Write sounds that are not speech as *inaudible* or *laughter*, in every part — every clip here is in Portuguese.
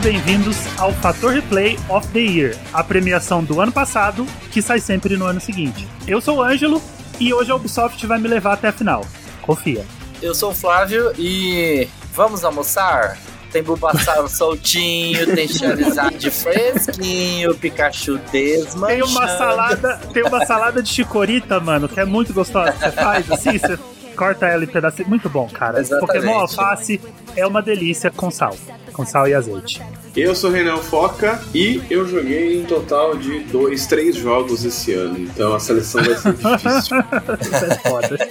Muito bem-vindos ao Fator Replay of the Year, a premiação do ano passado que sai sempre no ano seguinte. Eu sou o Ângelo e hoje a Ubisoft vai me levar até a final. Confia. Eu sou o Flávio e vamos almoçar? Tem Bulbasaur *laughs* soltinho, tem Charizard fresquinho, Pikachu desmanchando. Tem uma salada, tem uma salada de *laughs* chicorita, mano, que é muito gostosa. Você faz assim, você corta ela em pedacinhos. Muito bom, cara. Exatamente. Pokémon alface é uma delícia com sal. Com sal e azeite. Eu sou Renan Foca e eu joguei um total de dois, três jogos esse ano. Então a seleção vai ser *laughs* difícil. É foda.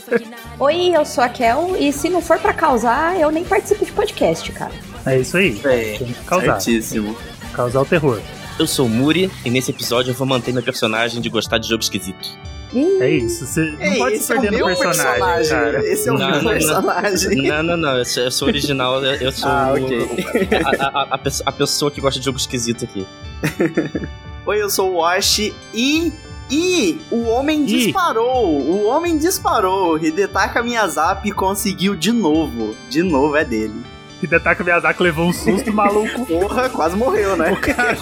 Oi, eu sou a Kel e se não for pra causar, eu nem participo de podcast, cara. É isso aí. Que causar. certíssimo. Causar o terror. Eu sou o Muri e nesse episódio eu vou manter meu personagem de gostar de jogo esquisito. É isso. Você não Ei, pode se esse é o perder no meu personagem, personagem. cara. Esse é o Não, meu não, personagem. Não, não, não, eu sou, eu sou original, eu eu sou Ah, o- ok. a, a- a- a pesso- a pessoa que gosta de jogo esquisito aqui. *laughs* Oi, eu sou o Wash e. E o homem Ih. disparou! O homem disparou! Hidetaka Miyazaki conseguiu de novo. De novo é dele. Hidetaka Miyazaki levou um susto maluco. Porra, quase morreu, né? O cara,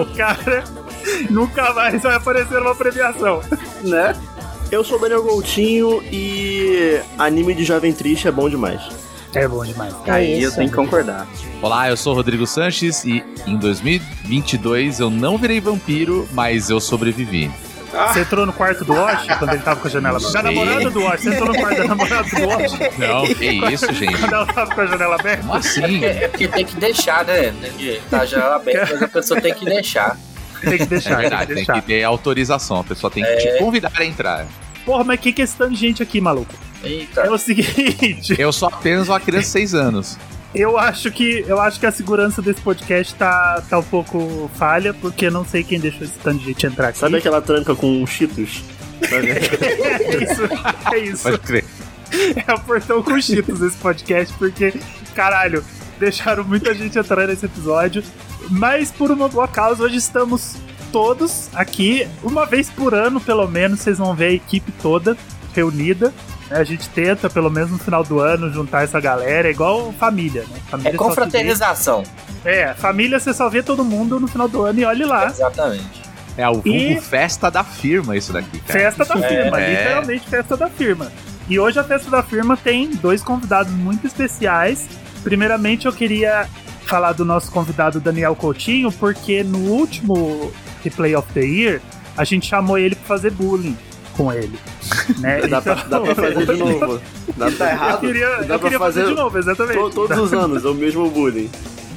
o cara nunca mais vai aparecer numa premiação. né? Eu sou o Daniel Coutinho e anime de Jovem Triste é bom demais. É bom demais. É Aí eu isso. tenho que concordar. Olá, eu sou o Rodrigo Sanches e em 2022 eu não virei vampiro, mas eu sobrevivi. Você entrou no quarto do Wash quando ele tava com a janela aberta? Da namorada do Wash. Você entrou no quarto da namorada do Wash Não, que *laughs* isso, gente? quando ela tava com a janela aberta? Como assim? É porque tem que deixar, né? Tá já aberto, mas a pessoa tem que deixar. Tem que É deixar, tem verdade, que tem que ter autorização. A pessoa tem que te convidar a entrar. Porra, mas que questão de gente aqui, maluco? Eita. É o seguinte, Eu sou apenas uma criança de 6 anos. Eu acho que eu acho que a segurança desse podcast tá, tá um pouco falha, porque eu não sei quem deixou esse tanto de gente entrar aqui. Sabe aquela tranca com cheetos? *laughs* É isso, é isso. Pode crer. É o portão com cheetos esse podcast, porque, caralho, deixaram muita gente entrar nesse episódio. Mas por uma boa causa, hoje estamos todos aqui, uma vez por ano, pelo menos, vocês vão ver a equipe toda reunida. Né? A gente tenta, pelo menos no final do ano, juntar essa galera, é igual família, né? Família É confraternização. vê- É, família você só vê todo mundo no final do ano e olhe lá. Exatamente. É o E- festa da firma isso daqui, cara. Festa da firma, É. literalmente festa da firma. E hoje a festa da firma tem dois convidados muito especiais. Primeiramente, eu queria falar do nosso convidado Daniel Coutinho, porque no último Replay of the Year, a gente chamou ele pra fazer bullying com ele. Né? Dá, pra, dá pra fazer de *laughs* novo. Dá Tá pra, errado? Eu queria, Dá eu pra queria fazer, fazer de novo, exatamente. to- todos os anos, é o mesmo bullying.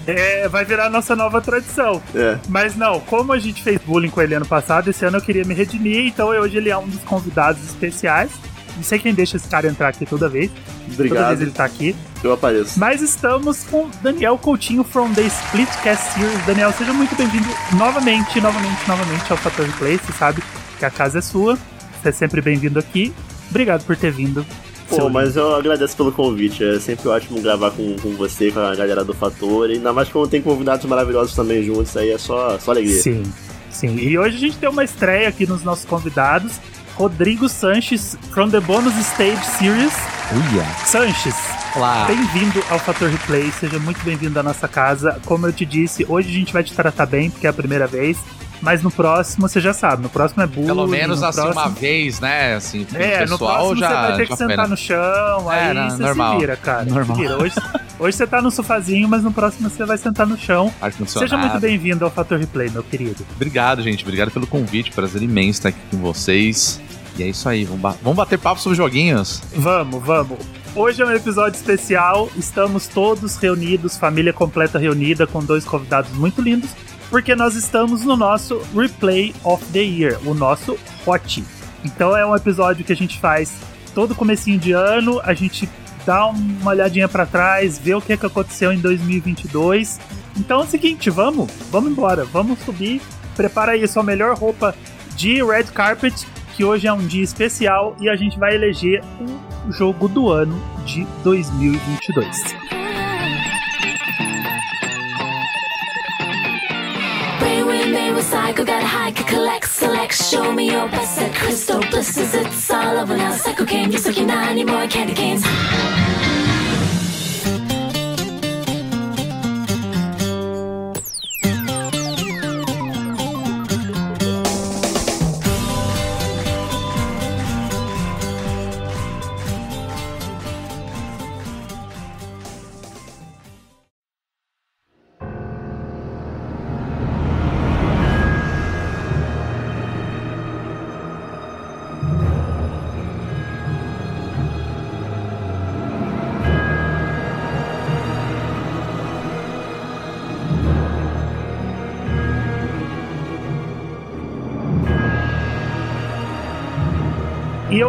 É, vai virar nossa nova tradição. É. Mas não, como a gente fez bullying com ele ano passado, esse ano eu queria me redimir, então hoje ele é um dos convidados especiais. Não sei quem deixa esse cara entrar aqui toda vez. Toda vez Obrigado, ele tá aqui. eu apareço. Mas estamos com Daniel Coutinho from the Splitcast Series. Daniel, seja muito bem-vindo novamente, novamente, novamente ao Fator Play. Você sabe que a casa é sua. Você é sempre bem-vindo aqui. Obrigado por ter vindo. Pô, mas eu agradeço pelo convite. É sempre ótimo gravar com, com você, com a galera do Fator. E ainda mais quando tem convidados maravilhosos também juntos, aí é só, só alegria. Sim, sim. E hoje a gente tem uma estreia aqui nos nossos convidados. Rodrigo Sanches, from the Bonus Stage Series. Uia. Sanches, Olá. bem-vindo ao Fator Replay, seja muito bem-vindo à nossa casa. Como eu te disse, hoje a gente vai te tratar bem, porque é a primeira vez. Mas no próximo, você já sabe, no próximo é bullying. Pelo menos no assim próximo... uma vez, né? Assim, É, no próximo já. você vai ter que sentar pena. no chão, É, aí não, você normal. se vira, cara. Normal. Vira. Hoje, hoje você tá no sofazinho, mas no próximo você vai sentar no chão. Seja muito bem-vindo ao Fator Replay, meu querido. Obrigado, gente. Obrigado pelo convite. Prazer imenso estar aqui com vocês. E é isso aí. Vamos, ba- vamos bater papo sobre joguinhos. Vamos, vamos. Hoje é um episódio especial, estamos todos reunidos, família completa reunida, com dois convidados muito lindos, porque nós estamos no nosso Replay of the Year, o nosso Hot. Então é um episódio que a gente faz todo comecinho de ano, a gente dá uma olhadinha pra trás, vê o que, que aconteceu em 2022. Então é o seguinte, vamos, vamos embora, vamos subir, prepara aí a sua melhor roupa de red carpet, que hoje é um dia especial e a gente vai eleger o jogo do ano de 2022. Recycle, got high, could collect, select, show me your best set. Crystal blisters, it's all over now. Psycho game, you suck not anymore, candy canes.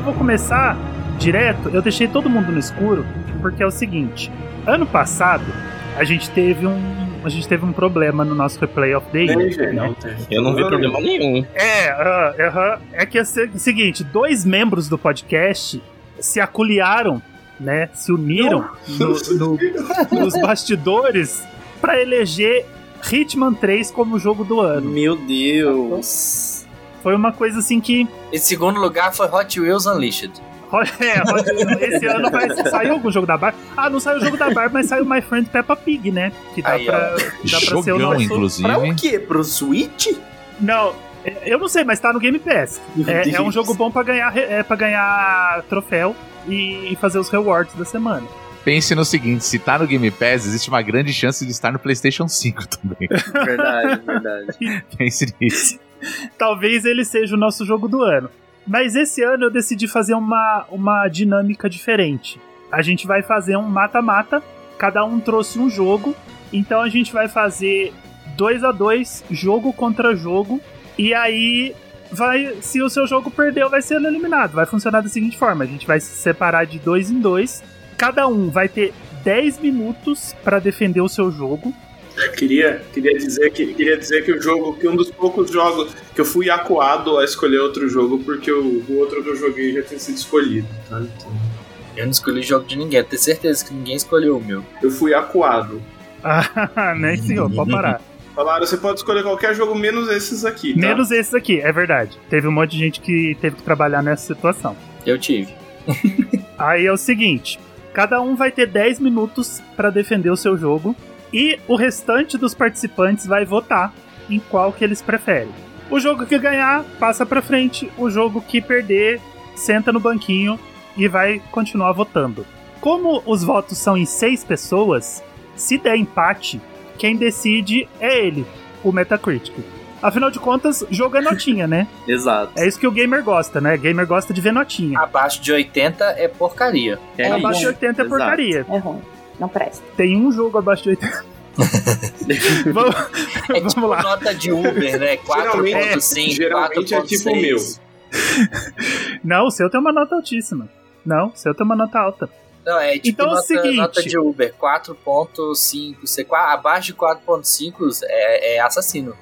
Vou começar direto, eu deixei todo mundo no escuro, porque é o seguinte: ano passado, a gente teve um. A gente teve um problema no nosso replay of the year. Tem, gente, né? Eu não vi problema nenhum. É, aham, aham. é que é o se- seguinte, dois membros do podcast se aculiaram, né? Se uniram no- *laughs* no- nos bastidores pra eleger Hitman 3 como jogo do ano. Meu Deus. Foi uma coisa assim que. Em segundo lugar foi Hot Wheels Unleashed. É, esse ano vai saiu algum jogo da Barbie. Ah, não saiu o jogo da Barbie, mas saiu My Friend Peppa Pig, né? Que dá, Aí, ó. pra, dá pra ser o nosso. inclusive. Pra o quê? Pro Switch? Não, é, eu não sei, mas tá no Game Pass. É, é um jogo bom pra ganhar, é, pra ganhar troféu e, e fazer os rewards da semana. Pense no seguinte: se tá no Game Pass, existe uma grande chance de estar no PlayStation 5 *laughs* também. Verdade, verdade. *laughs* Pense nisso. *laughs* Talvez ele seja o nosso jogo do ano. Mas esse ano eu decidi fazer uma, uma dinâmica diferente. A gente vai fazer um mata-mata, cada um trouxe um jogo, então a gente vai fazer dois a dois, jogo contra jogo, e aí vai, se o seu jogo perdeu, vai ser eliminado. Vai funcionar da seguinte forma: a gente vai se separar de dois em dois, cada um vai ter 10 minutos para defender o seu jogo. Queria, queria, dizer que, queria dizer que o jogo, que um dos poucos jogos que eu fui acuado a escolher outro jogo, porque o, o outro que eu joguei já tinha sido escolhido, tá? Então, Eu não escolhi jogo de ninguém, tenho certeza que ninguém escolheu o meu. eu fui acuado. Ah, *laughs* né, senhor? Pode parar. Falaram, você pode escolher qualquer jogo menos esses aqui, tá? Menos esses aqui, é verdade. Teve um monte de gente que teve que trabalhar nessa situação. Eu tive. Aí é o seguinte: cada um vai ter 10 minutos pra defender o seu jogo e o restante dos participantes vai votar em qual que eles preferem. O jogo que ganhar passa pra frente, o jogo que perder senta no banquinho e vai continuar votando. Como os votos são em seis pessoas, se der empate, quem decide é ele, o Metacritic. Afinal de contas, jogo é notinha, né? *laughs* Exato. É isso que o gamer gosta, né? Gamer gosta de ver notinha. Abaixo de 80 é porcaria. É Abaixo de isso. 80 é Exato. porcaria. É ruim. Não presta. Tem um jogo abaixo de 80. *laughs* vamos, É vamos tipo lá. nota de Uber, né? *laughs* Geralmente- 4.5, geralmente é tipo o meu. 4.6. Não, o seu tem uma nota altíssima. Não, o seu tem uma nota alta. Não, é tipo Então é o nota, seguinte. nota de Uber, 4.5. Você- qua- Abaixo de 4.5 é, é assassino.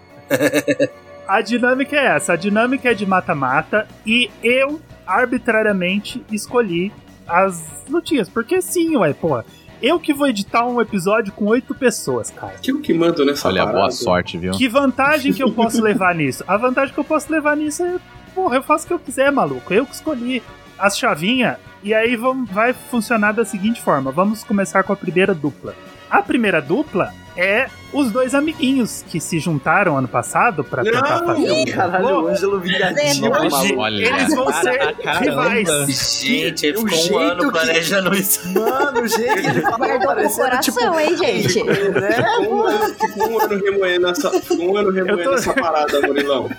A dinâmica é essa: a dinâmica é de mata-mata e eu arbitrariamente escolhi as lutinhas. Porque sim, ué, pô. Eu que vou editar um episódio com oito pessoas, cara. Que o que mando nessa Olha, parada? boa sorte, viu? Que vantagem que eu posso *laughs* levar nisso? A vantagem que eu posso levar nisso é, porra, eu faço o que eu quiser, maluco. Eu que escolhi as chavinhas e aí vamos, vai funcionar da seguinte forma: vamos começar com a primeira dupla. A primeira dupla é os dois amiguinhos que se juntaram ano passado pra tentar Não! fazer um Caralho, o Ângelo vingadinho, Hoje. Olha. eles vão ser Cara, caramba. rivais. Gente, ele ficou um ano que- planejando isso. Mano, o jeito que ele falou parecendo coração, tipo... hein, gente? Né? Ficou um ano- um remoendo essa, ficou um ano remoendo tô- *laughs* essa parada, Murilão.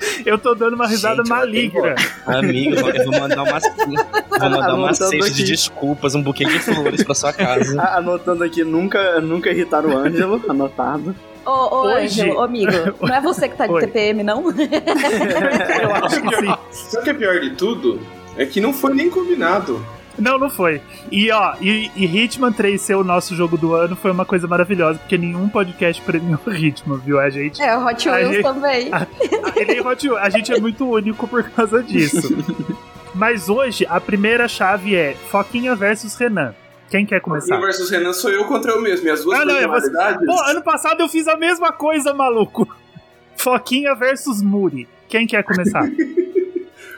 *laughs* Eu tô dando uma risada Gente, maligna. Amigo, eu vou mandar uma, vou mandar uma cesta de aqui. desculpas, um buquê de flores pra sua casa. *laughs* Anotando aqui, nunca, nunca irritar o Ângelo, anotado. Ô, ô Hoje- Ângelo, ô, amigo, *laughs* não é você que tá de Oi. TPM, não? Eu acho que sim. Sabe o que é pior de tudo? É que não foi nem combinado. Não, não foi. E ó, e, e Hitman 3 ser o nosso jogo do ano foi uma coisa maravilhosa, porque nenhum podcast premiou *laughs* Hitman, viu? A gente. É, o Hot Wheels também. Ah, e nem Hot Wheels, a gente é muito único por causa disso. *laughs* Mas hoje a primeira chave é Foquinha versus Renan. Quem quer começar? Foquinha versus Renan sou eu contra eu mesmo. E as duas Ah, não, é você. Pô, ano passado eu fiz a mesma coisa, maluco. Foquinha versus Muri. Quem quer começar? *laughs*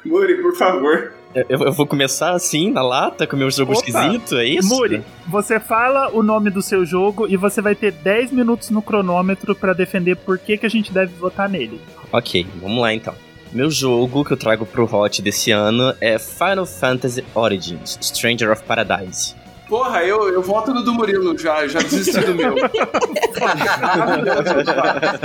Muri, por favor. Eu, eu vou começar assim, na lata, com o meu jogo Opa. esquisito, é isso? Muri, você fala o nome do seu jogo e você vai ter 10 minutos no cronômetro pra defender por que, que a gente deve votar nele. Ok, vamos lá então. Meu jogo que eu trago pro Hot desse ano é Final Fantasy Origins, Stranger of Paradise. Porra, eu, eu voto no do Murilo já, já desisti do meu. *laughs*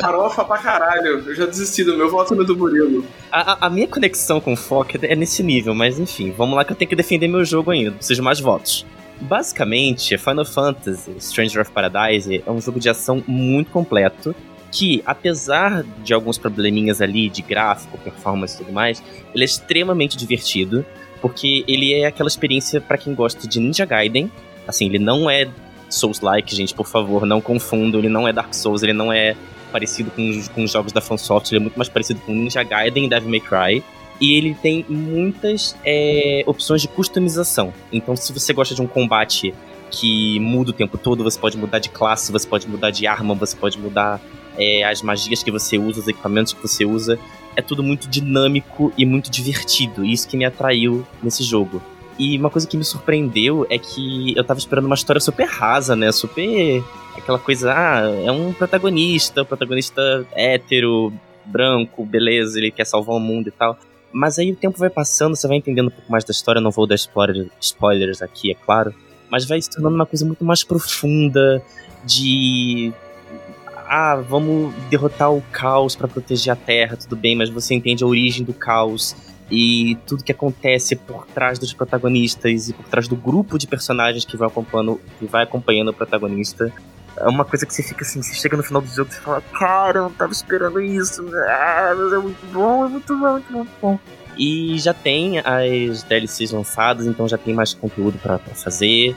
Farofa pra caralho. Eu já desisti do meu, voto no do Murilo. A, a- a minha conexão com o Fock é nesse nível, mas enfim, vamos lá que eu tenho que defender meu jogo ainda, preciso de mais votos. Basicamente, Final Fantasy Stranger of Paradise é um jogo de ação muito completo, que, apesar de alguns probleminhas ali de gráfico, performance e tudo mais, ele é extremamente divertido. Porque ele é aquela experiência pra quem gosta de Ninja Gaiden. Assim, ele não é Souls-like, gente, por favor, não confundam. Ele não é Dark Souls, ele não é parecido com, com os jogos da FromSoft, ele é muito mais parecido com Ninja Gaiden e Devil May Cry. E ele tem muitas é, opções de customização. Então, se você gosta de um combate que muda o tempo todo, você pode mudar de classe, você pode mudar de arma, você pode mudar é, as magias que você usa, os equipamentos que você usa. É tudo muito dinâmico e muito divertido. Isso que me atraiu nesse jogo. E uma coisa que me surpreendeu é que eu tava esperando uma história super rasa, né? Super. Aquela coisa, ah, é um protagonista, um protagonista hétero, branco, beleza, ele quer salvar o mundo e tal. Mas aí o tempo vai passando, você vai entendendo um pouco mais da história, não vou dar spoiler, spoilers aqui, é claro. Mas vai se tornando uma coisa muito mais profunda de. Ah, vamos derrotar o caos pra proteger a Terra, tudo bem, mas você entende a origem do caos e tudo que acontece por trás dos protagonistas e por trás do grupo de personagens que vai acompanhando, que vai acompanhando o protagonista. É uma coisa que você fica assim, você chega no final do jogo e fala, cara, eu não tava esperando isso, ah, mas é muito bom, é muito bom, é muito bom, muito bom. E já tem as DLCs lançadas, então já tem mais conteúdo pra fazer.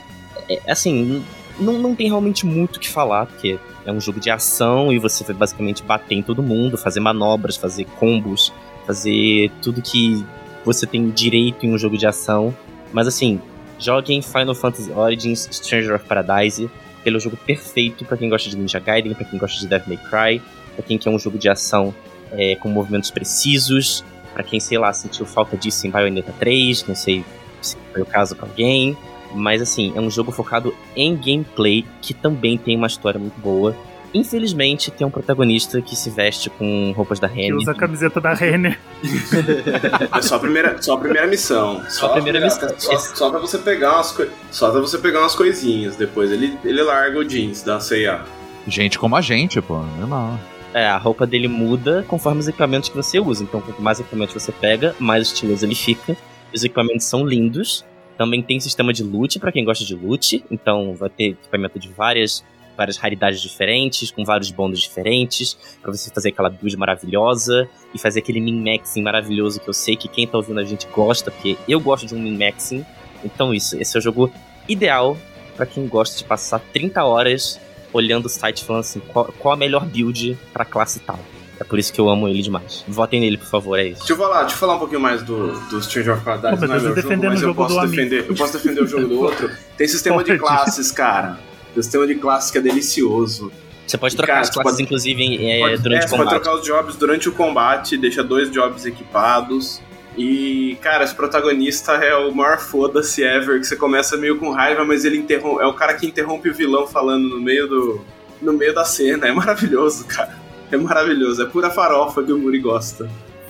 É, assim, não, não tem realmente muito o que falar, porque é um jogo de ação e você vai basicamente bater em todo mundo, fazer manobras, fazer combos, fazer tudo que você tem direito em um jogo de ação. Mas assim, joguem Final Fantasy Origins Stranger of Paradise. Ele é o jogo perfeito pra quem gosta de Ninja Gaiden, pra quem gosta de Devil May Cry, pra quem quer um jogo de ação é, com movimentos precisos, pra quem, sei lá, sentiu falta disso em Bayonetta 3, não sei se foi o caso pra alguém. Mas assim, é um jogo focado em gameplay, que também tem uma história muito boa. Infelizmente, tem um protagonista que se veste com roupas da Que Renner. usa a camiseta da Renner. *laughs* É só a primeira, só a primeira missão. Só, a primeira missão. Só, só pra você pegar umas Só pra você pegar umas coisinhas. Depois ele, ele larga o jeans da C&A. Gente como a gente, pô, normal. É, a roupa dele muda conforme os equipamentos que você usa. Então, quanto mais equipamentos você pega, mais estiloso ele fica. Os equipamentos são lindos. Também tem sistema de loot pra quem gosta de loot. Então, vai ter equipamento de várias, várias raridades diferentes, com vários bônus diferentes, pra você fazer aquela build maravilhosa e fazer aquele min-maxing maravilhoso que eu sei que quem tá ouvindo a gente gosta, porque eu gosto de um min-maxing. Então, isso, esse é o jogo ideal pra quem gosta de passar 30 horas olhando o site falando assim, qual, qual a melhor build pra classe tal. É por isso que eu amo ele demais. Votem nele, por favor, é isso. Deixa eu falar, deixa eu falar um pouquinho mais do, do Stranger of Paradise. Não é meu jogo, mas eu posso amigo. defender. Eu posso defender o jogo do outro. Tem sistema de *laughs* classes, cara. Tem sistema de classes que é delicioso. Você pode trocar cara, as classes, pode- inclusive, é, Pode- durante é, o você pode combate. trocar os jobs durante o combate, deixa dois jobs equipados. E, cara, esse protagonista é o maior foda-se ever, que você começa meio com raiva, mas ele interrompe. É o cara que interrompe o vilão falando no meio do. no meio da cena. É maravilhoso, cara. É maravilhoso. É pura farofa que o Muri gosta.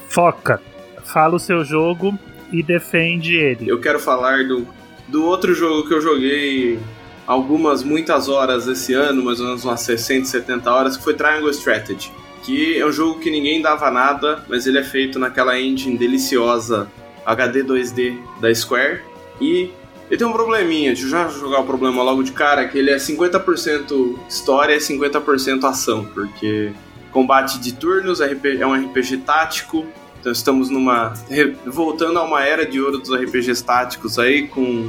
Foca. Fala o seu jogo e defende ele. Eu quero falar do, do outro jogo que eu joguei algumas, muitas horas esse ano, mais ou menos umas 60, 70 horas, que foi Triangle Strategy. Que é um jogo que ninguém dava nada, mas ele é feito naquela engine deliciosa HD 2D da Square. E ele tem um probleminha, deixa eu já jogar o problema logo de cara, que ele é 50% história e 50% ação, porque combate de turnos, é um RPG tático, então estamos numa. voltando a uma era de ouro dos RPGs táticos aí, com,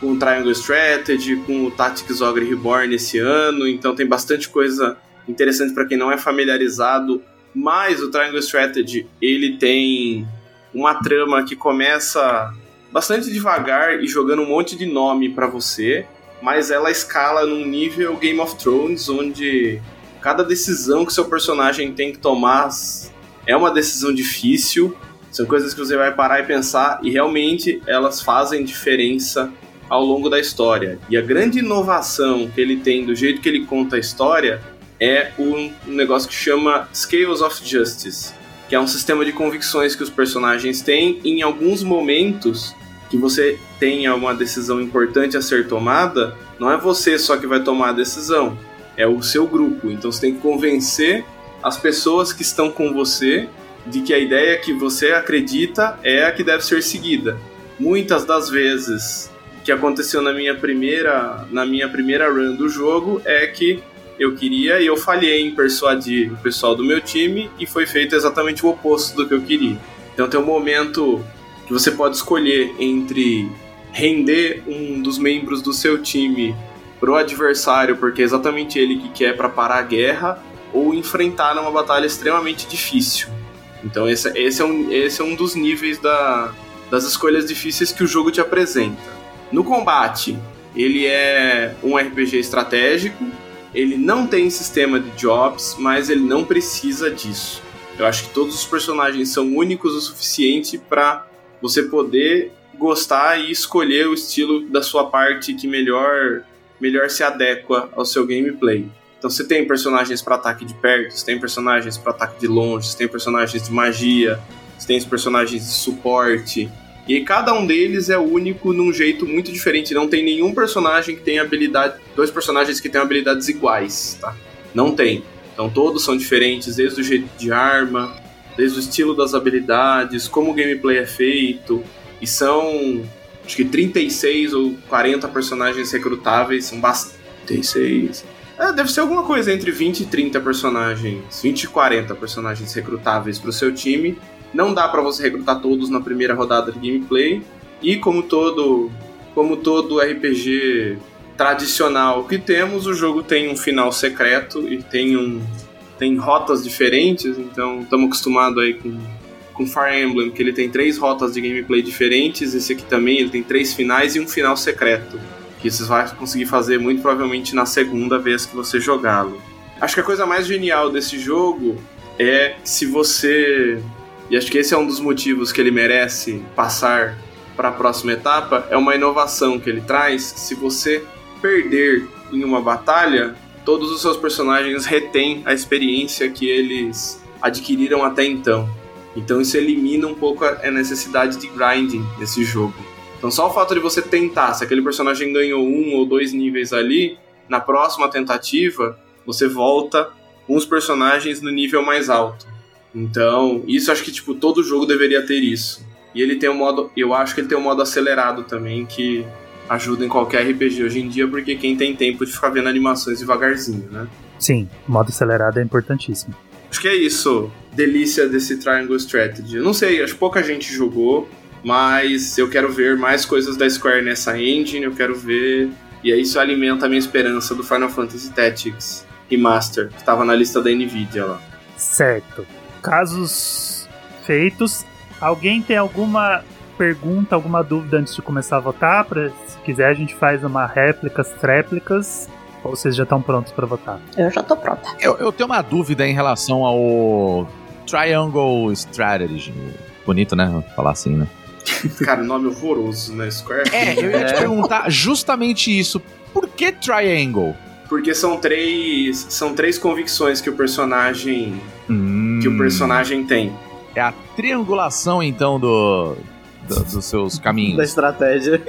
com o Triangle Strategy, com o Tactics Ogre Reborn esse ano, então tem bastante coisa interessante para quem não é familiarizado. Mas o Triangle Strategy, ele tem uma trama que começa bastante devagar e jogando um monte de nome para você, mas ela escala num nível Game of Thrones, onde cada decisão que seu personagem tem que tomar é uma decisão difícil, são coisas que você vai parar e pensar e realmente elas fazem diferença ao longo da história. E a grande inovação que ele tem do jeito que ele conta a história é um negócio que chama Scales of Justice, que é um sistema de convicções que os personagens têm em alguns momentos que você tenha uma decisão importante a ser tomada, não é você só que vai tomar a decisão, é o seu grupo. Então você tem que convencer as pessoas que estão com você de que a ideia que você acredita é a que deve ser seguida. Muitas das vezes que aconteceu na minha primeira na minha primeira run do jogo é que eu queria e eu falhei em persuadir o pessoal do meu time e foi feito exatamente o oposto do que eu queria. Então tem um momento que você pode escolher entre render um dos membros do seu time pro adversário, porque é exatamente ele que quer para parar a guerra, ou enfrentar numa batalha extremamente difícil. Então esse, esse, é, um, esse é um dos níveis da, das escolhas difíceis que o jogo te apresenta. No combate, ele é um RPG estratégico, ele não tem sistema de jobs, mas ele não precisa disso. Eu acho que todos os personagens são únicos o suficiente para você poder gostar e escolher o estilo da sua parte que melhor melhor se adequa ao seu gameplay. Então você tem personagens para ataque de perto, você tem personagens para ataque de longe, você tem personagens de magia, você tem os personagens de suporte. E cada um deles é único num jeito muito diferente. Não tem nenhum personagem que tenha habilidade. Dois personagens que tenham habilidades iguais, tá? Não tem. Então todos são diferentes, desde o jeito de arma, desde o estilo das habilidades, como o gameplay é feito. E são acho que 36 ou 40 personagens recrutáveis, são bastante. 36. É, deve ser alguma coisa entre 20 e 30 personagens, 20 e 40 personagens recrutáveis para o seu time. Não dá para você recrutar todos na primeira rodada de gameplay. E como todo, como todo RPG tradicional que temos, o jogo tem um final secreto e tem um tem rotas diferentes, então estamos acostumados aí com com Fire Emblem, que ele tem três rotas de gameplay diferentes, esse aqui também ele tem três finais e um final secreto, que você vai conseguir fazer muito provavelmente na segunda vez que você jogá-lo. Acho que a coisa mais genial desse jogo é se você e acho que esse é um dos motivos que ele merece passar para a próxima etapa, é uma inovação que ele traz. Se você perder em uma batalha, todos os seus personagens retêm a experiência que eles adquiriram até então. Então isso elimina um pouco a necessidade de grinding nesse jogo. Então só o fato de você tentar, se aquele personagem ganhou um ou dois níveis ali, na próxima tentativa você volta com os personagens no nível mais alto. Então, isso acho que tipo todo jogo deveria ter isso. E ele tem um modo, eu acho que ele tem um modo acelerado também que ajuda em qualquer RPG hoje em dia, porque quem tem tempo de ficar vendo animações devagarzinho, né? Sim, modo acelerado é importantíssimo. Acho que é isso. Delícia desse Triangle Strategy. Não sei, acho que pouca gente jogou, mas eu quero ver mais coisas da Square nessa engine, eu quero ver. E aí isso alimenta a minha esperança do Final Fantasy Tactics Remaster, que estava na lista da Nvidia lá. Certo. Casos feitos. Alguém tem alguma pergunta, alguma dúvida antes de começar a votar? Pra, se quiser, a gente faz uma réplicas, tréplicas. Ou vocês já estão prontos para votar? Eu já tô pronta. Eu, eu tenho uma dúvida em relação ao Triangle Strategy. Bonito, né? Falar assim, né? *laughs* Cara, nome horroroso, né? Square. É, eu ia te perguntar justamente isso. Por que Triangle? Porque são três, são três convicções que o personagem Hum, que o personagem tem. É a triangulação, então, do, do- dos seus Da caminhos. estratégia.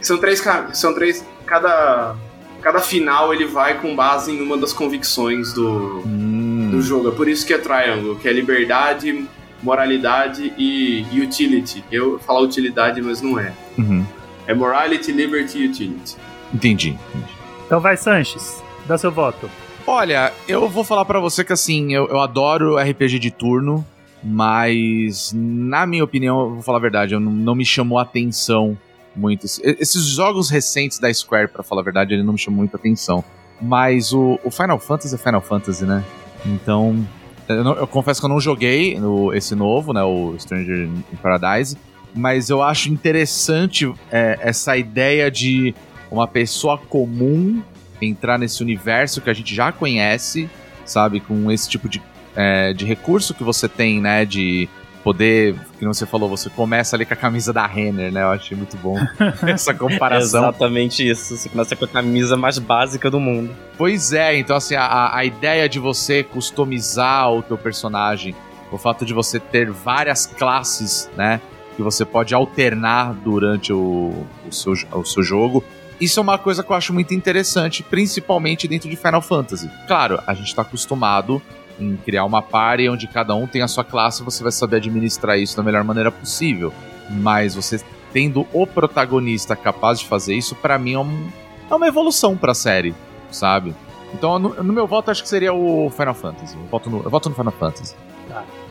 São três, são três cada cada final ele vai com base em uma das convicções do, Hum, do jogo. É por isso que é Triangle, que é liberdade, moralidade e utility. Eu falar utilidade, mas não é. uhum. É morality, liberty e utility. Entendi, entendi. Então vai, Sanches, dá seu voto. Olha, eu vou falar pra você que assim, eu, eu adoro RPG de turno, mas na minha opinião, eu vou falar a verdade, eu não, não me chamou a atenção muito. Esse- Esses jogos recentes da Square, pra falar a verdade, ele não me chamou muita atenção. Mas o, o Final Fantasy é Final Fantasy, né? Então, eu, não- eu confesso que eu não joguei no- esse novo, né? O Stranger in Paradise. Mas eu acho interessante é, essa ideia de uma pessoa comum entrar nesse universo que a gente já conhece, sabe? Com esse tipo de, é, de recurso que você tem, né? De poder, que você falou, você começa ali com a camisa da Renner, né? Eu achei muito bom *laughs* essa comparação. Exatamente isso. Você começa com a camisa mais básica do mundo. Pois é, então assim, a, a ideia de você customizar o teu personagem, o fato de você ter várias classes, né? Que você pode alternar durante o, o, seu, o seu jogo. Isso é uma coisa que eu acho muito interessante, principalmente dentro de Final Fantasy. Claro, a gente tá acostumado em criar uma party onde cada um tem a sua classe e você vai saber administrar isso da melhor maneira possível. Mas você tendo o protagonista capaz de fazer isso, pra mim é, um- é uma evolução pra série, sabe? Então, no, no meu voto, acho que seria o Final Fantasy. Eu voto no, eu voto no Final Fantasy.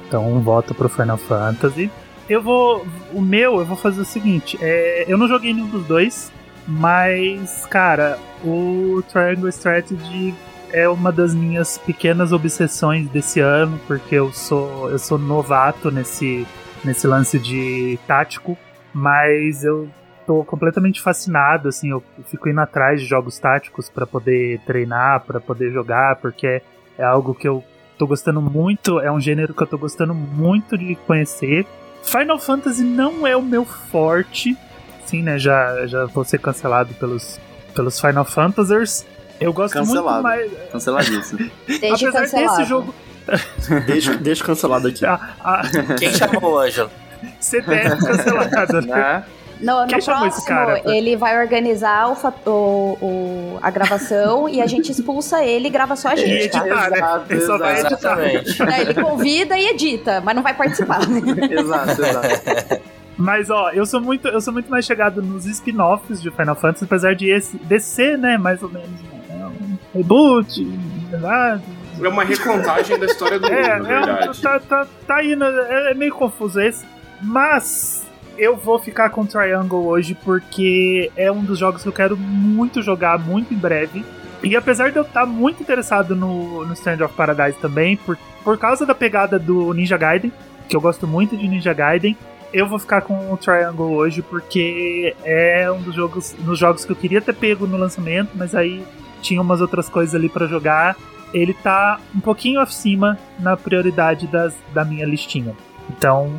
Então um voto pro Final Fantasy. eu vou. O meu, eu vou fazer o seguinte: é, eu não joguei nenhum dos dois, mas, cara, o Triangle Strategy é uma das minhas pequenas obsessões desse ano, porque eu sou, eu sou novato nesse, nesse lance de tático, mas eu tô completamente fascinado, assim, eu fico indo atrás de jogos táticos para poder treinar, para poder jogar, porque é algo que eu tô gostando muito, é um gênero que eu tô gostando muito de conhecer. Final Fantasy não é o meu forte, sim, né? Já, já vou ser cancelado pelos, pelos Final Fantasers. Eu gosto Cancelado. muito mais. Canceladíssimo. *laughs* Desde Apesar cancelado. desse jogo. Deixa, deixa cancelado aqui. A, a Quem chamou o Ângelo? CPF cancelada. *laughs* né? No, no Quem próximo, cara? ele vai organizar o, o- o- a gravação e a gente expulsa ele e grava só a E gente, tá? editar, né? Exato, Ele só vai editar. Ele convida e edita, mas não vai participar. *laughs* exato, exato. Mas ó, eu sou muito, eu sou muito mais chegado nos spin-offs de Final Fantasy, apesar de esse descer, né, mais ou menos né, reboot, ah, É uma recontagem da história do mundo, é, na é verdade. tá, tá, tá indo, é, é meio confuso esse, mas eu vou ficar com Triangle hoje porque é um dos jogos que eu quero muito jogar muito em breve. E apesar de eu estar muito interessado no, no Strand of Paradise também, por, por causa da pegada do Ninja Gaiden, que eu gosto muito de Ninja Gaiden, eu vou ficar com o Triangle hoje porque é um dos jogos, nos jogos que eu queria ter pego no lançamento, mas aí tinha umas outras coisas ali pra jogar. Ele tá um pouquinho acima na prioridade das, da minha listinha. Então,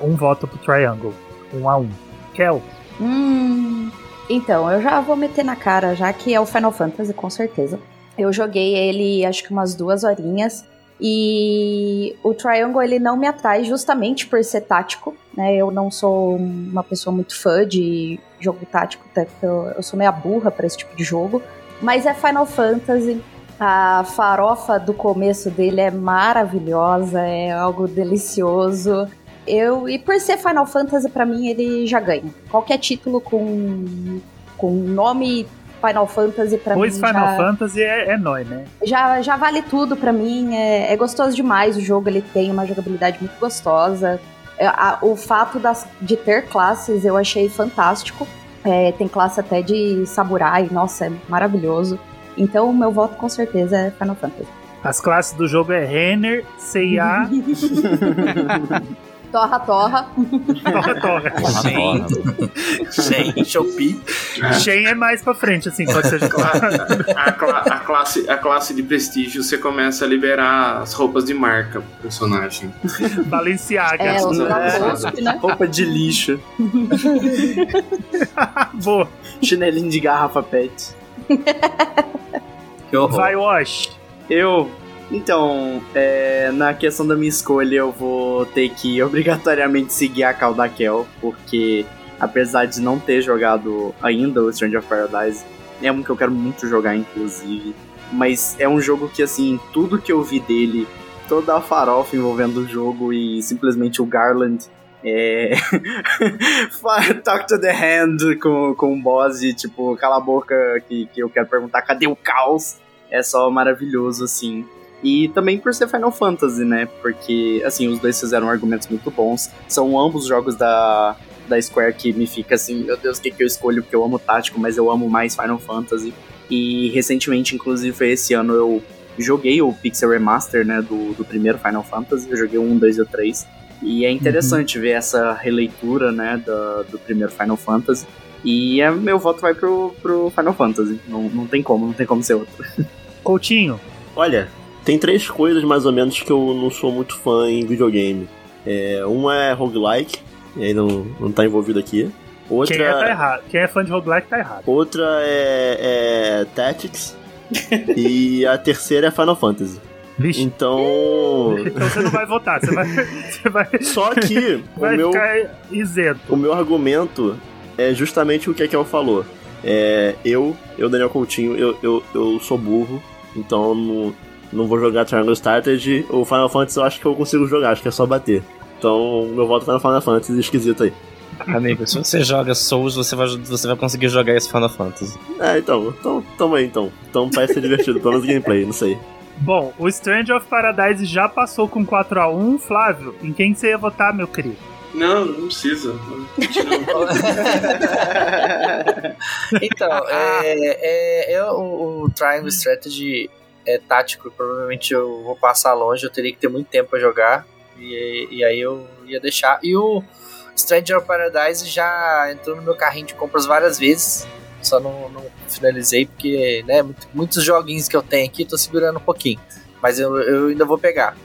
um voto pro Triangle. Um a um. Kel, Hum, então, eu já vou meter na cara, já que é o Final Fantasy, com certeza. Eu joguei ele acho que umas duas horinhas. E o Triangle ele não me atrai justamente por ser tático, né? Eu não sou uma pessoa muito fã de jogo tático, eu, sou meio burra para esse tipo de jogo. Mas é Final Fantasy. A farofa do começo dele é maravilhosa, é algo delicioso. Eu, e por ser Final Fantasy, pra mim, ele já ganha. Qualquer título com, com nome Final Fantasy, pra pois mim, Final já, Fantasy é, é nóis, né? já, já vale tudo pra mim. É, é gostoso demais o jogo, ele tem uma jogabilidade muito gostosa. É, a- o fato das, de ter classes eu achei fantástico. É, tem classe até de samurai, nossa, é maravilhoso. Então, o meu voto com certeza é Final Fantasy. As classes do jogo é Renner, C&A, *laughs* Torra, torra. *laughs* Torra Torra. Shen, Shen, Shopee. Shen é mais pra frente, assim, pode ser *laughs* A, cla- a classe, a classe de prestígio, você começa a liberar as roupas de marca pro personagem. Balenciaga. É, os É. Lacoste, né? Roupa de lixo. *laughs* Boa. Chinelinho de garrafa pet. Que horror. Vai, Wash. Eu. Então, é, na questão da minha escolha, eu vou ter que *laughs* obrigatoriamente seguir a Caldaquel, porque apesar de não ter jogado ainda o Stranger of Paradise, é um que eu quero muito jogar, inclusive. Mas é um jogo que, assim, tudo que eu vi dele, toda a farofa envolvendo o jogo e simplesmente o Garland é. *laughs* Talk to the hand com, com o boss e, tipo, cala a boca que, que eu quero perguntar cadê o caos? É só maravilhoso, assim. E também por ser Final Fantasy, né? Porque, assim, os dois fizeram argumentos muito bons. São ambos jogos da, da Square que me fica assim, meu Deus, o que, que eu escolho? Porque eu amo tático, mas eu amo mais Final Fantasy. E recentemente, inclusive, foi esse ano, eu joguei o Pixel Remaster, né? Do, do primeiro Final Fantasy. Eu joguei o 1, 2 e o 3. E é interessante ver essa releitura, né? Do, do primeiro Final Fantasy. E é, meu voto vai pro, pro Final Fantasy. Não, não tem como, não tem como ser outro. *laughs* Coutinho. Olha, tem três coisas mais ou menos que eu não sou muito fã em videogame. É, uma é roguelike, e aí não, não tá envolvido aqui. Outra, Quem é tá errado. Quem é fã de roguelike tá errado. outra é, é Tactics. *laughs* e a terceira é Final Fantasy. Vixe. Então. Então você não vai votar, você vai, *laughs* você vai, Só que *laughs* o vai meu, ficar isento. o meu argumento é justamente o que a Kel falou. É, eu, eu, Daniel Coutinho, eu, eu, eu sou burro, então não, não vou jogar Triangle Strategy. O Final Fantasy eu acho que eu consigo jogar, acho que é só bater. Então, meu voto no Final Fantasy esquisito aí. Amigo, se você joga Souls, você vai, você vai conseguir jogar esse Final Fantasy. É, então, então tamo aí então. Então parece ser divertido, pelo menos gameplay, não sei. Bom, o Strange of Paradise já passou com 4x1. Flávio, em quem você ia votar, meu querido? Não, não precisa. *laughs* Então, é, é, é o, o Triangle Strategy é tático, provavelmente eu vou passar longe, eu teria que ter muito tempo pra jogar. E, e aí eu ia deixar. E o Stranger of Paradise já entrou no meu carrinho de compras várias vezes. Só não, não finalizei, porque, né, muito- muitos joguinhos que eu tenho aqui, tô segurando um pouquinho. Mas eu, eu ainda vou pegar.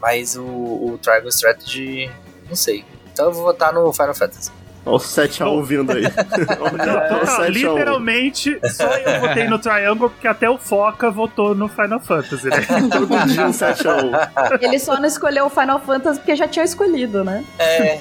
Mas o, o Triangle Strategy, não sei. Então eu vou votar no Final Fantasy. Olha o 7x1 vindo aí. *laughs* Olha Não, o não, 7x1. literalmente, só eu votei no Triangle porque até o Foca votou no Final Fantasy, né? *laughs* Todo dia um 7x1. Ele só não escolheu o Final Fantasy porque já tinha escolhido, né? É,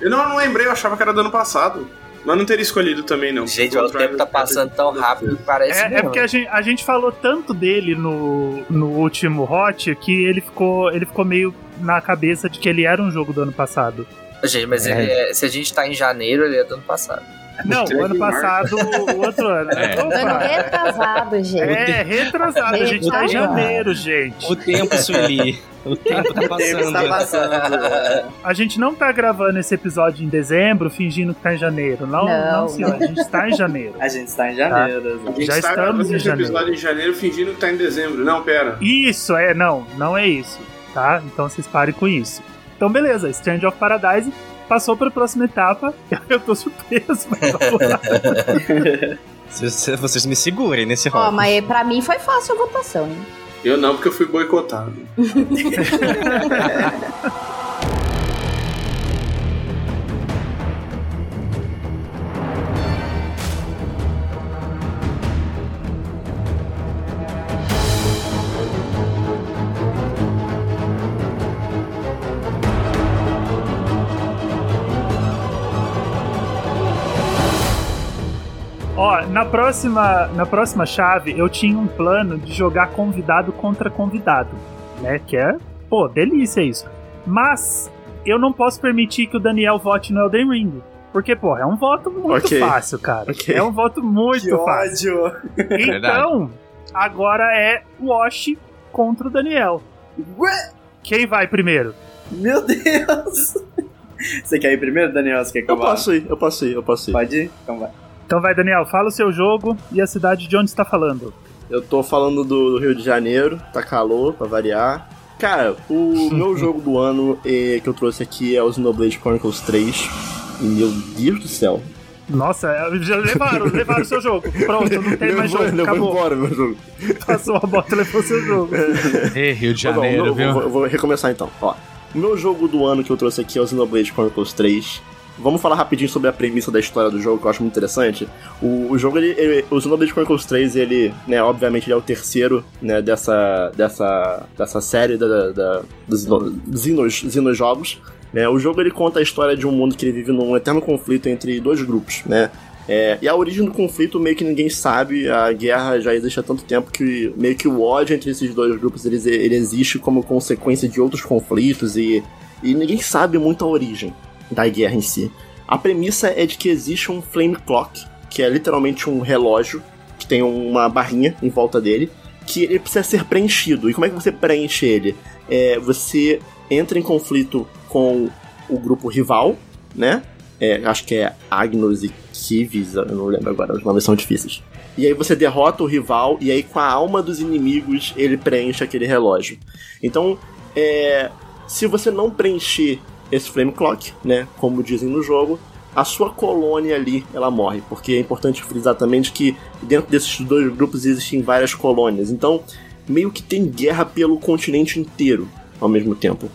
Eu não, não lembrei, eu achava que era do ano passado. Mas não teria escolhido também, não. gente, o tempo tá passando tão rápido que parece É, é porque a gente, a gente falou tanto dele no, no último Hot que ele ficou, ele ficou meio na cabeça de que ele era um jogo do ano passado. Gente, mas ele é- se a gente tá em janeiro, ele é do ano passado. Não, o ano passado, o outro ano. né? É. Ano retrasado, gente. é, retrasado. A gente tá em janeiro, gente. O tempo, Sueli. O tempo tá *laughs* passando. está passando. A gente não tá gravando esse episódio em dezembro fingindo que tá em janeiro. Não, não, Não. senhor. A gente tá em janeiro. A gente está em janeiro. A exato. gente Já está estamos gravando em esse janeiro. episódio em janeiro fingindo que tá em dezembro. Não, pera. Isso, é, não, não é isso, tá? Então vocês parem com isso. Então, beleza, Strange of Paradise passou pra próxima etapa. *laughs* Eu tô surpreso, mas vamos lá. *laughs* Se- se Vocês me segurem nesse Ó, rolo. mas pra mim foi fácil a votação, hein? Eu não, porque eu fui boicotado. *laughs* na próxima, na próxima chave eu tinha um plano de jogar convidado contra convidado, né? Que é, pô, delícia isso. Mas eu não posso permitir que o Daniel vote no Elden Ring. Porque, pô, é um voto muito Ok. fácil, cara. Ok. É um voto muito Que fácil. ódio. Então, agora é Wash contra o Daniel. Ué? Quem vai primeiro? Meu Deus. *laughs* Você quer ir primeiro, Daniel? Você quer que eu, Eu posso ir, eu posso ir, eu posso ir. Pode ir? Então vai. Então vai, Daniel, fala o seu jogo e a cidade de onde está falando. Eu tô falando do, Rio de Janeiro, tá calor, pra variar. Cara, o *laughs* meu jogo do ano eh, que eu trouxe aqui é o Xenoblade Chronicles 3. E meu Deus do céu. Nossa, já levaram, *laughs* levaram o seu jogo. Pronto, não tem eu mais vou, jogo. Acabou. embora, meu jogo. Passou a bota e levou o seu jogo. *laughs* Ei, Rio de bom, Janeiro, eu viu? vou, vou- vou recomeçar então. Ó, o meu jogo do ano que eu trouxe aqui é o Xenoblade Chronicles 3. Vamos falar rapidinho sobre a premissa da história do jogo, que eu acho muito interessante. O, o jogo, ele, ele- o Xenoblade Chronicles 3, ele, né, obviamente, ele é o terceiro, né, dessa, dessa, dessa série da, da, dos Xenos, Xenos jogos. Né? O jogo, ele conta a história de um mundo que ele vive num eterno conflito entre dois grupos, né? É, e a origem do conflito meio que ninguém sabe, a guerra já existe há tanto tempo que meio que o ódio entre esses dois grupos ele, ele existe como consequência de outros conflitos e, e ninguém sabe muito a origem da guerra em si. A premissa é de que existe um flame clock, que é literalmente um relógio que tem uma barrinha em volta dele, que ele precisa ser preenchido. E como é que você preenche ele? É, você entra em conflito com o grupo rival, né? É, acho que é Agnos e Kivis, eu não lembro agora, os nomes são difíceis. E aí você derrota o rival, e aí com a alma dos inimigos ele preenche aquele relógio. Então, é, se você não preencher esse Flame Clock, né, como dizem no jogo, a sua colônia ali, ela morre. Porque é importante frisar também de que dentro desses dois grupos existem várias colônias. Então, meio que tem guerra pelo continente inteiro ao mesmo tempo.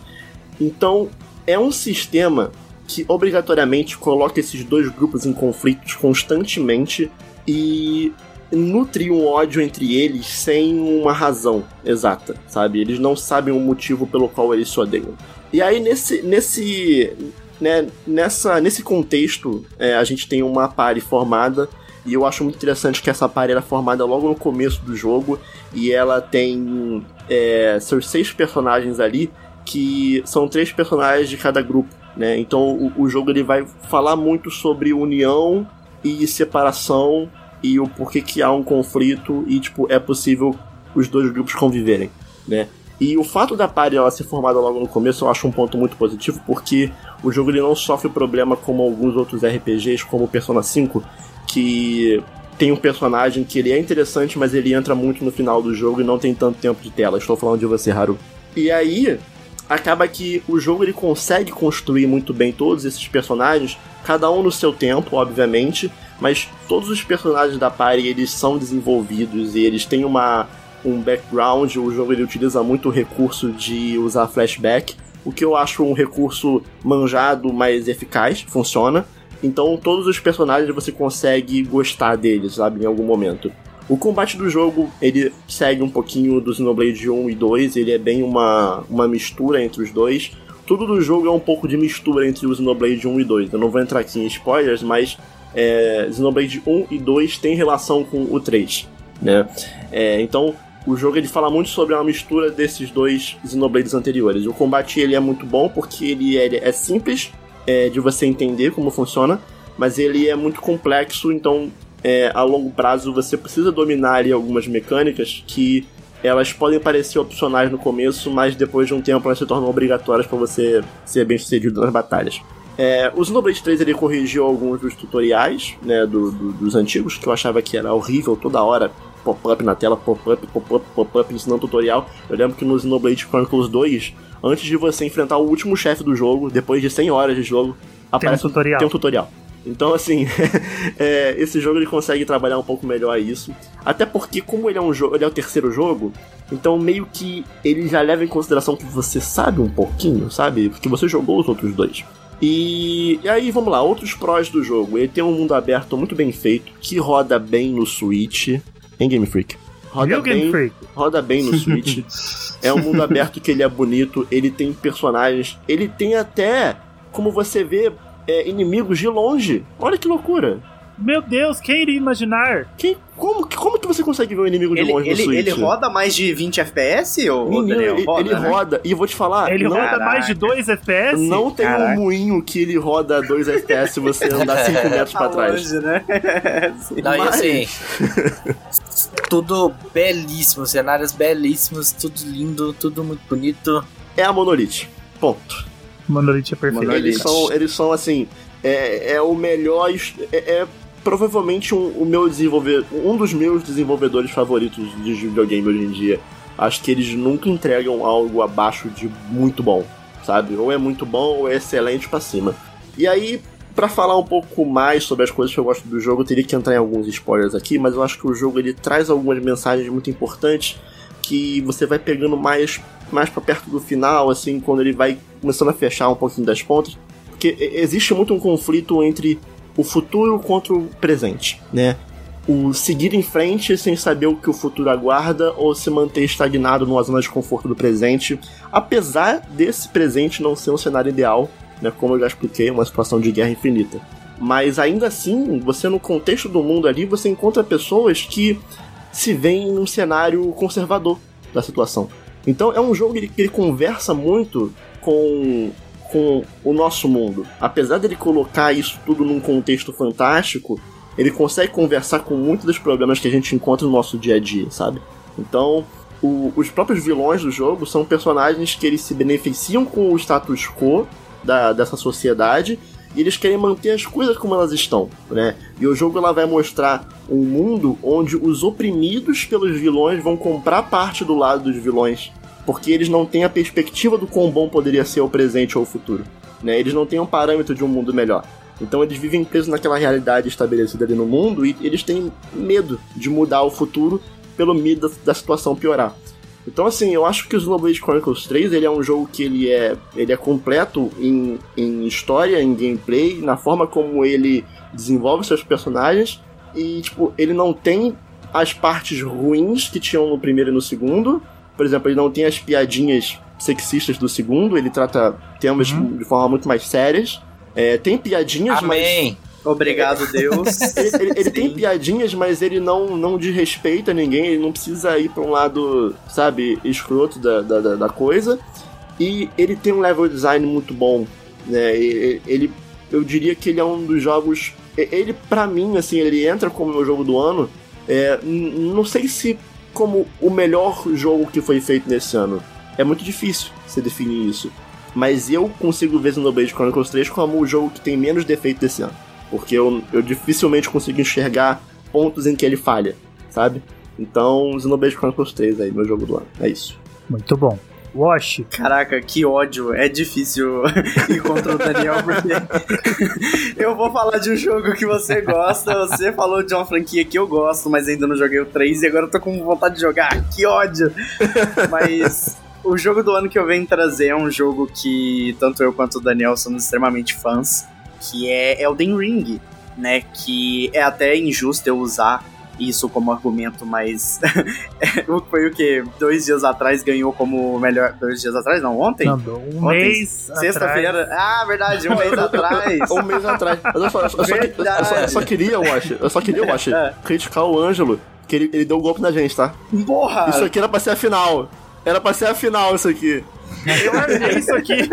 Então, é um sistema que obrigatoriamente coloca esses dois grupos em conflitos constantemente e nutre um ódio entre eles sem uma razão exata, sabe? Eles não sabem o motivo pelo qual eles se odeiam. E aí, nesse, nesse, né, nessa, nesse contexto, é, a gente tem uma party formada e eu acho muito interessante que essa party era formada logo no começo do jogo e ela tem é, seus seis personagens ali que são três personagens de cada grupo, né? Então o, o jogo ele vai falar muito sobre união e separação e o porquê que há um conflito e tipo é possível os dois grupos conviverem, né? E o fato da party ela ser formada logo no começo eu acho um ponto muito positivo, porque o jogo ele não sofre problema como alguns outros RPGs, como Persona 5, que tem um personagem que ele é interessante, mas ele entra muito no final do jogo e não tem tanto tempo de tela. Estou falando de você, Haru. E aí, acaba que o jogo ele consegue construir muito bem todos esses personagens, cada um no seu tempo, obviamente, mas todos os personagens da party eles são desenvolvidos e eles têm uma um background, o jogo ele utiliza muito o recurso de usar flashback, o que eu acho um recurso manjado, mas eficaz, funciona. Então todos os personagens você consegue gostar deles, sabe, em algum momento. O combate do jogo, ele segue um pouquinho do Xenoblade 1 e 2, ele é bem uma, uma mistura entre os dois. Tudo do jogo é um pouco de mistura entre o Xenoblade 1 e 2. Eu não vou entrar aqui em spoilers, mas é, Xenoblade 1 e 2 tem relação com o 3, né? É, então, o jogo ele fala muito sobre uma mistura desses dois Xenoblades anteriores. O combate ele é muito bom porque ele, ele é simples é, de você entender como funciona, mas ele é muito complexo, então é, a longo prazo você precisa dominar ali algumas mecânicas que elas podem parecer opcionais no começo, mas depois de um tempo elas se tornam obrigatórias para você ser bem sucedido nas batalhas. É, o Xenoblade 3 ele corrigiu alguns dos tutoriais né, do, do, dos antigos, que eu achava que era horrível toda hora pop-up na tela, pop-up, pop-up, pop-up, ensinando tutorial. Eu lembro que no Xenoblade Chronicles 2, antes de você enfrentar o último chefe do jogo, depois de 100 horas de jogo, aparece um tutorial. Tem um tutorial. Então, assim, *laughs* é, esse jogo ele consegue trabalhar um pouco melhor isso. Até porque, como ele é um jogo, ele é o terceiro jogo, então meio que ele já leva em consideração que você sabe um pouquinho, sabe? Porque você jogou os outros dois. E, e aí, vamos lá, outros prós do jogo. Ele tem um mundo aberto muito bem feito, que roda bem no Switch. Em Game Freak. Roda Game bem, Freak? roda bem no Switch. *laughs* é um mundo aberto que ele é bonito, ele tem personagens, ele tem até, como você vê, é, inimigos de longe. Olha que loucura. Meu Deus, quem iria imaginar? Quem, como, que- como que você consegue ver um inimigo de Ele, longe no ele, Switch? ele roda mais de 20 FPS, ou Menino, Daniel? ele, ele né? roda, e eu vou te falar, Ele não, roda mais de 2 FPS? não tem Caraca. um moinho que ele roda 2 FPS se você andar 5 *laughs* metros Tá pra trás. longe, né? *laughs* Sim. Não, e Mas- assim, *laughs* tudo belíssimo, cenários belíssimos, tudo lindo, tudo muito bonito. É a Monolith. Ponto. Monolith é perfeito. Monolith. Eles são, eles são assim, é, é o melhor. É, é provavelmente um, o meu desenvolver, um dos meus desenvolvedores favoritos de videogame hoje em dia. Acho que eles nunca entregam algo abaixo de muito bom, sabe? Ou é muito bom ou é excelente pra cima. E aí, pra falar um pouco mais sobre as coisas que eu gosto do jogo, eu teria que entrar em alguns spoilers aqui, mas eu acho que o jogo ele traz algumas mensagens muito importantes que você vai pegando mais mais para perto do final, assim, quando ele vai começando a fechar um pouquinho das pontas, porque existe muito um conflito entre o futuro contra o presente, né? O seguir em frente sem saber o que o futuro aguarda ou se manter estagnado numa zona de conforto do presente, apesar desse presente não ser um cenário ideal, né? Como eu já expliquei, uma situação de guerra infinita. Mas ainda assim, você no contexto do mundo ali, você encontra pessoas que se veem num cenário conservador da situação. Então é um jogo que ele, que ele conversa muito com, com o nosso mundo. Apesar dele colocar isso tudo num contexto fantástico, ele consegue conversar com muitos dos problemas que a gente encontra no nosso dia a dia, sabe? Então, o- os próprios vilões do jogo são personagens que eles se beneficiam com o status quo da, dessa sociedade e eles querem manter as coisas como elas estão, né? E o jogo ela vai mostrar um mundo onde os oprimidos pelos vilões vão comprar parte do lado dos vilões, porque eles não têm a perspectiva do quão bom poderia ser o presente ou o futuro, né? Eles não têm um parâmetro de um mundo melhor. Então eles vivem presos naquela realidade estabelecida ali no mundo e eles têm medo de mudar o futuro pelo medo da, da situação piorar. Então, assim, eu acho que o Xenoblade Chronicles 3 ele é um jogo que ele é, ele é completo em, em história, em gameplay, na forma como ele desenvolve seus personagens. E, tipo, ele não tem as partes ruins que tinham no primeiro e no segundo. Por exemplo, ele não tem as piadinhas sexistas do segundo, ele trata temas Uhum. de forma muito mais sérias. É, tem piadinhas, mas Amém. Obrigado, Deus. *laughs* ele, ele- ele tem piadinhas, mas ele não, não desrespeita ninguém, ele não precisa ir pra um lado, sabe, escroto da, da, da- da coisa. E ele tem um level design muito bom, né? Ele, eu diria que ele é um dos jogos. e- Ele, pra mim, assim, ele entra como meu jogo do ano. É, não sei se como o melhor jogo que foi feito nesse ano. é muito difícil você definir isso. Mas eu consigo ver Xenoblade Chronicles 3 como o jogo que tem menos defeito desse ano. Porque eu, eu dificilmente consigo enxergar pontos em que ele falha, sabe? Então, Xenoblade Chronicles 3 aí, meu jogo do ano. É isso. Muito bom. Wash. Caraca, que ódio. É difícil *laughs* ir contra o Daniel, porque *laughs* eu vou falar de um jogo que você gosta, você falou de uma franquia que eu gosto, mas ainda não joguei o 3 e agora eu tô com vontade de jogar. Que ódio! Mas o jogo do ano que eu venho trazer é um jogo que tanto eu quanto o Daniel somos extremamente fãs, que é Elden Ring, né? Que é até injusto eu usar isso como argumento, mas *laughs* foi o que? Dois dias atrás ganhou como melhor. Dois dias atrás? Não, ontem? Não, um Ontem, mês. Sexta-feira. Ah, verdade, um mês *laughs* atrás. Um mês atrás. Mas eu só, eu só, eu só, eu só, queria, eu acho, eu só queria, eu acho, É. criticar o Ângelo, que ele, ele deu um golpe na gente, tá? Porra! Isso aqui era pra ser a final. Era pra ser a final, isso aqui. Eu armei isso aqui.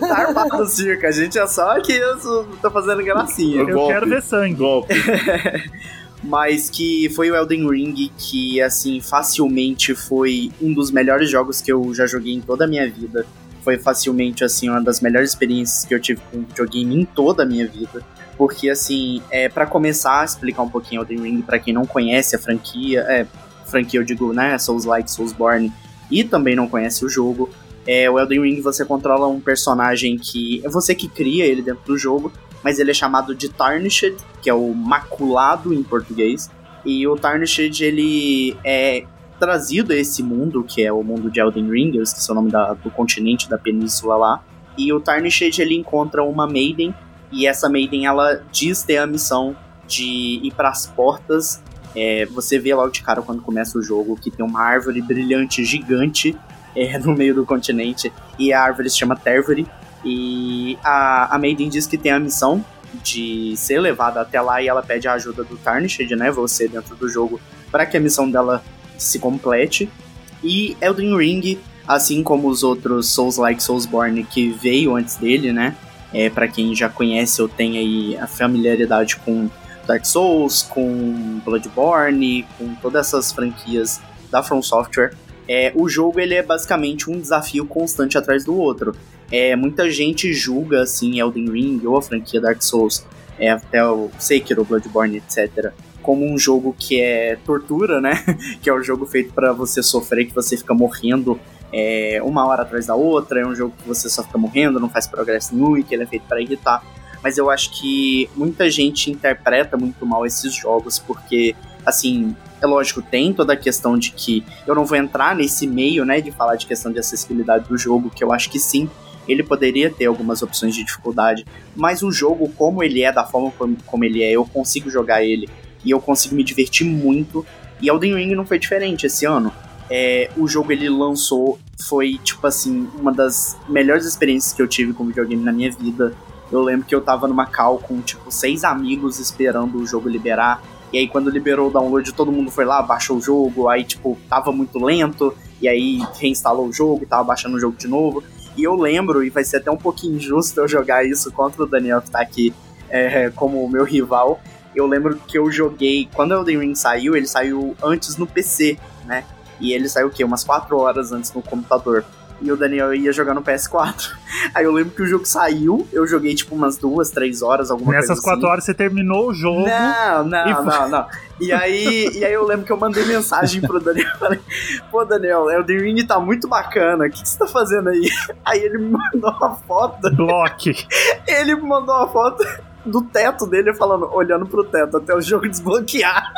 tá armado o circo. A gente é só que eu tô fazendo gracinha. Eu Golpe. quero ver sangue. Golpe. *laughs* Mas que foi o Elden Ring que, assim, facilmente foi um dos melhores jogos que eu já joguei em toda a minha vida. Foi facilmente, assim, uma das melhores experiências que eu tive com videogame em toda a minha vida. Porque, assim, é, para começar a explicar um pouquinho Elden Ring, pra quem não conhece a franquia, é, franquia eu digo, né, Souls-like, Soulsborne, e também não conhece o jogo, é, o Elden Ring você controla um personagem que é você que cria ele dentro do jogo, mas ele é chamado de Tarnished, que é o maculado em português. E o Tarnished, ele é trazido a esse mundo, que é o mundo de Elden Ring, eu esqueci o nome da- do continente, da península lá. E o Tarnished, ele encontra uma Maiden, e essa Maiden, ela diz ter a missão de ir para as portas. É, você vê logo de cara quando começa o jogo que tem uma árvore brilhante gigante *laughs* é, no meio do continente, e a árvore se chama Tervery. E a, a Maiden diz que tem a missão de ser levada até lá e ela pede a ajuda do Tarnished, né? Você dentro do jogo, para que a missão dela se complete. E Elden Ring, assim como os outros Souls-like Soulsborne que veio antes dele, né? É, para quem já conhece ou tem aí a familiaridade com Dark Souls, com Bloodborne, com todas essas franquias da From Software, é, o jogo ele é basicamente um desafio constante atrás do outro. É, muita gente julga assim Elden Ring ou a franquia Dark Souls, é, até o Sekiro, Bloodborne, etc. Como um jogo que é tortura, né? *laughs* que é um jogo feito para você sofrer, que você fica morrendo é, uma hora atrás da outra. É um jogo que você só fica morrendo, não faz progresso nenhum e que ele é feito para irritar. Mas eu acho que muita gente interpreta muito mal esses jogos porque, assim, é lógico, tem toda a questão de que eu não vou entrar nesse meio, né, de falar de questão de acessibilidade do jogo, que eu acho que sim, ele poderia ter algumas opções de dificuldade, mas o jogo, como ele é, da forma como, ele é, eu consigo jogar ele e eu consigo me divertir muito. E Elden Ring não foi diferente esse ano. É, o jogo ele lançou, foi tipo assim, uma das melhores experiências que eu tive com videogame na minha vida. Eu lembro que eu tava numa call com tipo seis amigos esperando o jogo liberar. E aí quando liberou o download, todo mundo foi lá, baixou o jogo, aí tipo, tava muito lento, e aí reinstalou o jogo, tava baixando o jogo de novo. E eu lembro, e vai ser até um pouquinho injusto eu jogar isso contra o Daniel que tá aqui é, como meu rival. Eu lembro que eu joguei, quando o Elden Ring saiu, ele saiu antes no PC, né? E ele saiu o quê? Umas 4 horas antes no computador. E o Daniel ia jogar no PS4. *laughs* Aí eu lembro que o jogo saiu, eu joguei tipo umas duas, três horas, alguma Nessas coisa quatro assim. horas você terminou o jogo. Não, não, E não, não. E aí, e aí eu lembro que eu mandei mensagem pro Daniel. *laughs* Falei, pô, Daniel, Elden Ring tá muito bacana. O que, que você tá fazendo aí? *laughs* Aí ele me mandou uma foto. Block. Ele me mandou uma foto do teto dele falando, olhando pro teto até o jogo desbloquear.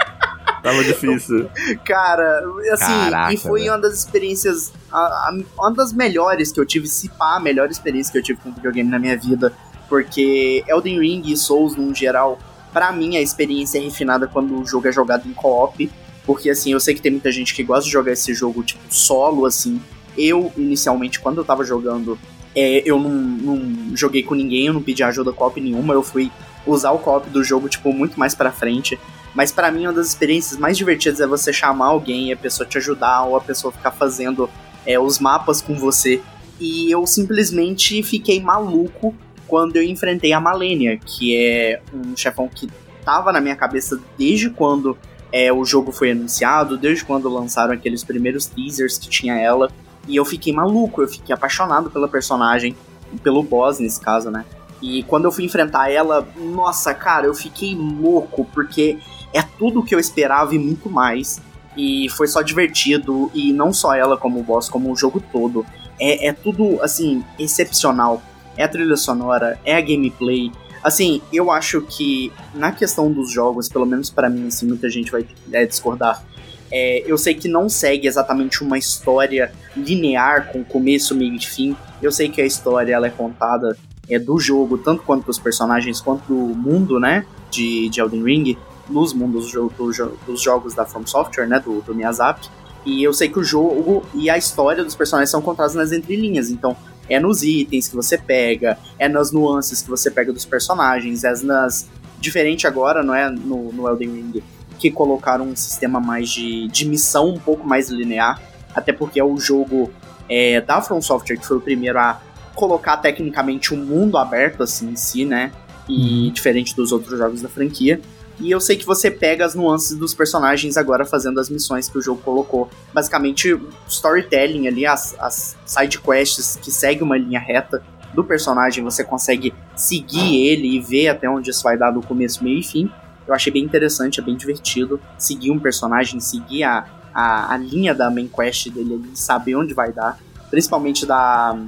Tava difícil. Cara, assim, Caraca, e foi velho. uma das experiências, a- a- uma das melhores que eu tive, se pá, a melhor experiência que eu tive com videogame na minha vida, porque Elden Ring e Souls, no geral, pra mim a experiência é refinada quando o jogo é jogado em co-op, porque assim, eu sei que tem muita gente que gosta de jogar esse jogo, tipo, solo, assim, eu, inicialmente, quando eu tava jogando, é, eu não, não joguei com ninguém, eu não pedi ajuda co-op nenhuma, eu fui usar o co-op do jogo, tipo, muito mais pra frente, mas pra mim, uma das experiências mais divertidas é você chamar alguém e a pessoa te ajudar, ou a pessoa ficar fazendo é, os mapas com você. E eu simplesmente fiquei maluco quando eu enfrentei a Malenia, que é um chefão que tava na minha cabeça desde quando é, o jogo foi anunciado, desde quando lançaram aqueles primeiros teasers que tinha ela. E eu fiquei maluco, eu fiquei apaixonado pela personagem, pelo boss nesse caso, né? E quando eu fui enfrentar ela, nossa, cara, eu fiquei louco, porque é tudo que eu esperava e muito mais. E foi só divertido, e não só ela como boss, como o jogo todo. É, é tudo, assim, excepcional. É a trilha sonora, é a gameplay. Assim, eu acho que na questão dos jogos, pelo menos para mim, assim, muita gente vai é, discordar. É, eu sei que não segue exatamente uma história linear com começo, meio e fim. Eu sei que a história ela é contada é, do jogo, tanto quanto dos personagens, quanto do mundo, né? De, de Elden Ring, nos mundos do, do, dos jogos da From Software, né? Do, do Miyazaki. E eu sei que o jogo e a história dos personagens são contados nas entrelinhas. Então, é nos itens que você pega, é nas nuances que você pega dos personagens, é nas. Diferente agora, não é? No, no Elden Ring, que colocaram um sistema mais de, de missão um pouco mais linear. Até porque é o jogo é, da From Software que foi o primeiro a colocar tecnicamente um mundo aberto assim em si, né? E diferente dos outros jogos da franquia. E eu sei que você pega as nuances dos personagens agora fazendo as missões que o jogo colocou. Basicamente, storytelling ali, as, as side quests que seguem uma linha reta do personagem, você consegue seguir ele e ver até onde isso vai dar do começo, meio e fim. Eu achei bem interessante, é bem divertido seguir um personagem, seguir a, a, a linha da main quest dele ali, saber onde vai dar. Principalmente da,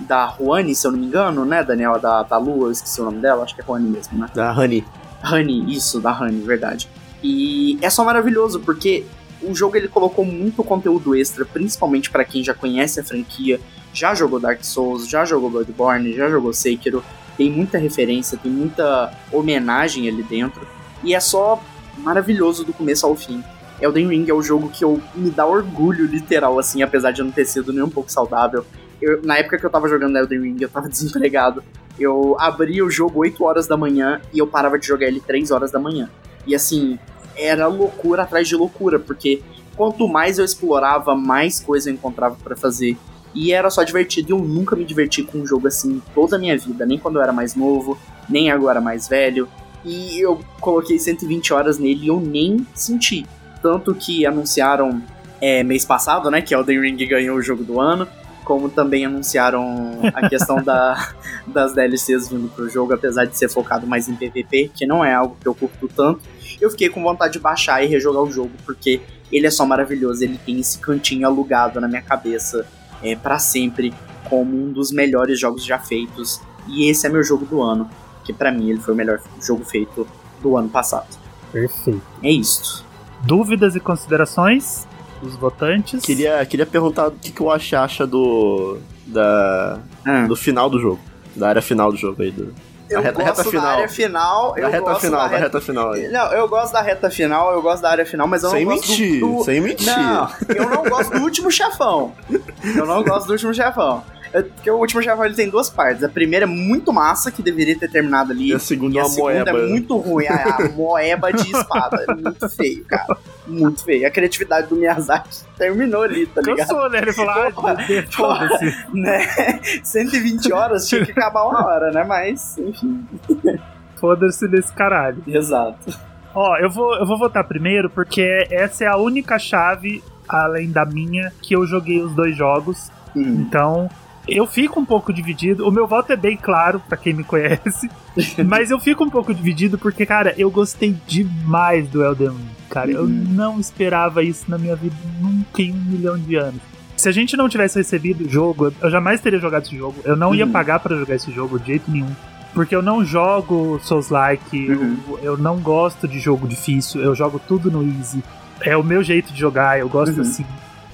da Juani, se eu não me engano, né, Daniel? Da, da Lua, eu esqueci o nome dela, acho que é Juani mesmo, né? Da Honey. Honey, isso, da Honey, verdade. E é só maravilhoso, porque o jogo ele colocou muito conteúdo extra, principalmente para quem já conhece a franquia, já jogou Dark Souls, já jogou Bloodborne, já jogou Sekiro. Tem muita referência, tem muita homenagem ali dentro. E é só maravilhoso do começo ao fim. Elden Ring é o jogo que eu me dá orgulho literal, assim, apesar de eu não ter sido nem um pouco saudável. Eu, na época que eu tava jogando Elden Ring, eu tava *laughs* desempregado. Eu abria o jogo 8 horas da manhã e eu parava de jogar ele 3 horas da manhã. E assim, era loucura atrás de loucura, porque quanto mais eu explorava, mais coisa eu encontrava para fazer. E era só divertido, e eu nunca me diverti com um jogo assim toda a minha vida, nem quando eu era mais novo, nem agora mais velho. E eu coloquei 120 horas nele e eu nem senti. Tanto que anunciaram é, mês passado, né, que Elden Ring ganhou o jogo do ano como também anunciaram a questão da, *laughs* das DLCs vindo pro jogo, apesar de ser focado mais em PVP, que não é algo que eu curto tanto, eu fiquei com vontade de baixar e rejogar o jogo, porque ele é só maravilhoso, ele tem esse cantinho alugado na minha cabeça é, para sempre, como um dos melhores jogos já feitos, e esse é meu jogo do ano, que para mim ele foi o melhor jogo feito do ano passado. Perfeito. É isso. Dúvidas e considerações dos votantes? Queria, queria perguntar o que, que o Ash acha do. Da, Ah. do final do jogo. Da área final do jogo aí. Do, Eu reta- gosto reta da final. área final. da eu reta gosto final, da da reta final aí. Não, eu gosto da reta final, eu gosto da área final, mas eu Sem não gosto mentir, do, do... sem mentir. Não, eu não gosto do último chefão. Eu não gosto do último chefão. Eu- Porque o último chefão ele tem duas partes. A primeira é muito massa, que deveria ter terminado ali. E a segunda E é a uma segunda moeba. é muito ruim, a, a moeba de espada. É muito feio, cara. Muito feio. A criatividade do Miyazaki terminou ali, tá ligado? Cansou, né? Ele falou, ah, de- foda-se. Né? *laughs* 120 horas tinha que acabar uma hora, né? Mas, enfim. Foda-se desse caralho. Exato. Ó, eu vou, eu vou votar primeiro porque essa é a única chave, além da minha, que eu joguei os dois jogos. Hum. Então, eu fico um pouco dividido. O meu voto é bem claro, pra quem me conhece. *laughs* mas eu fico um pouco dividido porque, cara, eu gostei demais do Elden Ring. Cara, eu Uhum. não esperava isso na minha vida nunca em um milhão de anos. Se a gente não tivesse recebido o jogo, eu jamais teria jogado esse jogo. Eu não ia Uhum. pagar pra jogar esse jogo de jeito nenhum. Porque eu não jogo Souls-like, Uhum. eu, eu não gosto de jogo difícil, eu jogo tudo no easy. É o meu jeito de jogar, eu gosto Uhum. assim.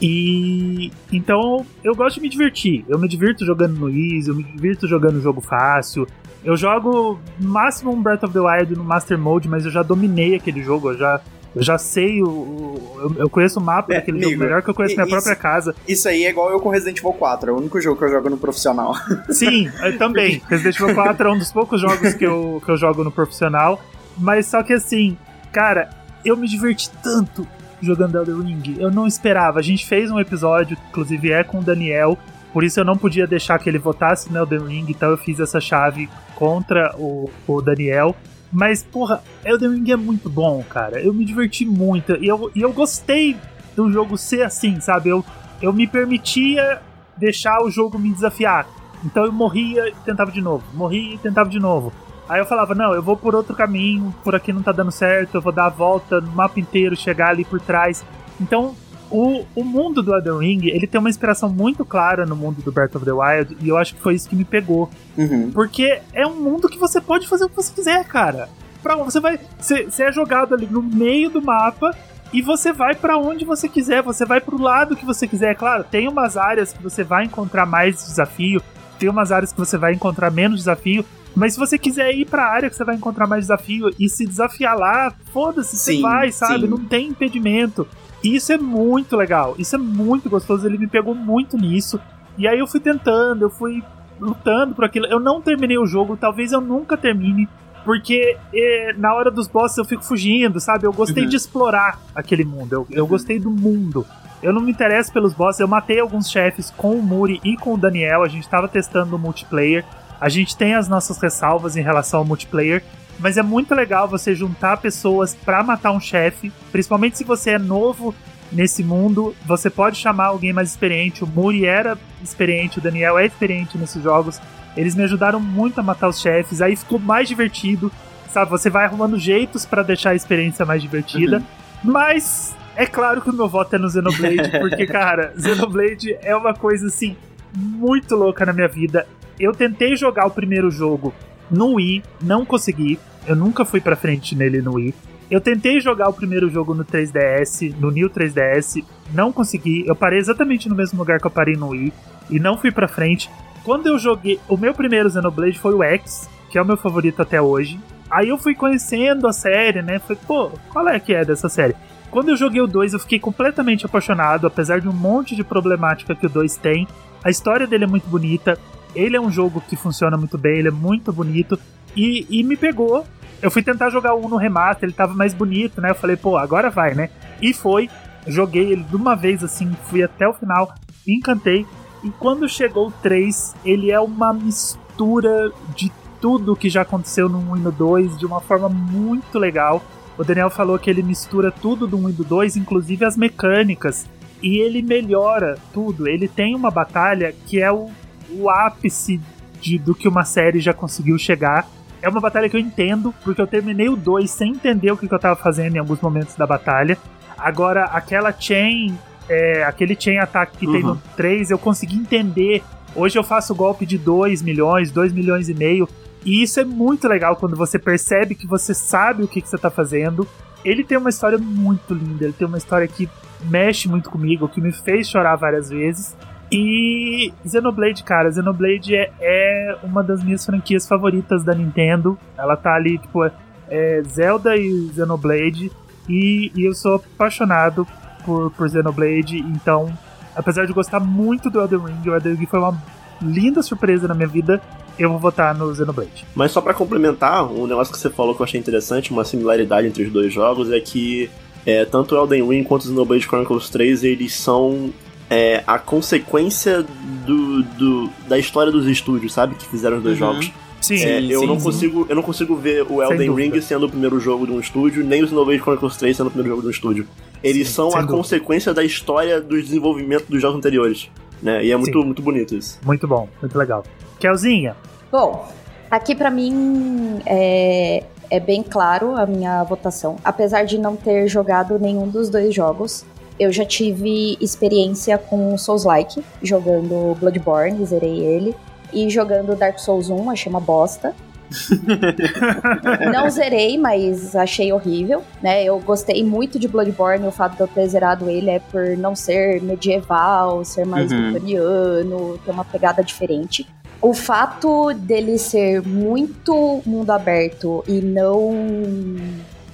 E então eu gosto de me divertir. Eu me divirto jogando no easy, eu me divirto jogando jogo fácil. Eu jogo no máximo um Breath of the Wild no Master Mode, mas eu já dominei aquele jogo, eu já, eu já sei o. o- eu, conheço o mapa É, daquele amigo, jogo melhor que eu conheço minha isso- própria casa. Isso aí é igual eu com Resident Evil 4, é o único jogo que eu jogo no profissional. *laughs* Sim, eu também. *laughs* Resident Evil 4 é um dos poucos jogos que eu, que eu jogo no profissional. Mas só que assim, cara, eu me diverti tanto jogando Elden Ring. Eu não esperava. A gente fez um episódio, inclusive é com o Daniel. Por isso eu não podia deixar que ele votasse no Elden Ring. Então eu fiz essa chave contra o, o Daniel. Mas, porra, Elden Ring é muito bom, cara. Eu me diverti muito. E eu, e eu gostei do jogo ser assim, sabe? Eu, eu me permitia deixar o jogo me desafiar. Então eu morria e tentava de novo, morria e tentava de novo. Aí eu falava, não, eu vou por outro caminho, por aqui não tá dando certo, eu vou dar a volta no mapa inteiro, chegar ali por trás. Então, o, o mundo do Elden Ring, ele tem uma inspiração muito clara no mundo do Breath of the Wild, e eu acho que foi isso que me pegou. Uhum. Porque é um mundo que você pode fazer o que você quiser, cara. Pra, você vai. Você, você é jogado ali no meio do mapa e você vai pra onde você quiser, você vai pro lado que você quiser. É Claro, tem umas áreas que você vai encontrar mais desafio, tem umas áreas que você vai encontrar menos desafio. Mas se você quiser ir pra área que você vai encontrar mais desafio e se desafiar lá, foda-se, você vai, sabe? sim. Não tem impedimento. E isso é muito legal, isso é muito gostoso, ele me pegou muito nisso. E aí eu fui tentando, eu fui lutando por aquilo. Eu não terminei o jogo, talvez eu nunca termine, porque eh, na hora dos bosses eu fico fugindo, sabe? Eu gostei Uhum. de explorar aquele mundo, eu, eu gostei do mundo. Eu não me interesso pelos bosses, eu matei alguns chefes com o Muri e com o Daniel, a gente tava testando o multiplayer. A gente tem as nossas ressalvas em relação ao multiplayer, mas é muito legal você juntar pessoas pra matar um chefe, principalmente se você é novo nesse mundo, você pode chamar alguém mais experiente. O Muri era experiente, o Daniel é experiente nesses jogos. Eles me ajudaram muito a matar os chefes, aí ficou mais divertido, sabe? Você vai arrumando jeitos pra deixar a experiência mais divertida. Mas é claro que o meu voto é no Xenoblade, porque, *laughs* cara, Xenoblade é uma coisa assim muito louca na minha vida. Eu tentei jogar o primeiro jogo no Wii, não consegui. Eu nunca fui pra frente nele no Wii. Eu tentei jogar o primeiro jogo no 3DS, no New 3DS, não consegui. Eu parei exatamente no mesmo lugar que eu parei no Wii e não fui pra frente. Quando eu joguei, o meu primeiro Xenoblade foi o X, que é o meu favorito até hoje. Aí eu fui conhecendo a série, né? Falei, pô, qual é que é dessa série? Quando eu joguei o 2, eu fiquei completamente apaixonado, apesar de um monte de problemática que o 2 tem. A história dele é muito bonita. Ele é um jogo que funciona muito bem, ele é muito bonito. E, e me pegou. Eu fui tentar jogar 1 no remaster, ele tava mais bonito, né? Eu falei, pô, agora vai, né? E foi. Joguei ele de uma vez assim, fui até o final, encantei. E quando chegou o 3, ele é uma mistura de tudo que já aconteceu no 1 e no 2 de uma forma muito legal. O Daniel falou que ele mistura tudo do 1 e do 2, inclusive as mecânicas. E ele melhora tudo. Ele tem uma batalha que é o, o ápice de, do que uma série já conseguiu chegar. É uma batalha que eu entendo, porque eu terminei o 2 sem entender o que, que eu tava fazendo em alguns momentos da batalha. Agora, aquela chain, é, aquele chain ataque que tem Uhum. no 3, eu consegui entender. Hoje eu faço golpe de 2 milhões, 2 milhões e meio. E isso é muito legal quando você percebe que você sabe o que, que você tá fazendo. Ele tem uma história muito linda, ele tem uma história que mexe muito comigo, que me fez chorar várias vezes. E Xenoblade, cara, Xenoblade é, é uma das minhas franquias favoritas da Nintendo. Ela tá ali, tipo, é, é Zelda e Xenoblade. E, e eu sou apaixonado por, por Xenoblade, então, apesar de gostar muito do Elden Ring, o Elden Ring foi uma linda surpresa na minha vida, eu vou votar no Xenoblade. Mas só pra complementar, um negócio que você falou que eu achei interessante, uma similaridade entre os dois jogos, é que é, tanto o Elden Ring quanto o Xenoblade Chronicles 3, eles são é, a consequência do, do- da história dos estúdios, sabe? Que fizeram os dois Uhum. jogos. Sim, É, eu, sim, não sim. Consigo, eu não consigo ver o Elden. Ring sendo o primeiro jogo de um estúdio, nem o Xenoblade Chronicles 3 sendo o primeiro jogo de um estúdio. Eles Sim, são a dúvida. consequência da história do desenvolvimento dos jogos anteriores. Né? E é muito, muito bonito isso. muito bom, muito legal. Kelzinha, Bom, aqui pra mim é, é bem claro a minha votação. Apesar de não ter jogado nenhum dos dois jogos, eu já tive experiência com Souls-like, jogando Bloodborne, zerei ele, e jogando Dark Souls 1, achei uma bosta. *laughs* não zerei, mas achei horrível, né? Eu gostei muito de Bloodborne, o fato de eu ter zerado ele é por não ser medieval, ser mais Uhum. vitoriano, ter uma pegada diferente. O fato dele ser muito mundo aberto e não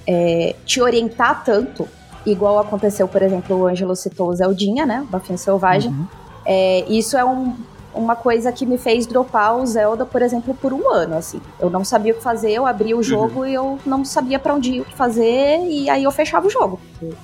é, te orientar tanto, igual aconteceu, por exemplo, o Ângelo citou o Zeldinha, né? O Bafinho Selvagem. Uhum. É, isso é um- uma coisa que me fez dropar o Zelda, por exemplo, por um ano, assim. Eu não sabia o que fazer, eu abria o jogo e eu não sabia pra onde ir o que fazer, e aí eu fechava o jogo.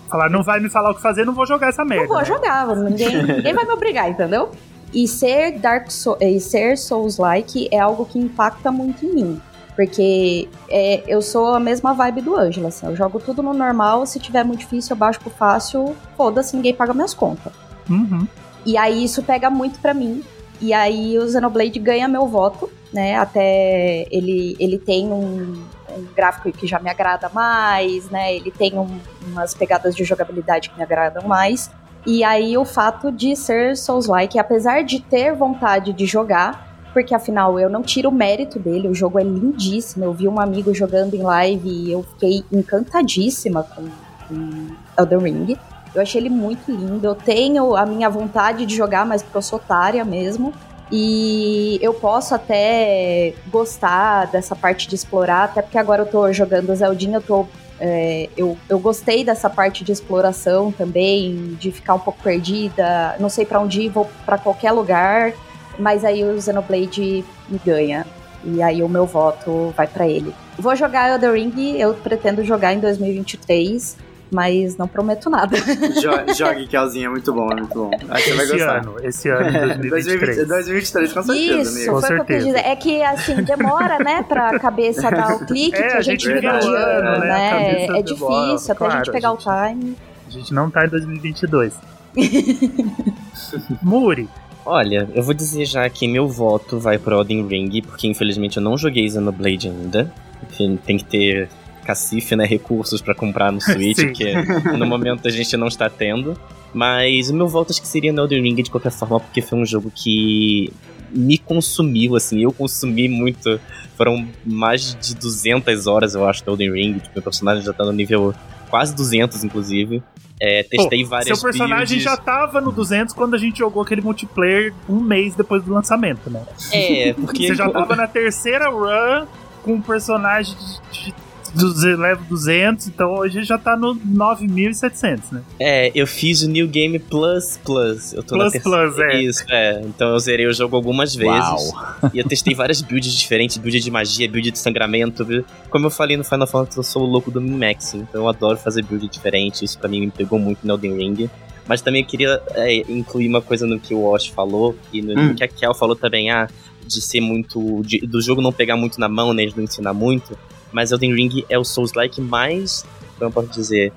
falar, não vai me falar o que fazer, não vou jogar essa merda. Não vou né? jogar, ninguém, *laughs* ninguém vai me obrigar, entendeu? E ser Dark Souls, e ser Souls-like é algo que impacta muito em mim. Porque é, eu sou a mesma vibe do Ângelo, assim. Eu jogo tudo no normal, se tiver muito difícil, eu baixo pro fácil, foda-se, ninguém paga minhas contas. Uhum. e aí isso pega muito pra mim. E aí o Xenoblade ganha meu voto, né? Até ele, ele tem um, um gráfico que já me agrada mais, né? Ele tem um- umas pegadas de jogabilidade que me agradam mais. E aí o fato de ser Souls-like, apesar de ter vontade de jogar, porque afinal eu não tiro o mérito dele, o jogo é lindíssimo. Eu vi um amigo jogando em live e eu fiquei encantadíssima com, com Elden Ring. Eu achei ele muito lindo. Eu tenho a minha vontade de jogar, mas porque eu sou otária mesmo. E eu posso até gostar dessa parte de explorar, até porque agora eu tô jogando Zeldinha, eu tô. é, eu, eu gostei dessa parte de exploração também, de ficar um pouco perdida, não sei pra onde ir, vou pra qualquer lugar, mas aí o Xenoblade me ganha. E aí o meu voto vai pra ele. Vou jogar Elden Ring, eu pretendo jogar em 2023, mas não prometo nada. *laughs* Jo- Jogue, Kelzinha, é muito bom, é muito bom. Acho que você vai Esse gostar. ano, esse ano, É, 2023. 2023, com certeza, Isso, amigo. Com foi o que eu quis certeza. dizer. É que, assim, demora, né, pra cabeça dar o clique, É, que a gente gente de o ano, né, né? É demora, difícil até a gente pegar a o time. A gente não tá em 2022. *laughs* Muri, Olha, eu vou dizer já que meu voto vai pro Elden Ring, porque infelizmente eu não joguei Xenoblade ainda. Tem que ter cacife, né, recursos pra comprar no *laughs* Switch, que no momento a gente não está tendo. Mas o meu voto acho que seria no Elden Ring de qualquer forma, porque foi um jogo que me consumiu, assim, eu consumi muito. Foram mais de 200 horas, eu acho, do Elden Ring. Tipo, meu personagem já tá no nível quase 200, inclusive. É, testei várias seu personagem builds. já tava no 200 quando a gente jogou aquele multiplayer um mês depois do lançamento, né? É, *laughs* porque... Você já tava na terceira run com um personagem de, level 200, então hoje já tá no 9700, né? É, eu fiz o New Game Plus Plus. Eu tô Plus na terceira. Plus, é. Isso, é. Então eu zerei o jogo algumas vezes. Uau. *laughs* E eu testei várias builds diferentes, build de magia, build de sangramento. build- Como eu falei no Final Fantasy, eu sou o louco do min-maxing, então eu adoro fazer build diferente. Isso pra mim me pegou muito no Elden Ring. Mas também eu queria é, incluir uma coisa no que o Wash falou, e no Hum. que a Kel falou também, ah, de ser muito. de- do jogo não pegar muito na mão, né? De não ensinar muito. Mas Elden Ring é o Souls-like mais. Como eu posso dizer?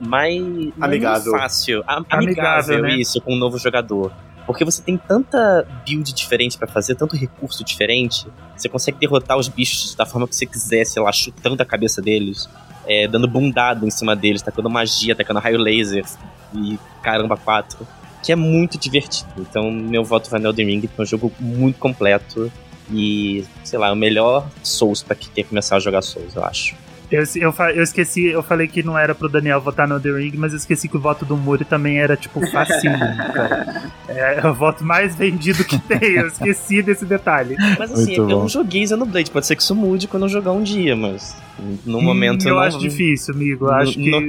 Mais. Amigável. Fácil. Amigável, amigável, né? isso, com um novo jogador. Porque você tem tanta build diferente pra fazer, tanto recurso diferente, você consegue derrotar os bichos da forma que você quiser, sei lá, chutando a cabeça deles, é, dando bundada em cima deles, tacando magia, tacando raio laser e caramba, quatro. Que é muito divertido. Então, meu voto vai no Elden Ring, que é um jogo muito completo e, sei lá, o melhor Souls pra quem quer começar a jogar Souls, eu acho. Eu, eu, eu esqueci, eu falei que não era pro Daniel votar no The Ring, mas eu esqueci que o voto do Muri também era, tipo, facinho, *laughs* cara. É o voto mais vendido que tem, eu esqueci desse detalhe. Mas assim, Muito eu bom. não joguei Xenoblade, pode ser que isso mude quando eu jogar um dia, mas no momento Hum, eu não, acho difícil, amigo. Eu no- acho que no-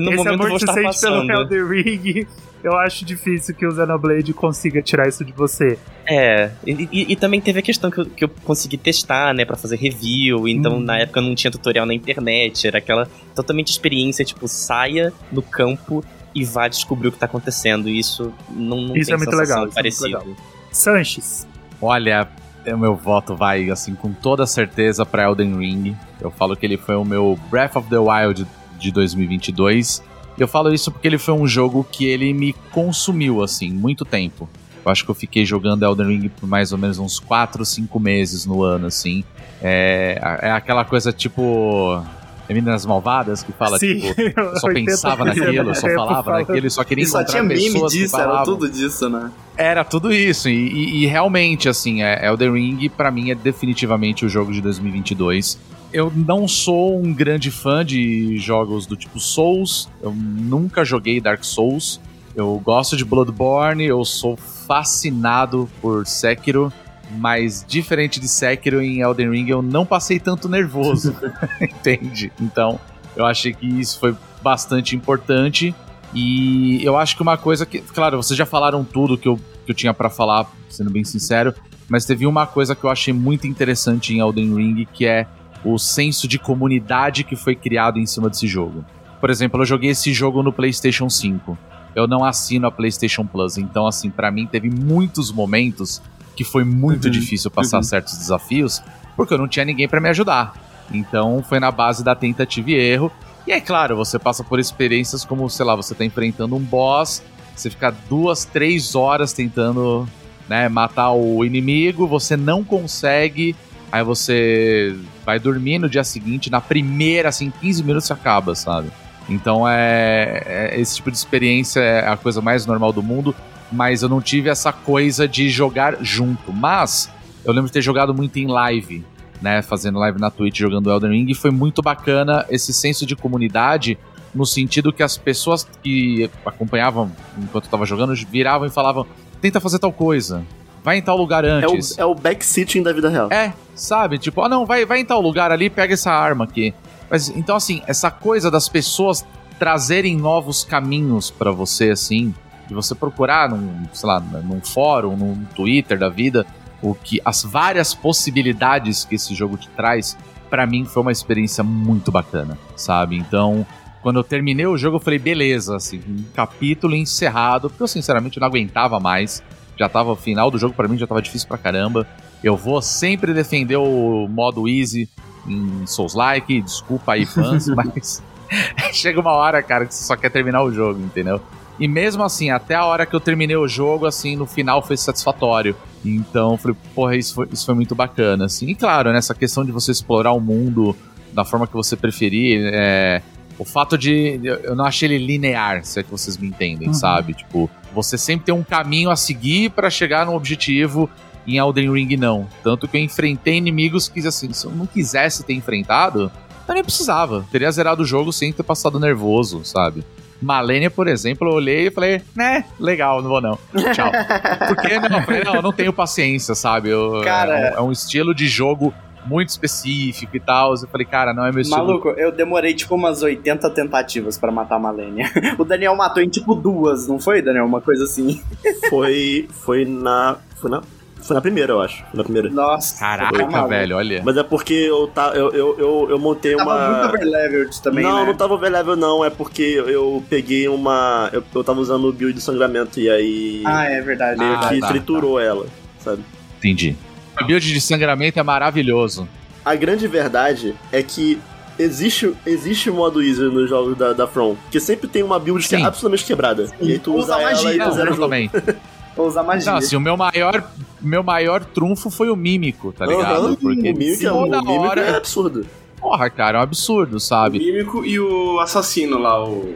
no esse amor que você sente passando. pelo Elden Ring, eu acho difícil que o Xenoblade consiga tirar isso de você. É, e, e- e também teve a questão que eu, que eu consegui testar, né, pra fazer review, então Hum. na época não tinha tutorial na internet, era aquela totalmente experiência, tipo, saia no campo e vá descobrir o que tá acontecendo, e isso não, não Isso tem é muito legal, isso é muito Sanches. Olha, o meu voto vai, assim, com toda certeza pra Elden Ring. Eu falo que ele foi o meu Breath of the Wild de 2022. Eu falo isso porque ele foi um jogo que ele me consumiu, assim, muito tempo. Eu acho que eu fiquei jogando Elden Ring por mais ou menos uns 4, 5 meses no ano, assim. É, é aquela coisa tipo. É Meninas Malvadas que fala, Sim, tipo, *laughs* eu só pensava 80% naquilo, eu só *laughs* falava naquilo, só queria E só encontrar tinha meme pessoas que disso, era tudo disso, né? Era tudo isso, e, e- e realmente, assim, é, Elden Ring, pra mim, é definitivamente o jogo de 2022. Eu não sou um grande fã de jogos do tipo Souls, eu nunca joguei Dark Souls, eu gosto de Bloodborne, eu sou fascinado por Sekiro, mas diferente de Sekiro em Elden Ring, eu não passei tanto nervoso, *laughs* entende? Então, eu achei que isso foi bastante importante. E eu acho que uma coisa que, claro, vocês já falaram tudo que eu, que eu tinha pra falar, sendo bem sincero, mas teve uma coisa que eu achei muito interessante em Elden Ring, que é o senso de comunidade que foi criado em cima desse jogo. Por exemplo, eu joguei esse jogo no PlayStation 5. Eu não assino a PlayStation Plus, então assim, pra mim teve muitos momentos que foi muito Uhum, difícil passar uhum. certos desafios, porque eu não tinha ninguém pra me ajudar. Então foi na base da tentativa e erro. E é claro, você passa por experiências como, sei lá, você tá enfrentando um boss Você fica duas, três horas tentando né, matar o inimigo, você não consegue, aí você vai dormir no dia seguinte, na primeira, assim, 15 minutos você acaba, sabe? Então é, é- esse tipo de experiência é a coisa mais normal do mundo, mas eu não tive essa coisa de jogar junto. Mas eu lembro de ter jogado muito em live, né? Fazendo live na Twitch jogando Elden Ring, e foi muito bacana esse senso de comunidade, no sentido que as pessoas que acompanhavam enquanto eu tava jogando viravam e falavam: tenta fazer tal coisa, vai em tal lugar É o, antes. é o backseating da vida real. É, sabe? Tipo, ah, não, vai, vai em tal lugar ali, pega essa arma aqui. Mas, então, assim, essa coisa das pessoas trazerem novos caminhos pra você, assim, de você procurar num, sei lá, num fórum, num Twitter da vida, o que as várias possibilidades que esse jogo te traz, pra mim foi uma experiência muito bacana, sabe? Então, quando eu terminei o jogo, eu falei, beleza, assim, um capítulo encerrado, porque eu sinceramente não aguentava mais. Já tava o final do jogo, pra mim já tava difícil pra caramba. Eu vou sempre defender o modo easy em Souls-like, desculpa aí fãs, *laughs* mas *laughs* chega uma hora, cara, que você só quer terminar o jogo, entendeu? E mesmo assim, até a hora que eu terminei o jogo, assim, no final foi satisfatório. Então, falei, porra, isso foi, isso foi muito bacana, assim. E claro, nessa questão de você explorar o mundo da forma que você preferir, é, o fato de. eu- não achei ele linear, se é que vocês me entendem, Uhum. sabe? Tipo, você sempre tem um caminho a seguir pra chegar no objetivo. Em Elden Ring, não. Tanto que eu enfrentei inimigos que, assim, se eu não quisesse ter enfrentado, eu nem precisava. Teria zerado o jogo sem ter passado nervoso, sabe? Malenia, por exemplo, eu olhei e falei, né, legal, não vou não. Tchau. *laughs* Por que não? Eu falei, não, eu não tenho paciência, sabe? Eu- Cara- é, um, é um estilo de jogo muito específico e tal. Eu falei, cara, não é meu estilo. Maluco, eu demorei tipo umas 80 tentativas pra matar a Malenia. *laughs* O Daniel matou em tipo duas, não foi, Daniel? Uma coisa assim. Foi, foi na. Foi na. Foi na primeira, eu acho. Foi na primeira. Nossa. Caraca, tá maluco. velho, olha. Mas é porque eu, tá, eu, eu, eu, eu montei Tava uma. muito overleveled também, não, né? não tava overlevel não, é porque eu peguei uma. Eu, eu tava usando o build de sangramento e aí Ah, é verdade. meio Ah, que tá, triturou ela, sabe? Entendi. O build de sangramento é maravilhoso. A grande verdade é que existe, existe o modo easy nos jogos da, da From, que sempre tem uma build que é Sim. absolutamente quebrada. E aí tu Usa usa, ela magia, e tu zera o jogo. também. *laughs* Vou usar magia. Não, assim, o meu maior, meu maior trunfo foi o mímico, tá ligado? Porque o mímico, é, o mímico hora- é absurdo. Porra, cara, é um absurdo, O sabe? Mímico e o assassino lá, o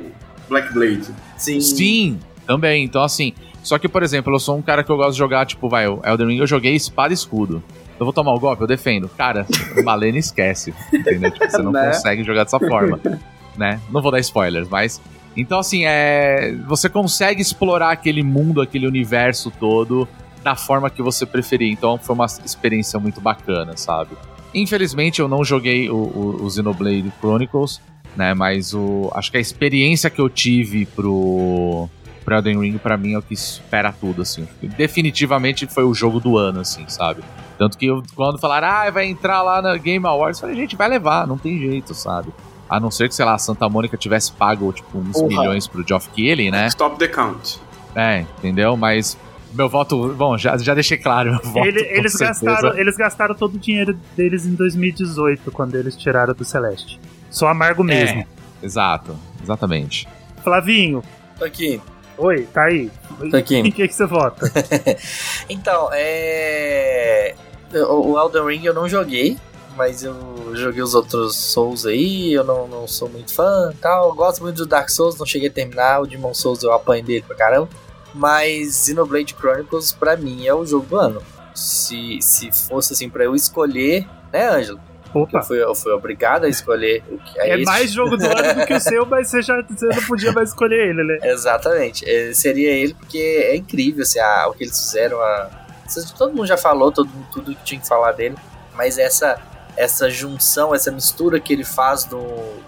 Black Blade. Sim. Sim, também. Então, assim, só que, por exemplo, eu sou um cara que eu gosto de jogar, tipo, vai, o Elden Ring, eu joguei espada e escudo. Eu vou tomar o golpe, eu defendo. Cara, *laughs* o Malena esquece, entendeu? Tipo, você não Né? consegue jogar dessa forma, *laughs* né? Não vou dar spoilers, mas... Então, assim, é... Você consegue explorar aquele mundo, aquele universo todo da forma que você preferir. Então, foi uma experiência muito bacana, sabe? Infelizmente, eu não joguei o, o, o Xenoblade Chronicles, né? Mas o, acho que a experiência que eu tive pro, pro Elden Ring, pra mim, é o que espera tudo, assim. Definitivamente foi o jogo do ano, assim, sabe? Tanto que eu, quando falaram, ah, vai entrar lá na Game Awards, eu falei, gente, vai levar, não tem jeito, sabe? A não ser que, sei lá, a Santa Mônica tivesse pago, tipo, uns Porra. milhões pro Geoff Keighley, né? Stop the count. É, entendeu? Mas meu voto, bom, já, já deixei claro, meu voto. Ele- eles, certeza. gastaram, eles gastaram todo o dinheiro deles em 2018, quando eles tiraram do Celeste. Só amargo mesmo. É, exato, exatamente. Flavinho, Tô aqui. oi, tá aí. Tô aqui. *laughs* Em que, que você vota? *laughs* Então, é. O Elden Ring eu não joguei, mas eu joguei os outros Souls aí, eu não, não sou muito fã e tal. Eu gosto muito do Dark Souls, não cheguei a terminar. O Demon Souls eu apanho dele pra caramba. Mas Xenoblade Chronicles, pra mim, é o jogo do ano. Se, se fosse assim, pra eu escolher, né, Ângelo? Opa, Eu fui, eu fui obrigado a escolher o que é esse- mais jogo do ano do que o *laughs* seu, mas você já você não podia mais escolher ele, né? Exatamente. É, seria ele porque é incrível assim, a- o que eles fizeram. A... Todo mundo já falou todo, tudo que tinha que falar dele. Mas essa, essa junção, essa mistura que ele faz do,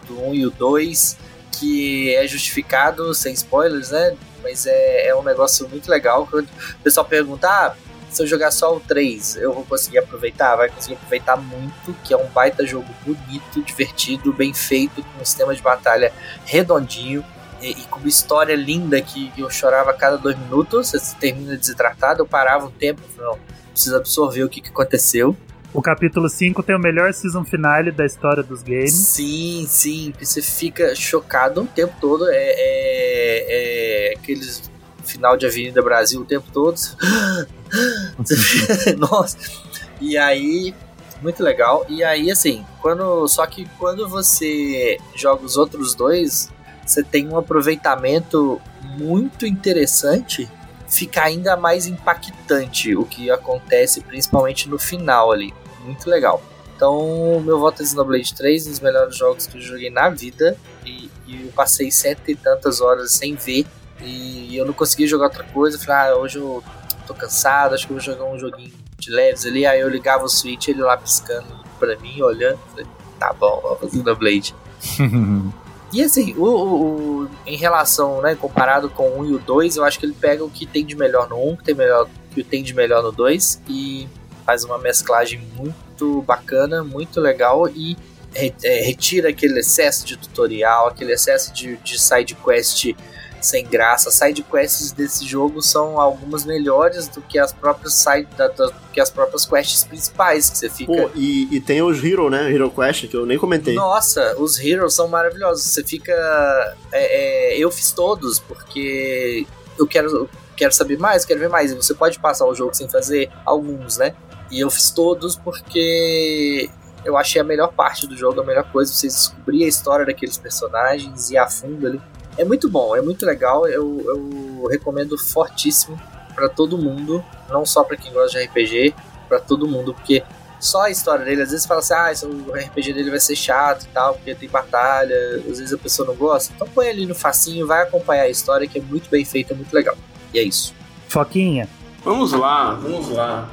do 1 e o 2, que é justificado, sem spoilers, né? Mas é, é um negócio muito legal. Quando o pessoal pergunta, ah, se eu jogar só o 3, eu vou conseguir aproveitar? Vai conseguir aproveitar muito, que é um baita jogo bonito, divertido, bem feito, com um sistema de batalha redondinho e, e com uma história linda que eu chorava a cada dois minutos. Você termina desidratado, eu parava um tempo, não, preciso absorver o que, que aconteceu. O capítulo 5 tem o melhor season finale da história dos games. Sim, sim, você fica chocado o tempo todo. É, é, é aqueles final de Avenida Brasil o tempo todo. *laughs* *laughs* Nossa. E aí, muito legal. E aí, assim, quando. Só que quando você joga os outros dois, você tem um aproveitamento muito interessante. Fica ainda mais impactante o que acontece, principalmente no final ali. Muito legal. Então, meu voto é Xenoblade 3, um dos melhores jogos que eu joguei na vida. E, e eu passei cento e tantas horas sem ver. E eu não consegui jogar outra coisa. Falei, ah, hoje eu tô cansado, acho que eu vou jogar um joguinho de leves ali. Aí eu ligava o Switch, ele lá piscando pra mim, olhando. Falei, tá bom, vamos Xenoblade. *laughs* E assim, o, o, o- em relação, né, comparado com o 1 e o 2, eu acho que ele pega o que tem de melhor no 1, que tem, melhor, que tem de melhor no 2, e faz uma mesclagem muito bacana, muito legal, e é, retira aquele excesso de tutorial, aquele excesso de, de side quest sem graça. Side quests desse jogo são algumas melhores do que as próprias side, da, da- que as próprias quests principais que você fica. Pô, e, e tem os Hero, né? Hero Quest, que eu nem comentei. Nossa, os Heroes são maravilhosos. Você fica. é, é, eu fiz todos porque eu quero, quero saber mais, quero ver mais. E você pode passar o jogo sem fazer alguns, né? E eu fiz todos porque eu achei a melhor parte do jogo, a melhor coisa, você descobrir a história daqueles personagens e a fundo ali. É muito bom, é muito legal. Eu, eu recomendo fortíssimo pra todo mundo, não só pra quem gosta de RPG, pra todo mundo, porque só a história dele, às vezes fala assim, ah, esse- o RPG dele vai ser chato e tal, porque tem batalha, às vezes a pessoa não gosta. Então põe ali no facinho, vai acompanhar a história, que é muito bem feita, muito legal. E é isso. Foquinha. Vamos lá, vamos lá.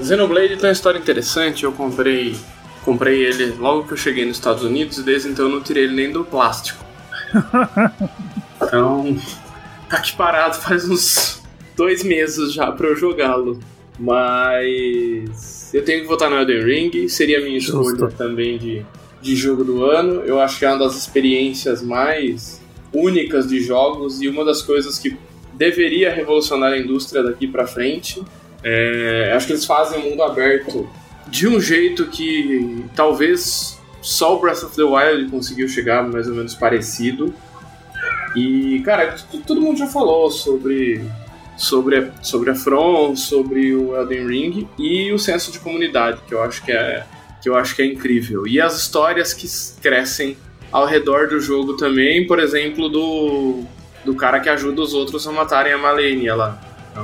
Xenoblade tem uma história interessante. Eu comprei, comprei ele logo que eu cheguei nos Estados Unidos e desde então eu não tirei ele nem do plástico. *laughs* Então, tá aqui parado faz uns dois meses já pra eu jogá-lo. Mas eu tenho que votar no Elden Ring, seria a minha escolha Justo. também de, de jogo do ano. Eu acho que é uma das experiências mais únicas de jogos e uma das coisas que deveria revolucionar a indústria daqui pra frente. É, acho que eles fazem o mundo aberto de um jeito que talvez só o Breath of the Wild conseguiu chegar mais ou menos parecido. E, cara, todo mundo já falou sobre sobre a, sobre a From, sobre o Elden Ring e o senso de comunidade, que eu acho que é que eu acho que é incrível. E as histórias que crescem ao redor do jogo também, por exemplo, do do cara que ajuda os outros a matarem a Malenia lá.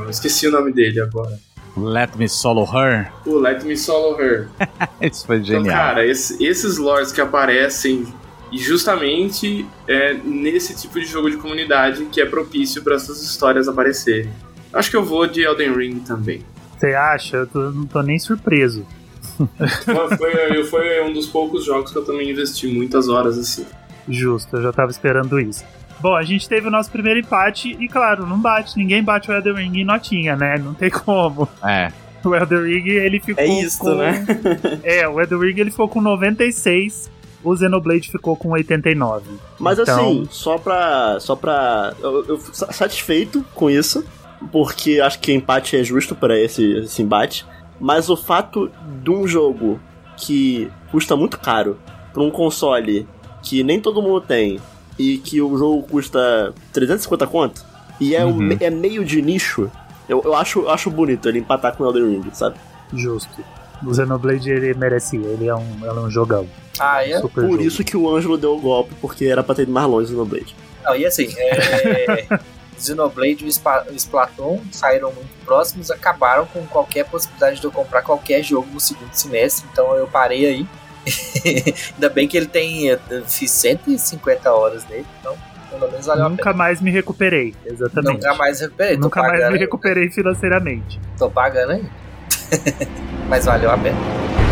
Esqueci o nome dele agora. Let me solo her. O Let Me Solo Her. *laughs* Isso foi Então, genial. cara, esse- esses lords que aparecem e justamente é nesse tipo de jogo de comunidade que é propício para essas histórias aparecerem. Acho que eu vou de Elden Ring também. Você acha? Eu tô- não tô nem surpreso. Foi, foi- foi um dos poucos jogos que eu também investi muitas horas assim. Justo, eu já tava esperando isso. Bom, a gente teve o nosso primeiro empate e, claro, não bate. Ninguém bate o Elden Ring em notinha, né? Não tem como. É. O Elden Ring, ele ficou É isso, com... né? *laughs* É, o Elden Ring, ele ficou com 96, o Xenoblade ficou com 89. Mas Então- assim, só pra. Só pra. Eu, eu fico sa- satisfeito com isso, porque acho que empate é justo para esse, esse embate. Mas o fato de um jogo que custa muito caro pra um console que nem todo mundo tem e que o jogo custa 350 conto e é, um Uhum. me- é meio de nicho, eu, eu acho, eu acho bonito ele empatar com o Elden Ring, sabe? Justo. O Xenoblade, ele merecia, ele é um, ele é um jogão. Ah, é? Super Por jogo. isso que o Ângelo deu o golpe, porque era pra ter ido mais longe no Blade. Não, e assim, é... *laughs* Xenoblade e o o Splatoon saíram muito próximos, acabaram com qualquer possibilidade de eu comprar qualquer jogo no segundo semestre, então eu parei aí. *laughs* Ainda bem que ele tem. Eu fiz 150 horas nele, então pelo menos valeu a Nunca mais me recuperei, exatamente. Nunca mais recuperei. Nunca mais me ainda. recuperei financeiramente. Tô pagando aí. *laughs* Mas valeu a pena.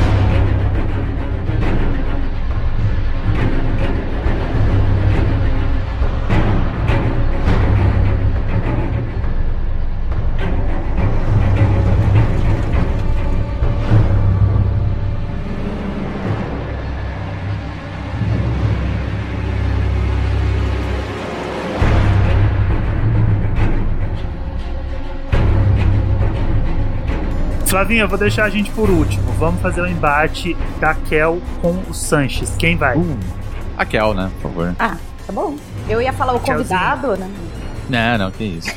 Flavinha, eu vou deixar a gente por último. Vamos fazer o embate da Kel com o Sanches. Quem vai? Uh, a Kel, né, por favor. Ah, tá bom. Eu ia falar o convidado, né? Não, não, que isso.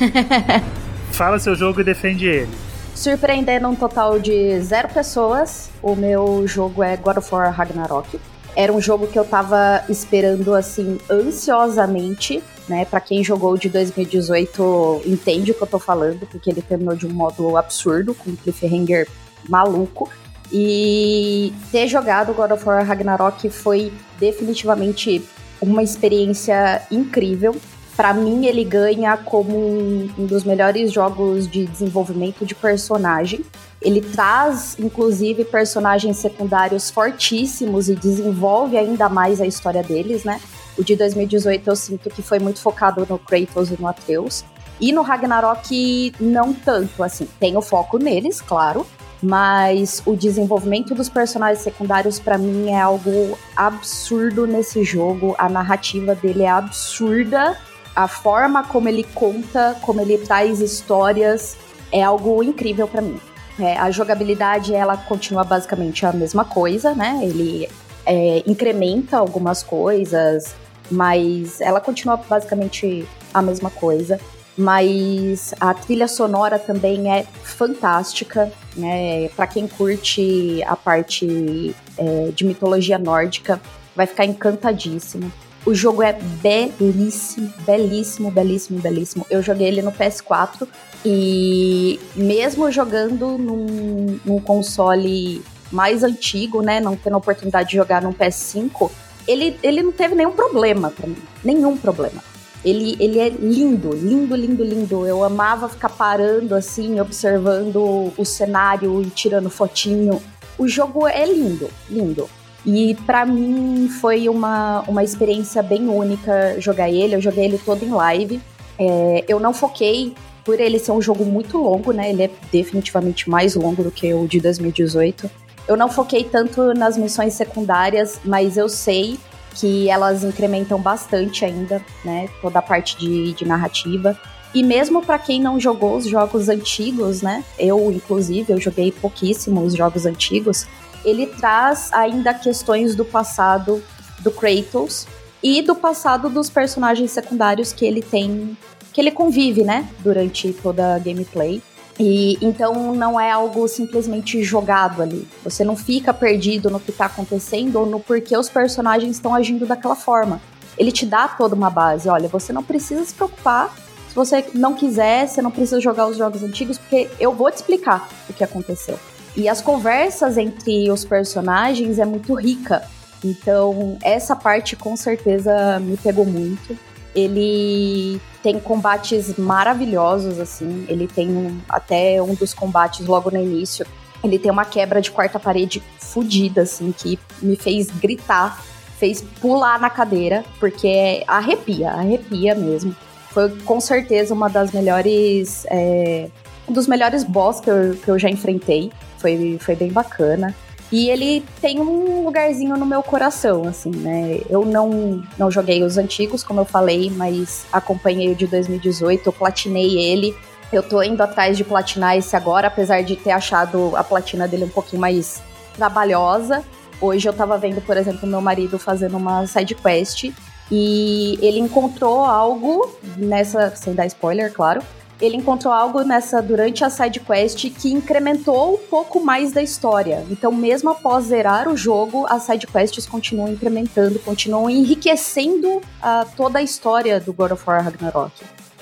*laughs* Fala seu jogo e defende ele. Surpreendendo um total de zero pessoas, o meu jogo é God of War Ragnarok. Era um jogo que eu tava esperando assim ansiosamente, né? Para quem jogou de 2018 entende o que eu tô falando, porque ele terminou de um modo absurdo, com um cliffhanger maluco. E ter jogado God of War Ragnarok foi definitivamente uma experiência incrível. Para mim, ele ganha como um, um dos melhores jogos de desenvolvimento de personagem. Ele traz, inclusive, personagens secundários fortíssimos e desenvolve ainda mais a história deles, né? O de 2018 eu sinto que foi muito focado no Kratos e no Atreus. E no Ragnarok, não tanto, assim. Tem o foco neles, claro, mas o desenvolvimento dos personagens secundários para mim é algo absurdo nesse jogo. A narrativa dele é absurda, a forma como ele conta, como ele traz histórias é algo incrível para mim. É, a jogabilidade ela continua basicamente a mesma coisa, né? Ele é, incrementa algumas coisas, mas ela continua basicamente a mesma coisa mas a trilha sonora também é fantástica, né? Para quem curte a parte é, de mitologia nórdica, vai ficar encantadíssimo. O jogo é belíssimo, belíssimo, belíssimo, belíssimo. Eu joguei ele no PS4 e mesmo jogando num, num console mais antigo, né, não tendo a oportunidade de jogar num PS5, ele, ele não teve nenhum problema para mim, nenhum problema. Ele, ele é lindo, lindo, lindo, lindo. Eu amava ficar parando assim, observando o cenário e tirando fotinho. O jogo é lindo, lindo. E para mim foi uma, uma experiência bem única jogar ele. Eu joguei ele todo em live. É, eu não foquei por ele ser um jogo muito longo, né? Ele é definitivamente mais longo do que o de 2018. Eu não foquei tanto nas missões secundárias, mas eu sei que elas incrementam bastante ainda, né? Toda a parte de, de narrativa. E mesmo para quem não jogou os jogos antigos, né? Eu, inclusive, eu joguei pouquíssimos jogos antigos. Ele traz ainda questões do passado do Kratos e do passado dos personagens secundários que ele tem, que ele convive, né? Durante toda a gameplay. E então não é algo simplesmente jogado ali. Você não fica perdido no que tá acontecendo ou no porquê os personagens estão agindo daquela forma. Ele te dá toda uma base. Olha, você não precisa se preocupar. Se você não quiser, você não precisa jogar os jogos antigos, porque eu vou te explicar o que aconteceu. E as conversas entre os personagens é muito rica. Então, essa parte com certeza me pegou muito. Ele tem combates maravilhosos, assim. Ele tem até um dos combates logo no início. Ele tem uma quebra de quarta parede fodida, assim, que me fez gritar, fez pular na cadeira, porque arrepia, arrepia mesmo. Foi com certeza uma das melhores. É, um dos melhores boss que eu, que eu já enfrentei. Foi, foi bem bacana. E ele tem um lugarzinho no meu coração, assim, né? Eu não, não joguei os antigos, como eu falei, mas acompanhei o de 2018, eu platinei ele. Eu tô indo atrás de platinar esse agora, apesar de ter achado a platina dele um pouquinho mais trabalhosa. Hoje eu tava vendo, por exemplo, meu marido fazendo uma side quest e ele encontrou algo nessa, sem dar spoiler, claro, ele encontrou algo nessa durante a side quest que incrementou um pouco mais da história. Então, mesmo após zerar o jogo, as side quests continuam incrementando, continuam enriquecendo uh, toda a história do God of War Ragnarok.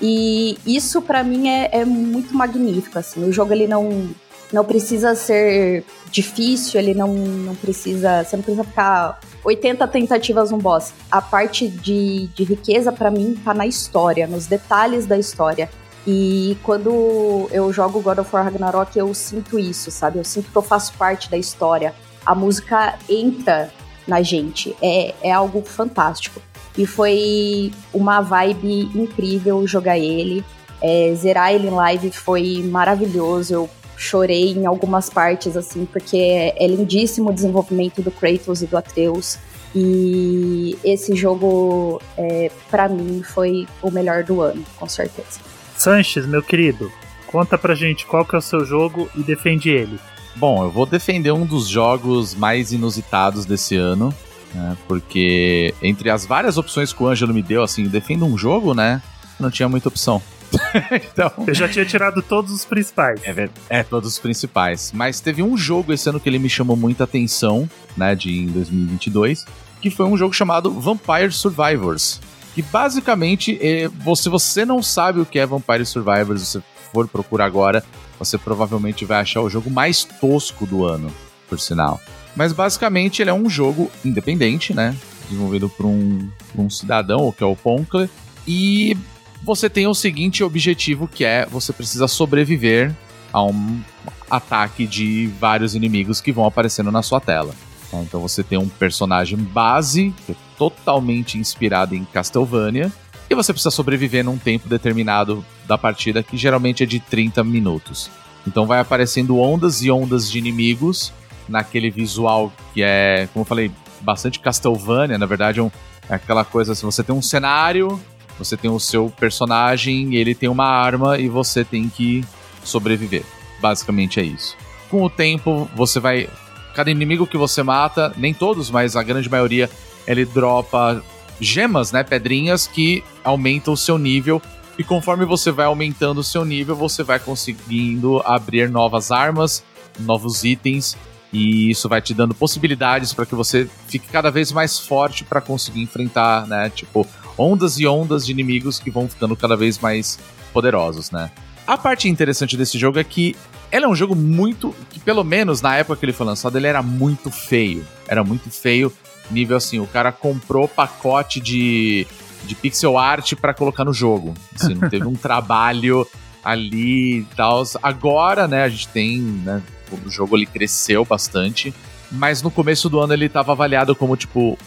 E isso para mim é, é, muito magnífico, assim. O jogo ele não não precisa ser difícil, ele não, não precisa, você não precisa ficar 80 tentativas no boss. A parte de, de riqueza para mim tá na história, nos detalhes da história. E quando eu jogo God of War Ragnarok, eu sinto isso, sabe? Eu sinto que eu faço parte da história. A música entra na gente. É, é algo fantástico. E foi uma vibe incrível jogar ele. É, zerar ele em live foi maravilhoso. Eu chorei em algumas partes, assim, porque é, lindíssimo o desenvolvimento do Kratos e do Atreus. E esse jogo, é, para mim, foi o melhor do ano, com certeza. Sanches, meu querido, conta pra gente qual que é o seu jogo e defende ele. Bom, eu vou defender um dos jogos mais inusitados desse ano, né? Porque entre as várias opções que o Ângelo me deu, assim, defendo um jogo, né? não tinha muita opção. *laughs* então, Eu já tinha tirado todos os principais. é, é, todos os principais. Mas teve um jogo esse ano que ele me chamou muita atenção, né, de em 2022, que foi um jogo chamado Vampire Survivors. Basicamente, é, se você não sabe o que é Vampire Survivors, você for procurar agora, você provavelmente vai achar o jogo mais tosco do ano, por sinal. Mas basicamente ele é um jogo independente, né? Desenvolvido por um, por um cidadão, que é o Ponkler. E você tem o seguinte objetivo que é você precisa sobreviver a um ataque de vários inimigos que vão aparecendo na sua tela. Tá? Então você tem um personagem base, que é totalmente inspirado em Castlevania, e você precisa sobreviver num tempo determinado da partida, que geralmente é de 30 minutos. Então vai aparecendo ondas e ondas de inimigos naquele visual que é, como eu falei, bastante Castlevania, na verdade é, um- é aquela coisa assim, você tem um cenário, você tem o seu personagem, ele tem uma arma e você tem que sobreviver. Basicamente é isso. Com o tempo, você vai. Cada inimigo que você mata, nem todos, mas a grande maioria, ele dropa gemas, né? Pedrinhas que aumentam o seu nível. E conforme você vai aumentando o seu nível, você vai conseguindo abrir novas armas, novos itens. E isso vai te dando possibilidades para que você fique cada vez mais forte para conseguir enfrentar, né? Tipo, ondas e ondas de inimigos que vão ficando cada vez mais poderosos, né? A parte interessante desse jogo é que ele é um jogo muito. que pelo menos na época que ele foi lançado, ele era muito feio. Era muito feio. Nível assim, o cara comprou pacote de, de pixel art pra colocar no jogo. Assim, não *laughs* teve um trabalho ali e tal. Agora, né, a gente tem. Né, o jogo ele cresceu bastante. Mas no começo do ano ele tava avaliado como, tipo,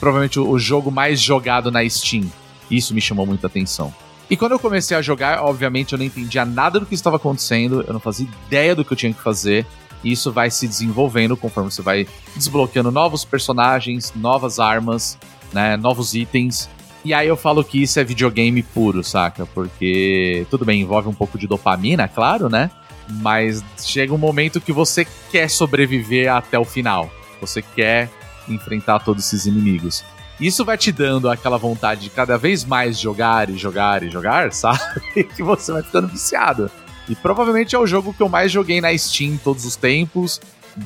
provavelmente o o jogo mais jogado na Steam. Isso me chamou muita atenção. E quando eu comecei a jogar, obviamente eu não entendia nada do que estava acontecendo, eu não fazia ideia do que eu tinha que fazer. E isso vai se desenvolvendo conforme você vai desbloqueando novos personagens, novas armas, né, novos itens. E aí eu falo que isso é videogame puro, saca? Porque tudo bem, envolve um pouco de dopamina, claro, né? Mas chega um momento que você quer sobreviver até o final. Você quer enfrentar todos esses inimigos. Isso vai te dando aquela vontade de cada vez mais jogar e jogar e jogar, *laughs* sabe? que você vai ficando viciado. E provavelmente é o jogo que eu mais joguei na Steam todos os tempos.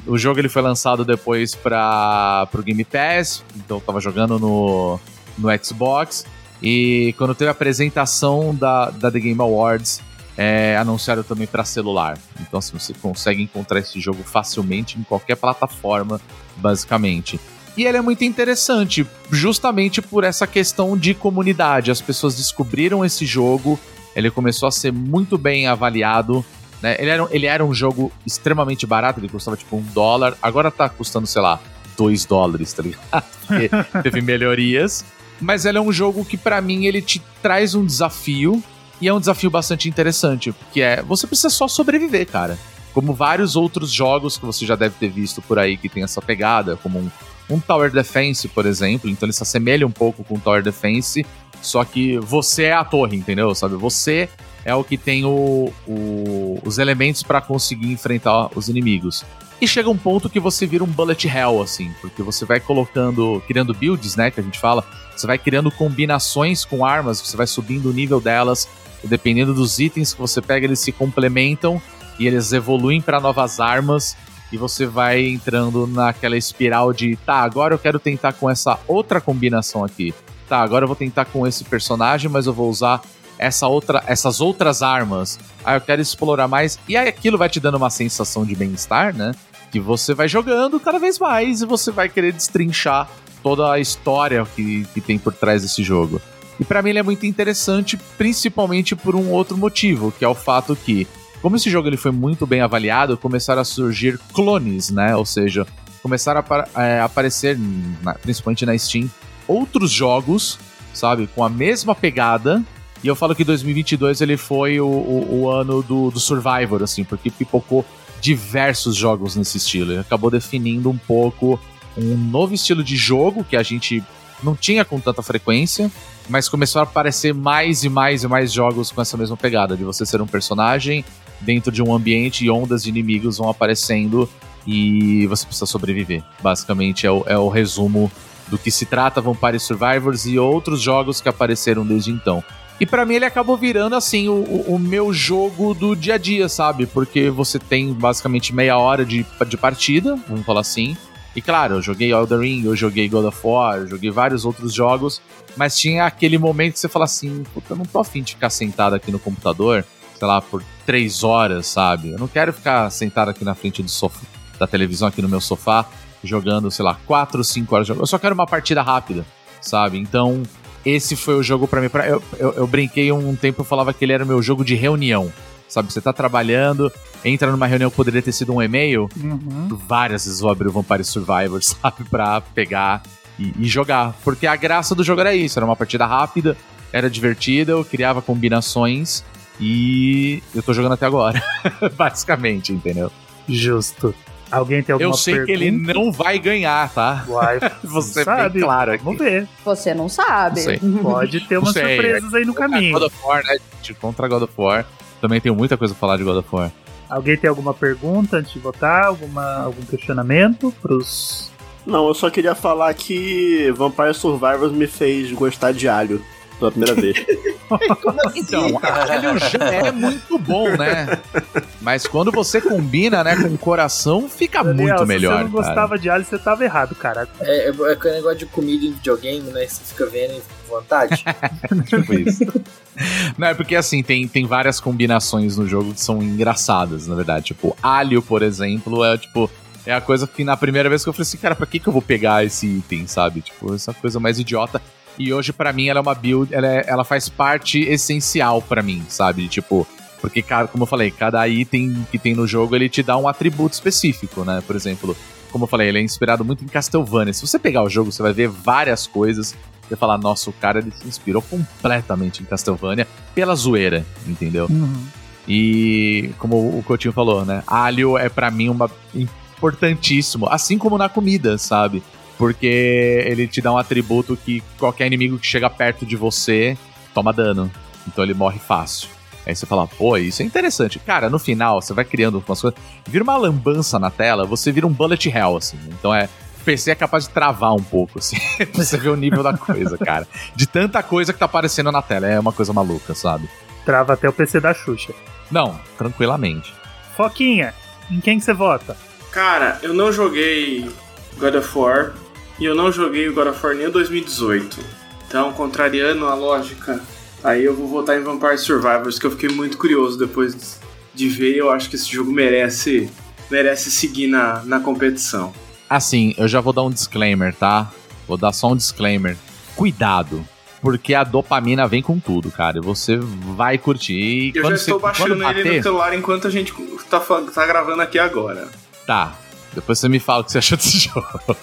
O jogo ele foi lançado depois para pro Game Pass, então eu tava jogando no, no Xbox. E quando teve a apresentação da, da The Game Awards, é, anunciaram também para celular. Então assim, você consegue encontrar esse jogo facilmente em qualquer plataforma, basicamente. E ele é muito interessante, justamente por essa questão de comunidade. As pessoas descobriram esse jogo, ele começou a ser muito bem avaliado. Né? Ele, era, ele era um jogo extremamente barato, ele custava tipo um dólar, agora tá custando, sei lá, dois dólares, tá ligado? Porque *laughs* teve melhorias. Mas ele é um jogo que, pra mim, ele te traz um desafio. E é um desafio bastante interessante, porque é. Você precisa só sobreviver, cara. Como vários outros jogos que você já deve ter visto por aí que tem essa pegada, como um, um Tower Defense, por exemplo. Então ele se assemelha um pouco com o Tower Defense, só que você é a torre, entendeu? Sabe? Você é o que tem o- o- os elementos pra conseguir enfrentar os inimigos. E chega um ponto que você vira um bullet hell, assim, porque você vai colocando, criando builds, né, que a gente fala, você vai criando combinações com armas, você vai subindo o nível delas, dependendo dos itens que você pega, eles se complementam e eles evoluem para novas armas, e você vai entrando naquela espiral de, tá, agora eu quero tentar com essa outra combinação aqui. Tá, agora eu vou tentar com esse personagem, mas eu vou usar essa outra, essas outras armas. Ah, eu quero explorar mais. E aí aquilo vai te dando uma sensação de bem-estar, né? Que você vai jogando cada vez mais e você vai querer destrinchar toda a história que, que tem por trás desse jogo. E pra mim ele é muito interessante, principalmente por um outro motivo, que é o fato que, como esse jogo ele foi muito bem avaliado, começaram a surgir clones, né? Ou seja, começaram a é, aparecer, na- principalmente na Steam, outros jogos, sabe, com a mesma pegada. E eu falo que 2022 ele foi o, o- o ano do, do Survivor, assim, porque pipocou diversos jogos nesse estilo. Ele acabou definindo um pouco um novo estilo de jogo que a gente não tinha com tanta frequência, mas começou a aparecer mais e mais e mais jogos com essa mesma pegada, de você ser um personagem dentro de um ambiente e ondas de inimigos vão aparecendo e você precisa sobreviver. Basicamente é o, é o resumo do que se trata Vampire Survivors e outros jogos que apareceram desde então. E pra mim ele acabou virando assim o, o- o meu jogo do dia a dia, sabe? Porque você tem basicamente meia hora de, de partida, vamos falar assim. E claro, eu joguei Elden Ring, eu joguei God of War, eu joguei vários outros jogos, mas tinha aquele momento que você fala assim, puta, eu não tô afim de ficar sentado aqui no computador, sei lá, por três horas, sabe? Eu não quero ficar sentado aqui na frente do sofá, da televisão aqui no meu sofá, jogando, sei lá, quatro, cinco horas. de jogo. Eu só quero uma partida rápida, sabe? Então, esse foi o jogo pra mim. Pra- Eu, eu, eu brinquei um tempo, eu falava que ele era o meu jogo de reunião. Sabe, você tá trabalhando, entra numa reunião que poderia ter sido um e-mail, Uhum. várias vezes eu abri o Vampire Survivor, *laughs* sabe, pra pegar e, e jogar. Porque a graça do jogo era isso, era uma partida rápida, era divertida, eu criava combinações e eu tô jogando até agora, *laughs* basicamente, entendeu? Justo. Alguém tem alguma eu sei pergunta? que ele não vai ganhar, tá? Vai, *laughs* Você sabe. bem claro aqui. Vamos ver. Você não sabe. Não. Pode ter umas Não sei. surpresas aí no caminho. God of War, né, gente? Contra God of War. Também tenho muita coisa pra falar de God of War. Alguém tem alguma pergunta antes de votar? Alguma, algum questionamento pros. Não, eu só queria falar que Vampire Survivors me fez gostar de alho pela primeira vez. *laughs* Então, alho já é muito bom, né? Mas quando você combina, né, com o coração, fica Daniel, muito se melhor. você não cara. gostava de alho, você tava errado, cara. É, é, é aquele negócio de comida em videogame, né? Você fica vendo e com vontade. *laughs* Tipo isso. Não, é porque assim, tem, tem várias combinações no jogo que são engraçadas, na verdade. Tipo, alho, por exemplo, é tipo. É a coisa que na primeira vez que eu falei assim, cara, pra que, que eu vou pegar esse item, sabe? Tipo, essa coisa mais idiota. E hoje, pra mim, ela é uma build, ela, é- ela faz parte essencial pra mim, sabe? Tipo, porque, cara, como eu falei, cada item que tem no jogo, ele te dá um atributo específico, né? Por exemplo, como eu falei, ele é inspirado muito em Castlevania. Se você pegar o jogo, você vai ver várias coisas você falar, nossa, o cara ele se inspirou completamente em Castlevania pela zoeira, entendeu? E como o Coutinho falou, né? Alho é pra mim uma importantíssimo, assim como na comida, sabe? Porque ele te dá um atributo que qualquer inimigo que chega perto de você toma dano. Então ele morre fácil. Aí você fala, pô, isso é interessante. Cara, no final, você vai criando umas coisas. Vira uma lambança na tela, você vira um bullet hell, assim. Então é. O PC é capaz de travar um pouco, assim. *laughs* pra você ver o nível da coisa, cara. De tanta coisa que tá aparecendo na tela. É uma coisa maluca, sabe? Trava até o PC da Xuxa. Não, tranquilamente. Foquinha, em quem que você vota? Cara, eu não joguei God of War e eu não joguei o God of War nem o 2018. Então, contrariando a lógica, aí eu vou votar em Vampire Survivors, que eu fiquei muito curioso depois de ver. Eu acho que esse jogo merece, merece seguir na, na competição. Assim, eu já vou dar um disclaimer, tá? Vou dar só um disclaimer. Cuidado. Porque a dopamina vem com tudo, cara. E você vai curtir. E Eu já estou você, baixando quando ele bater, no celular enquanto a gente tá, tá gravando aqui agora. Tá. Depois você me fala o que você achou desse *laughs* jogo.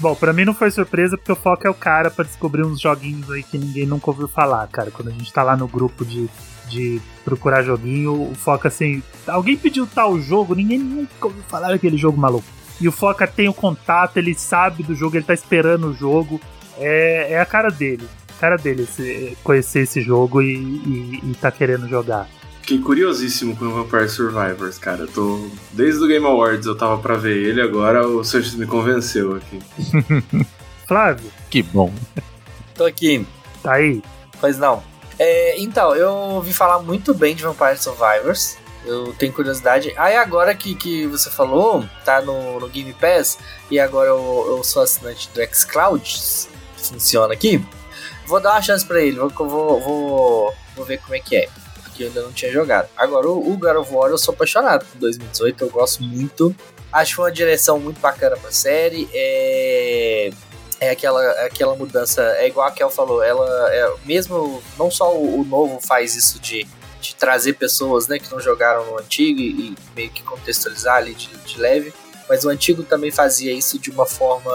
Bom, pra mim não foi surpresa porque o Foca é o cara pra descobrir uns joguinhos aí que ninguém nunca ouviu falar, cara. Quando a gente tá lá no grupo de, de procurar joguinho, o Foca assim, alguém pediu tal jogo, ninguém nunca ouviu falar daquele jogo maluco. E o Foca tem o contato, ele sabe do jogo, ele tá esperando o jogo. É, é a cara dele. A cara dele esse- conhecer esse jogo e, e, e tá querendo jogar. Fiquei curiosíssimo com o Vampire Survivors, cara. Eu tô. Desde o Game Awards eu tava pra ver ele, agora o Sanches me convenceu aqui. *laughs* Flávio, Que bom. Tô aqui. tá aí? Pois não. É, então, eu ouvi falar muito bem de Vampire Survivors. Eu tenho curiosidade. Aí agora que, que você falou, tá no, no Game Pass, e agora eu, eu sou assinante do xCloud, funciona aqui. Vou dar uma chance pra ele, vou, vou, vou, vou ver como é que é. Porque eu ainda não tinha jogado. Agora, o, o God of War eu sou apaixonado por 2018, eu gosto muito. Acho que uma direção muito bacana pra série. É é aquela, aquela mudança, é igual a Kel falou, ela é, mesmo, não só o, o novo faz isso de, de trazer pessoas né, que não jogaram no antigo e, e meio que contextualizar ali de, de leve, mas o antigo também fazia isso de uma forma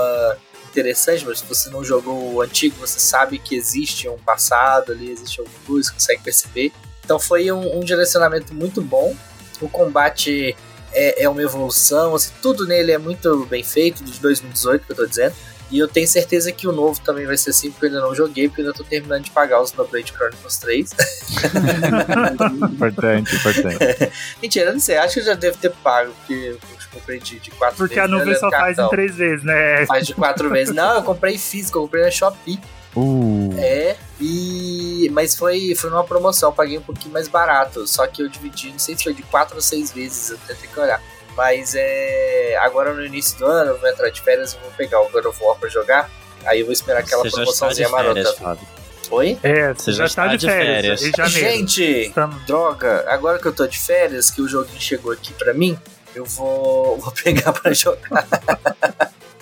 interessante, mas se você não jogou o antigo, você sabe que existe um passado ali, existe alguma coisa, consegue perceber. Então foi um, um direcionamento muito bom, o combate é, é uma evolução, assim, tudo nele é muito bem feito, de 2018 que eu tô dizendo, e eu tenho certeza que o novo também vai ser assim, porque eu ainda não joguei, porque eu ainda tô terminando de pagar os Snowblade Chronicles 3. *laughs* importante, importante. *laughs* Mentira, eu não sei, acho que eu já devo ter pago, porque eu comprei de, de quatro Porque vezes. a nuvem né, só faz em três vezes, né? Faz de quatro vezes. Não, eu comprei físico, eu comprei na Shopee. Uh, É, e. Mas foi, foi numa promoção, paguei um pouquinho mais barato. Só que eu dividi, não sei se foi de 4 ou 6 vezes, eu até tenho que olhar. Mas é. Agora no início do ano, eu vou entrar de férias e vou pegar o God of War pra jogar. Aí eu vou esperar aquela Você já está de promoçãozinha marota. férias, Fábio. Oi? É, Você já está de férias. Janeiro. Gente, Tamo- droga, agora que eu tô de férias, que o joguinho chegou aqui pra mim, eu vou, vou pegar pra *laughs* jogar.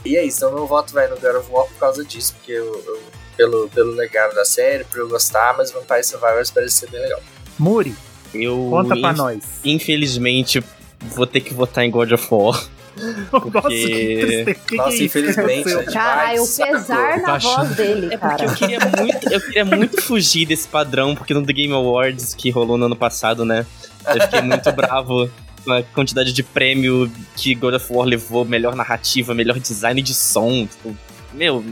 e é isso, então meu voto vai no God of War por causa disso, porque eu, eu- pelo, pelo legado da série, por eu gostar, mas Vampire Survivors parece ser bem legal. Muri, Eu, conta pra nós. infelizmente, vou ter que votar em God of War. *laughs* Nossa, que Nossa, é infelizmente, né? Caralho, o pesar na Tá voz dele, É porque cara. eu queria muito, eu queria muito fugir desse padrão, porque no The Game Awards que rolou no ano passado, né? Eu fiquei muito *laughs* bravo com a quantidade de prêmio que God of War levou, melhor narrativa, melhor design de som. Tipo, meu,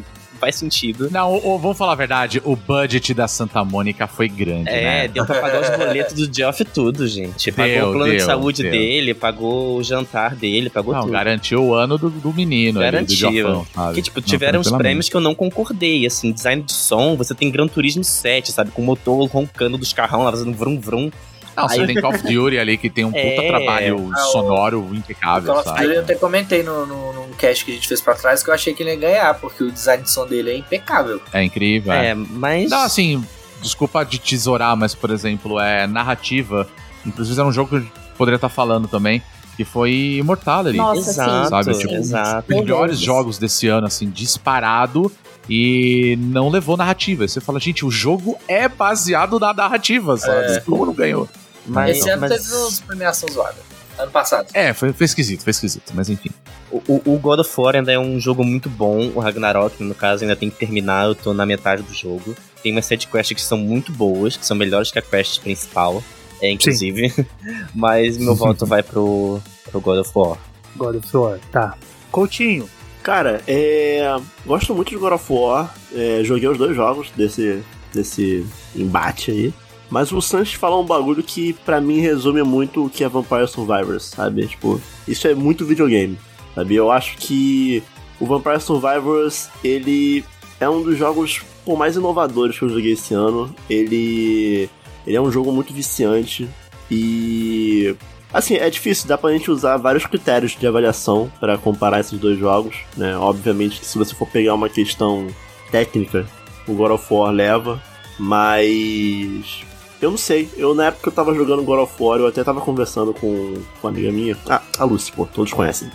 faz sentido. Não, o- o- vamos falar a verdade, o budget da Santa Mônica foi grande, É, né? deu pra pagar os *laughs* boletos do Geoff tudo, gente. Pagou Deu, o plano de deu, saúde deu. dele, pagou o jantar dele, pagou Não, tudo. garantiu o ano do, do menino, ali, do Garantiu. Jofão, sabe? Porque, tipo, Não, tiveram os tranquilamente. prêmios que eu não concordei, assim, design de som, você tem Gran Turismo 7, sabe, com o motor roncando dos carrão lá, fazendo vrum vrum. Não, você tem Call of Duty ali que tem um puta É. trabalho Ah, o- sonoro impecável, Call of sabe? Duty eu até comentei no, no, num cast que a gente fez pra trás que eu achei que ele ia ganhar, porque o design de som dele é impecável. É incrível. É, É. mas... Não, assim, desculpa de tesourar, mas, por exemplo, é narrativa. Inclusive, era um jogo que eu poderia estar falando também, que foi Immortality. Nossa, Exato, sabe? Tipo, exato. Os melhores Deus. jogos desse ano, assim, disparado. E não levou narrativa. Você fala, gente, o jogo é baseado na narrativa, sabe? É. Como não ganhou? Mas, Esse ano mas teve uns premiação zoada. Ano passado. É, foi, foi esquisito, foi esquisito, mas enfim. o, o- God of War ainda é um jogo muito bom, o Ragnarok, no caso, ainda tem que terminar, eu tô na metade do jogo. Tem umas side quests que são muito boas, que são melhores que a quest principal, é, inclusive. *laughs* mas meu voto vai pro, pro God of War. God of War, tá. Coutinho, Cara, é. Gosto muito de God of War. é, joguei os dois jogos desse, desse embate aí. Mas o Sanches falou um bagulho que pra mim resume muito o que é Vampire Survivors, sabe? Tipo, isso é muito videogame, sabe? Eu acho que o Vampire Survivors, ele é um dos jogos pô, mais inovadores que eu joguei esse ano. Ele, ele é um jogo muito viciante e Assim, é difícil, dá pra gente usar vários critérios de avaliação para comparar esses dois jogos, né? Obviamente se você for pegar uma questão técnica, o God of War leva, mas eu não sei. Eu na época que eu tava jogando God of War, eu até tava conversando com, com uma amiga minha. Ah, a Lucy, pô, todos conhecem.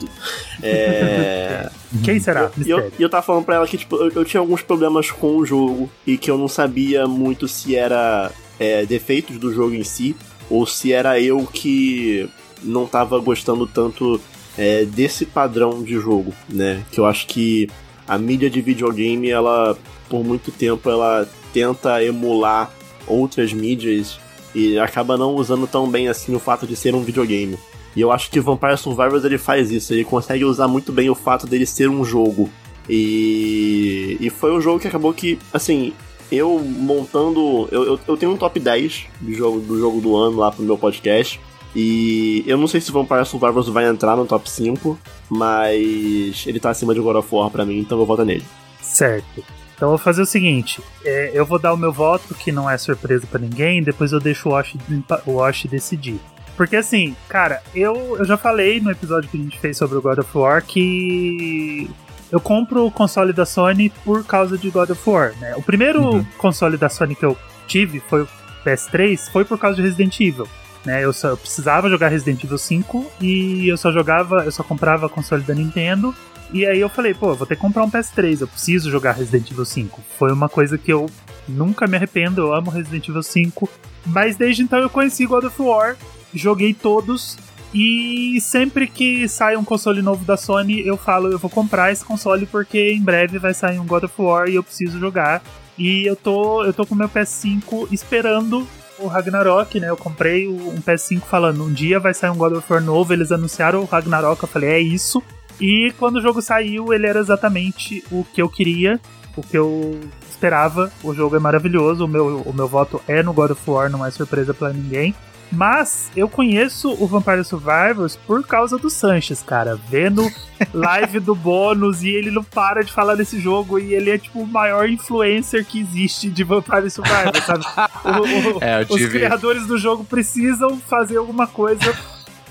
É. *laughs* quem será? E eu, Mistério. e eu tava falando pra ela que, tipo, eu, eu tinha alguns problemas com o jogo e que eu não sabia muito se era é, defeitos do jogo em si ou se era eu que não tava gostando tanto é, desse padrão de jogo, né? Que eu acho que a mídia de videogame, ela, por muito tempo, ela tenta emular outras mídias e acaba não usando tão bem assim o fato de ser um videogame. E eu acho que Vampire Survivors ele faz isso, ele consegue usar muito bem o fato dele ser um jogo. E, e foi um jogo que acabou que, assim, eu montando. Eu, eu, eu tenho um top 10 do jogo, do jogo do ano lá pro meu podcast. E eu não sei se Vampire Survivors vai entrar no top 5, mas ele tá acima de God of War pra mim, então eu voto nele. Certo. Então eu vou fazer o seguinte: é, eu vou dar o meu voto, que não é surpresa pra ninguém, depois eu deixo o Wash, o Wash decidir. Porque assim, cara, eu, eu já falei no episódio que a gente fez sobre o God of War que eu compro o console da Sony por causa de God of War, né? O primeiro Uhum. console da Sony que eu tive foi o PS3, foi por causa de Resident Evil. Né, eu só eu precisava jogar Resident Evil 5 e eu só jogava, eu só comprava console da Nintendo e aí eu falei, pô, eu vou ter que comprar um PS3, eu preciso jogar Resident Evil 5. Foi uma coisa que eu nunca me arrependo, eu amo Resident Evil 5. Mas desde então eu conheci God of War, joguei todos. E sempre que sai um console novo da Sony, eu falo, eu vou comprar esse console porque em breve vai sair um God of War e eu preciso jogar. E eu tô, eu tô com meu PS5 esperando o Ragnarok, né? Eu comprei um PS5 falando, um dia vai sair um God of War novo, eles anunciaram o Ragnarok, eu falei, é isso. E quando o jogo saiu, ele era exatamente o que eu queria, o que eu esperava. O jogo é maravilhoso, o meu, o meu voto é no God of War, não é surpresa pra ninguém. Mas eu conheço o Vampire Survivors por causa do Sanches, cara. Vendo *laughs* live do bônus e ele não para de falar desse jogo e ele é tipo o maior influencer que existe de Vampire Survivors, sabe? *laughs* O- o- É, Os criadores do jogo precisam fazer alguma coisa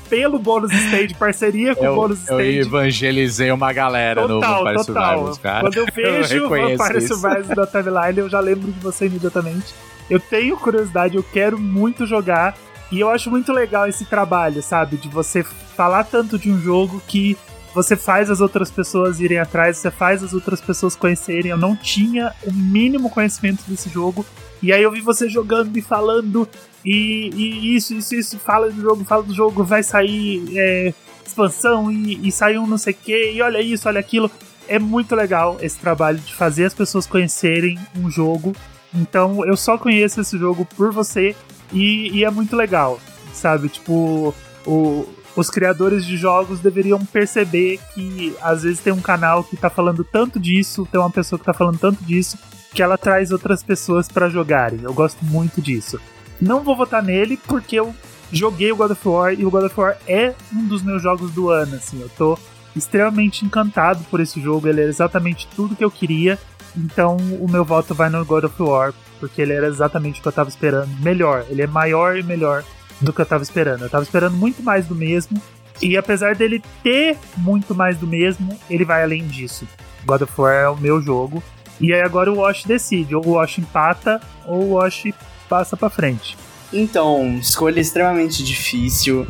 pelo bônus stage, parceria com o Eu, bônus eu stage. evangelizei uma galera no Total, Vampire total. Survivors, cara. Quando eu *laughs* vejo o Vampire isso. Survivors da timeline, eu já lembro de você imediatamente. Eu tenho curiosidade, eu quero muito jogar. E eu acho muito legal esse trabalho, sabe? De você falar tanto de um jogo que você faz as outras pessoas irem atrás, você faz as outras pessoas conhecerem. Eu não tinha o mínimo conhecimento desse jogo. E aí eu vi você jogando e falando, e, e isso, isso, isso, fala do jogo, fala do jogo, vai sair é, expansão e, e um não sei o que, e olha isso, olha aquilo. É muito legal esse trabalho de fazer as pessoas conhecerem um jogo. Então eu só conheço esse jogo por você e, e é muito legal, sabe? Tipo, o- os criadores de jogos deveriam perceber que às vezes tem um canal que tá falando tanto disso, tem uma pessoa que tá falando tanto disso, que ela traz outras pessoas pra jogarem. Eu gosto muito disso. Não vou votar nele porque eu joguei o God of War e o God of War é um dos meus jogos do ano, assim. Eu tô extremamente encantado por esse jogo, ele é exatamente tudo que eu queria. Então o meu voto vai no God of War, porque ele era exatamente o que eu tava esperando. Melhor, ele é maior e melhor do que eu tava esperando. Eu tava esperando muito mais do mesmo. E apesar dele ter muito mais do mesmo, ele vai além disso. God of War é o meu jogo. E aí agora o Wash decide, ou o Wash empata, ou o Wash passa pra frente. Então, escolha extremamente difícil.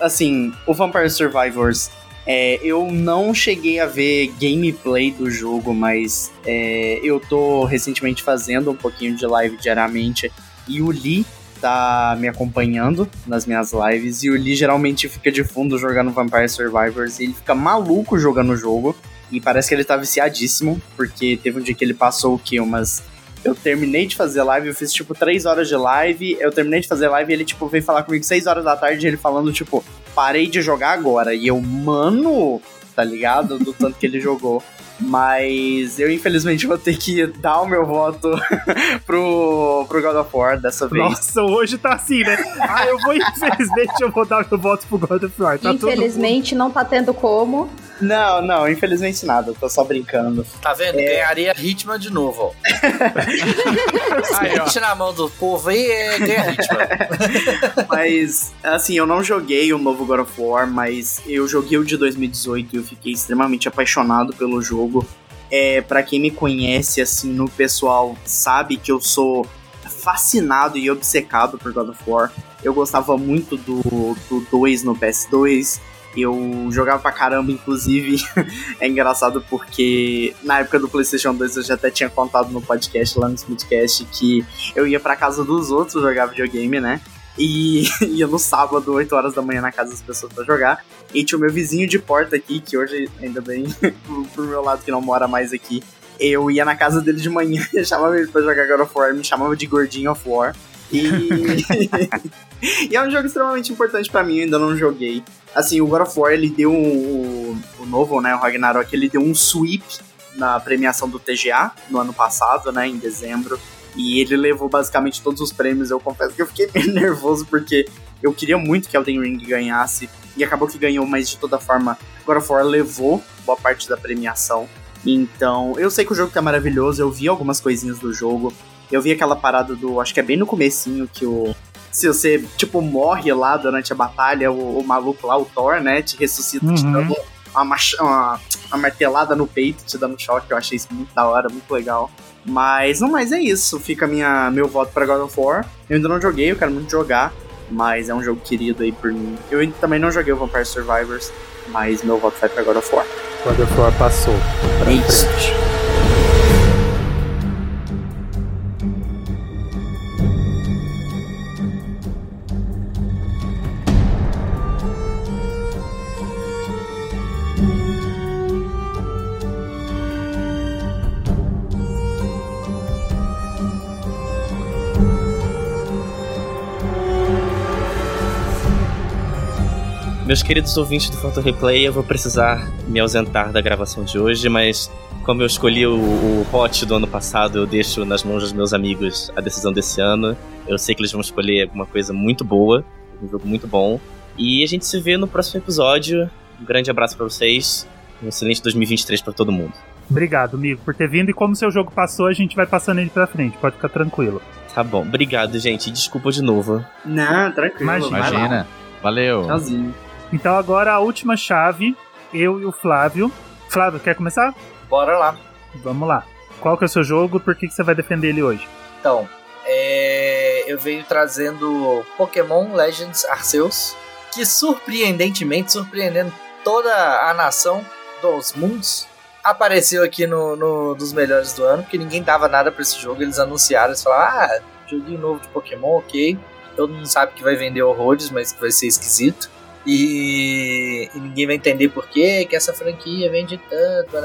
Assim, o Vampire Survivors, é, eu não cheguei a ver gameplay do jogo, mas é, eu tô recentemente fazendo um pouquinho de live diariamente e o Lee tá me acompanhando nas minhas lives e o Lee geralmente fica de fundo jogando Vampire Survivors e ele fica maluco jogando o jogo e parece que ele tá viciadíssimo, porque teve um dia que ele passou o quê? Umas eu terminei de fazer live, eu fiz tipo 3 horas de live, eu terminei de fazer live e ele tipo veio falar comigo 6 horas da tarde, ele falando tipo, parei de jogar agora. E eu, mano, tá ligado? Do tanto que ele jogou. Mas eu infelizmente vou ter que dar o meu voto *laughs* pro, pro God of War dessa vez. Nossa, hoje tá assim, né? Ah, eu vou, *laughs* infelizmente, eu vou dar meu voto pro God of War. Tá todo Infelizmente não tá tendo como. Não, não, infelizmente nada, tô só brincando. Tá vendo? Ganharia Hitman de novo, ó. *laughs* Aí, ó. Hit na mão do povo aí é ganha Hitman. *laughs* Mas, assim, eu não joguei o novo God of War, mas eu joguei o de 2018 e eu fiquei extremamente apaixonado pelo jogo. É, para quem me conhece, assim, no pessoal, sabe que eu sou fascinado e obcecado por God of War. Eu gostava muito do, do 2 no PS2. Eu jogava pra caramba, inclusive. *laughs* é engraçado porque na época do PlayStation 2 eu já até tinha contado no podcast lá no Smoothcast que eu ia pra casa dos outros jogar videogame, né? E *laughs* ia no sábado, 8 horas da manhã, na casa das pessoas pra jogar. E tinha o meu vizinho de porta aqui, que hoje, ainda bem, *laughs* pro, meu lado que não mora mais aqui. Eu ia na casa dele de manhã e chamava ele pra jogar God of War, me chamava de Gordinho of War. E, e é um jogo extremamente importante pra mim, eu ainda não joguei. Assim, o God of War, ele deu o, o novo, né, o Ragnarok, ele deu um sweep na premiação do TGA no ano passado, né, em dezembro. E ele levou basicamente todos os prêmios. Eu confesso que eu fiquei *laughs* meio nervoso porque eu queria muito que Elden Ring ganhasse. E acabou que ganhou, mas de toda forma, God of War levou boa parte da premiação. Então, eu sei que o jogo tá maravilhoso, eu vi algumas coisinhas do jogo. Eu vi aquela parada do. Acho que é bem no comecinho que o. Se você, tipo, morre lá durante a batalha, o, o maluco lá, o Thor, né, te ressuscita te Uhum. dando uma, mach- uma, uma martelada no peito, te dando choque. Eu achei isso muito da hora, muito legal. Mas, não, mas é isso. Fica minha, meu voto pra God of War. Eu ainda não joguei, eu quero muito jogar. Mas é um jogo querido aí por mim. Eu também não joguei o Vampire Survivors. Mas meu voto vai pra God of War. God of War passou. Pra frente. Meus queridos ouvintes do Photo Replay, eu vou precisar me ausentar da gravação de hoje, mas como eu escolhi o, o hot do ano passado, eu deixo nas mãos dos meus amigos a decisão desse ano. Eu sei que eles vão escolher alguma coisa muito boa. Um jogo muito bom. E a gente se vê no próximo episódio. Um grande abraço pra vocês. Um excelente 2023 pra todo mundo. Obrigado, amigo, por ter vindo. E como seu jogo passou, a gente vai passando ele pra frente. Pode ficar tranquilo. Tá bom. Obrigado, gente. Desculpa de novo. Não, tranquilo. Imagina. Imagina. Valeu. Tchauzinho. Então agora a última chave, eu e o Flávio. Flávio, quer começar? Bora lá. Vamos lá. Qual que é o seu jogo? Por que, que você vai defender ele hoje? Então, é, eu venho trazendo Pokémon Legends Arceus, que surpreendentemente, surpreendendo toda a nação dos mundos, apareceu aqui no, no dos melhores do ano, porque ninguém dava nada pra esse jogo. Eles anunciaram, eles falaram, ah, joguinho novo de Pokémon, ok. Todo mundo sabe que vai vender horrores, mas que vai ser esquisito. E, e ninguém vai entender por quê, que essa franquia vende tanto.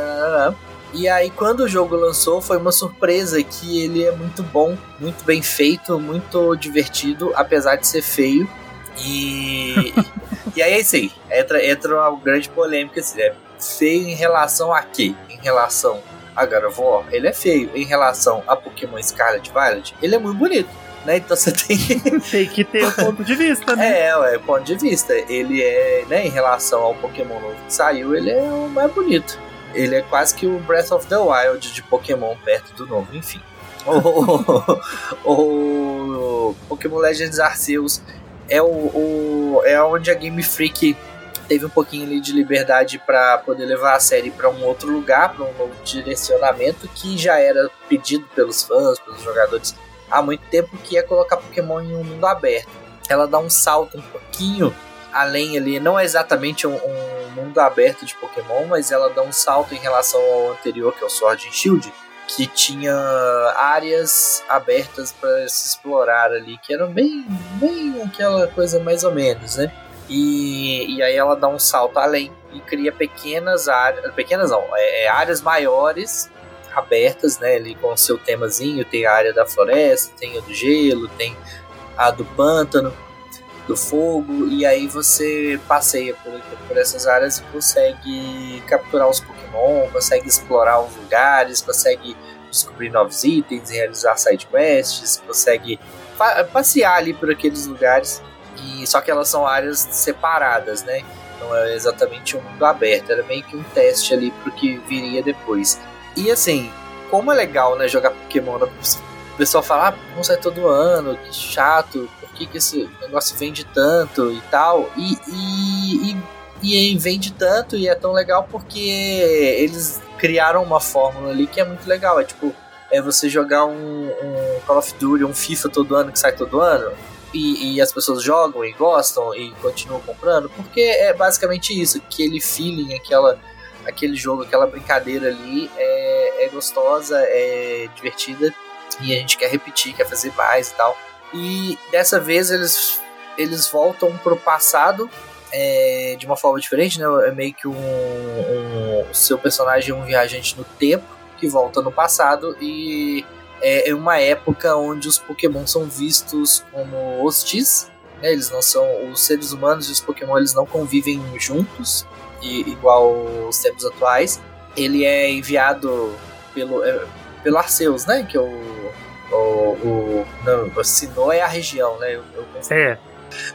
E aí, quando o jogo lançou, foi uma surpresa que ele é muito bom, muito bem feito, muito divertido, apesar de ser feio. E, *laughs* e aí é isso aí. Entra, entra uma grande polêmica assim, é feio em relação a quê? Em relação a God of War, ele é feio. Em relação a Pokémon Scarlet Violet, ele é muito bonito. Né? Então você *laughs* tem que Tem que ter o ponto de vista, né? é, ué, ponto de vista. Ele é, né, em relação ao Pokémon novo que saiu, ele é o mais bonito. Ele é quase que o Breath of the Wild de Pokémon perto do novo, enfim. *laughs* O, o Pokémon Legends Arceus é o, o é onde a Game Freak teve um pouquinho ali de liberdade para poder levar a série para um outro lugar, para um novo direcionamento que já era pedido pelos fãs, pelos jogadores há muito tempo, que é colocar Pokémon em um mundo aberto. Ela dá um salto um pouquinho além ali, não é exatamente um, um mundo aberto de Pokémon, mas ela dá um salto em relação ao anterior, que é o Sword and Shield, que tinha áreas abertas para se explorar ali, que eram bem, bem aquela coisa mais ou menos, né? E, e aí ela dá um salto além e cria pequenas áreas, pequenas não, é, é áreas maiores abertas, né, ali com o seu temazinho, tem a área da floresta, tem a do gelo, tem a do pântano, do fogo, e aí você passeia por, por essas áreas e consegue capturar os Pokémon, consegue explorar os lugares, consegue descobrir novos itens, realizar side quests, consegue pa- passear ali por aqueles lugares. E só que elas são áreas separadas, né? Não é exatamente um mundo aberto, era meio que um teste ali pro que viria depois. E assim, como é legal, né, jogar Pokémon, né? o pessoal fala, ah, não sai todo ano, que chato, por que, que esse negócio vende tanto e tal. E, e, e, e vende tanto e é tão legal porque eles criaram uma fórmula ali que é muito legal. É tipo, é você jogar um, um Call of Duty, um FIFA todo ano que sai todo ano. E, e as pessoas jogam e gostam e continuam comprando, porque é basicamente isso, aquele feeling, aquela, aquele jogo, aquela brincadeira ali é, é gostosa, é divertida e a gente quer repetir, quer fazer mais e tal. E dessa vez eles, eles voltam pro passado é, de uma forma diferente, né? É meio que um, um o seu personagem é um viajante no tempo que volta no passado e é, é uma época onde os Pokémon são vistos como hostis. Né? Eles não são os seres humanos e os Pokémon eles não convivem juntos igual os tempos atuais. Ele é enviado pelo é, pelo Arceus, né? Que é o o, o não, o Sinnoh é a região, né? Eu, eu. É,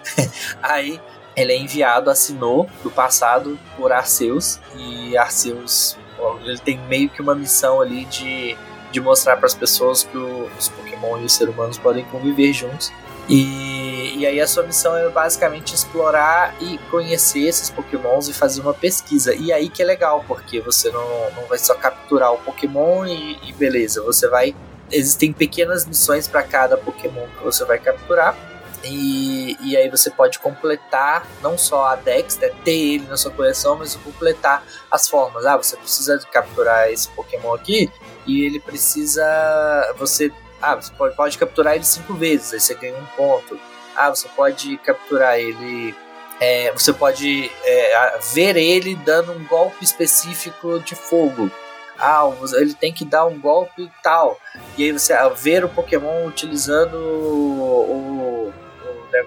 *laughs* Aí ele é enviado a Sinnoh do passado por Arceus e Arceus ele tem meio que uma missão ali de, de mostrar para as pessoas que os Pokémon e os seres humanos podem conviver juntos. E, e aí a sua missão é basicamente explorar e conhecer esses Pokémons e fazer uma pesquisa. E aí que é legal, porque você não, não vai só capturar o Pokémon e, e beleza, você vai. Existem pequenas missões para cada Pokémon que você vai capturar. E, e aí você pode completar não só a Dex, né, ter ele na sua coleção, mas completar as formas. Ah, você precisa capturar esse Pokémon aqui e ele precisa. Você. Ah, você pode, pode capturar ele cinco vezes, aí você ganha um ponto. Ah, você pode capturar ele. é, você pode é, ver ele dando um golpe específico de fogo. Ah, ele tem que dar um golpe tal. E aí você ah, ver o Pokémon utilizando o, o,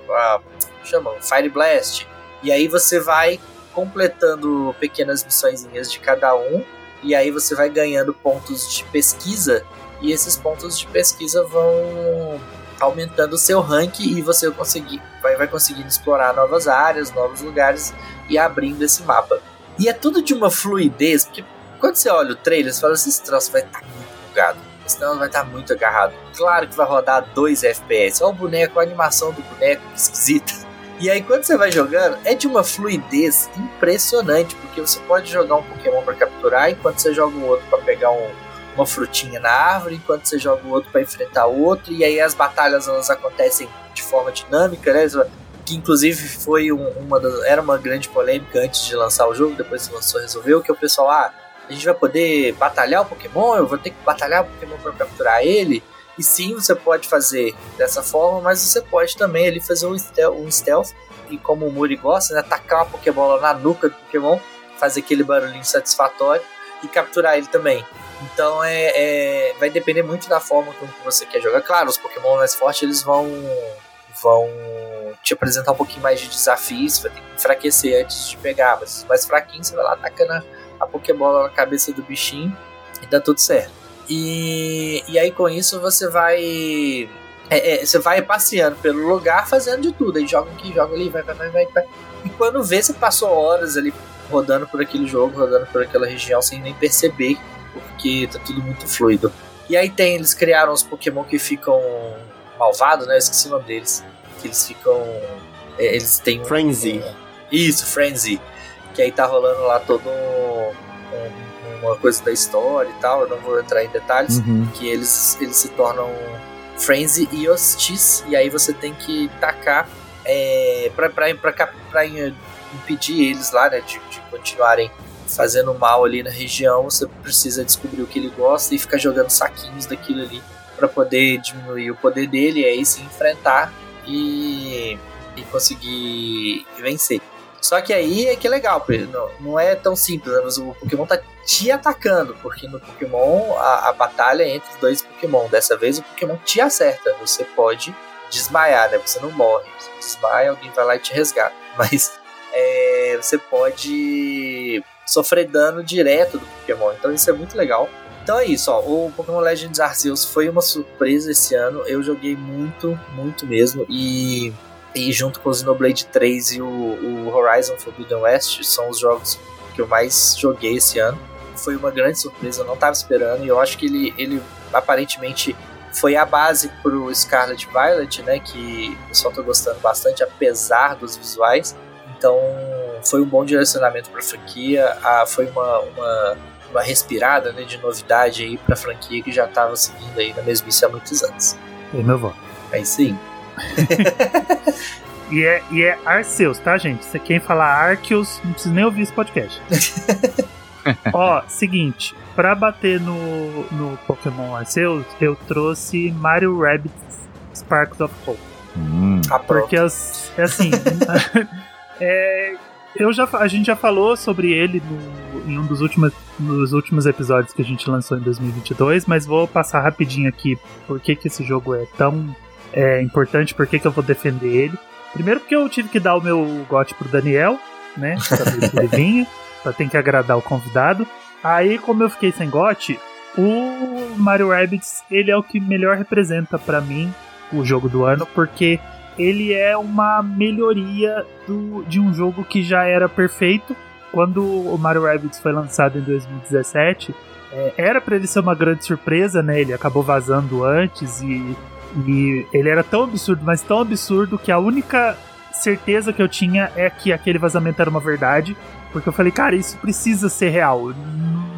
o a, chama Fire Blast. E aí você vai completando pequenas missõezinhas de cada um. E aí você vai ganhando pontos de pesquisa. E esses pontos de pesquisa vão aumentando o seu rank e você conseguir, vai, vai conseguindo explorar novas áreas, novos lugares e abrindo esse mapa. E é tudo de uma fluidez, porque quando você olha o trailer, você fala assim, esse troço vai estar muito bugado. Senão vai estar muito agarrado. Claro que vai rodar 2 FPS. Olha o boneco, a animação do boneco, esquisita. E aí, quando você vai jogando, é de uma fluidez impressionante, porque você pode jogar um Pokémon para capturar, enquanto você joga o outro para pegar um, uma frutinha na árvore, enquanto você joga o outro para enfrentar o outro, e aí as batalhas elas acontecem de forma dinâmica, né? Que inclusive foi um, uma das, era uma grande polêmica antes de lançar o jogo, depois que lançou resolveu, que o pessoal, ah, a gente vai poder batalhar o Pokémon, eu vou ter que batalhar o Pokémon para capturar ele. E sim, você pode fazer dessa forma, mas você pode também ali fazer um stealth, um stealth e como o Muri gosta, né, tacar uma Pokébola na nuca do Pokémon, fazer aquele barulhinho satisfatório e capturar ele também. Então é, é, vai depender muito da forma como você quer jogar. Claro, os Pokémon mais fortes eles vão vão te apresentar um pouquinho mais de desafios, vai ter que enfraquecer antes de pegar, mas os mais fraquinhos você vai lá atacando a, a Pokébola na cabeça do bichinho e dá tudo certo. E, e aí com isso você vai é, é, você vai passeando pelo lugar fazendo de tudo. Aí joga aqui, joga ali, vai, vai, vai, vai, vai. E quando vê, você passou horas ali rodando por aquele jogo, rodando por aquela região sem nem perceber, porque tá tudo muito fluido. E aí tem, eles criaram os Pokémon que ficam malvados, né? Eu esqueci o nome deles. Que eles ficam. é, Eles têm um. Frenzy. Isso, Frenzy. Que aí tá rolando lá todo um- um- uma coisa da história e tal. Eu não vou entrar em detalhes. Uhum. Que eles, eles se tornam Frenzy e Hostis. E aí você tem que tacar é, pra, pra, pra, pra impedir eles lá, né? De, de continuarem fazendo mal ali na região. Você precisa descobrir o que ele gosta e ficar jogando saquinhos daquilo ali para poder diminuir o poder dele e aí se enfrentar e, e conseguir vencer. Só que aí é que é legal, não, não é tão simples, né? Mas o Pokémon tá te atacando, porque no Pokémon a, a batalha é entre os dois Pokémon. Dessa vez o Pokémon te acerta, você pode desmaiar, né? Você não morre, você desmaia, alguém vai lá e te resgata. *laughs* Mas é, você pode sofrer dano direto do Pokémon, então isso é muito legal. Então é isso, ó. O Pokémon Legends Arceus foi uma surpresa esse ano. Eu joguei muito, muito mesmo. E, e junto com o Xenoblade 3 e o, o Horizon Forbidden West são os jogos que eu mais joguei esse ano. Foi uma grande surpresa, eu não estava esperando. E eu acho que ele, ele aparentemente foi a base pro Scarlet Violet, né? Que o pessoal tá gostando bastante, apesar dos visuais. Então foi um bom direcionamento para a franquia. Ah, foi uma, uma, uma respirada né, de novidade aí para a franquia que já estava seguindo aí na mesmice há muitos anos. E meu voto. É isso aí. *laughs* E é, e é Arceus, tá, gente? Se quem falar Arceus, não precisa nem ouvir esse podcast. *laughs* Ó, seguinte, pra bater no, no Pokémon Arceus, eu trouxe Mario Rabbit Sparks of Hope. Hum. Ah. Porque, as- é assim, *laughs* é, eu já, a gente já falou sobre ele no- em um dos últimos, nos últimos episódios que a gente lançou em 2022, mas vou passar rapidinho aqui por que, que esse jogo é tão é, importante, por que, que eu vou defender ele. Primeiro porque eu tive que dar o meu gote pro Daniel, né? Saber que ele vinha, *laughs* ter que agradar o convidado. Aí, como eu fiquei sem gote, o Mario Rabbids, ele é o que melhor representa pra mim o jogo do ano, porque ele é uma melhoria do, de um jogo que já era perfeito. Quando o Mario Rabbids foi lançado em 2017, é, era pra ele ser uma grande surpresa, né? Ele acabou vazando antes e, e ele era tão absurdo, mas tão absurdo que a única certeza que eu tinha é que aquele vazamento era uma verdade. Porque eu falei, cara, isso precisa ser real.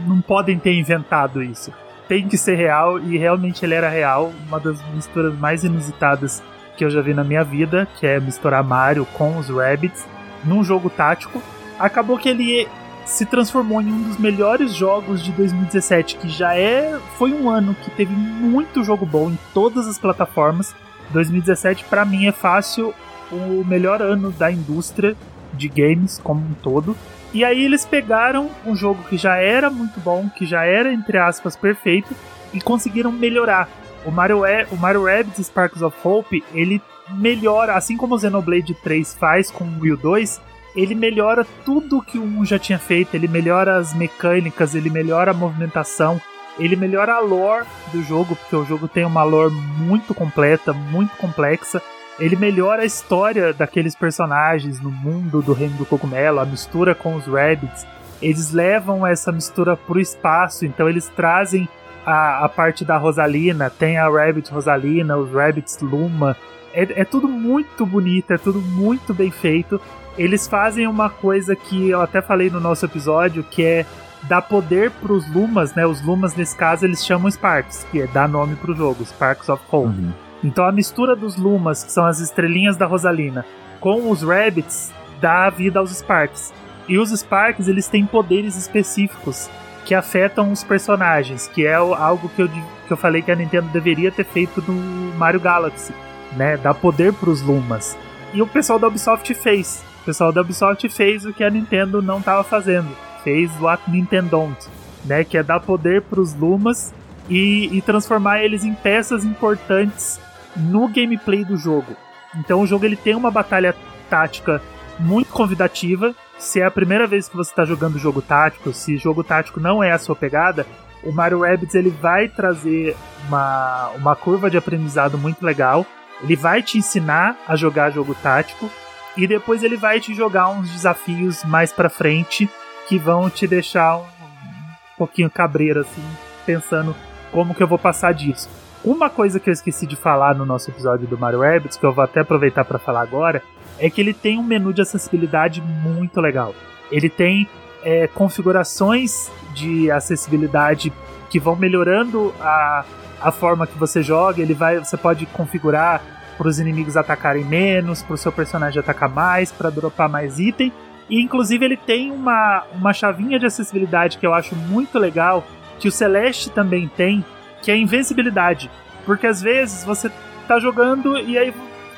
Não podem ter inventado isso. Tem que ser real e realmente ele era real. Uma das misturas mais inusitadas que eu já vi na minha vida, que é misturar Mario com os Rabbids num jogo tático. Acabou que ele se transformou em um dos melhores jogos de 2017, que já é foi um ano que teve muito jogo bom em todas as plataformas. 2017 pra mim é fácil o melhor ano da indústria de games como um todo. E aí eles pegaram um jogo que já era muito bom, que já era entre aspas perfeito e conseguiram melhorar. O Mario, o Mario Rabbids Sparks of Hope, ele melhora, assim como o Xenoblade 3 faz com o Wii 2, ele melhora tudo que o 1 já tinha feito, ele melhora as mecânicas, ele melhora a movimentação, ele melhora a lore do jogo, porque o jogo tem uma lore muito completa, muito complexa. Ele melhora a história daqueles personagens no mundo do Reino do Cogumelo, a mistura com os Rabbits. Eles levam essa mistura pro espaço, então eles trazem a, a parte da Rosalina, tem a Rabbit Rosalina, os Rabbits Luma. É, é tudo muito bonito, é tudo muito bem feito. Eles fazem uma coisa que eu até falei no nosso episódio, que é dar poder pros Lumas, né? Os Lumas, nesse caso, eles chamam Sparks, que é dar nome pro jogo, Sparks of Hope. Uhum. Então a mistura dos Lumas, que são as estrelinhas da Rosalina, com os Rabbits, dá vida aos Sparks. E os Sparks, eles têm poderes específicos que afetam os personagens, que é o- algo que eu, que eu falei que a Nintendo deveria ter feito no Mario Galaxy, né? Dar poder pros Lumas. E o pessoal da Ubisoft fez. O pessoal da Ubisoft fez o que a Nintendo não estava fazendo. Fez what Nintendo don't, né? Que é dar poder pros Lumas e, e transformar eles em peças importantes no gameplay do jogo. Então o jogo ele tem uma batalha tática muito convidativa. Se é a primeira vez que você está jogando jogo tático, se jogo tático não é a sua pegada, o Mario Rabbids ele vai trazer uma, uma curva de aprendizado muito legal. Ele vai te ensinar a jogar jogo tático e depois ele vai te jogar uns desafios mais pra frente que vão te deixar um, um pouquinho cabreiro assim, pensando como que eu vou passar disso. Uma coisa que eu esqueci de falar no nosso episódio do Mario Rabbids, que eu vou até aproveitar para falar agora, é que ele tem um menu de acessibilidade muito legal. Ele tem é, configurações de acessibilidade que vão melhorando a, a forma que você joga. Ele vai, você pode configurar para os inimigos atacarem menos, para o seu personagem atacar mais, para dropar mais item. E inclusive ele tem uma, uma chavinha de acessibilidade que eu acho muito legal, que o Celeste também tem, que é a invencibilidade. Porque às vezes você tá jogando e aí,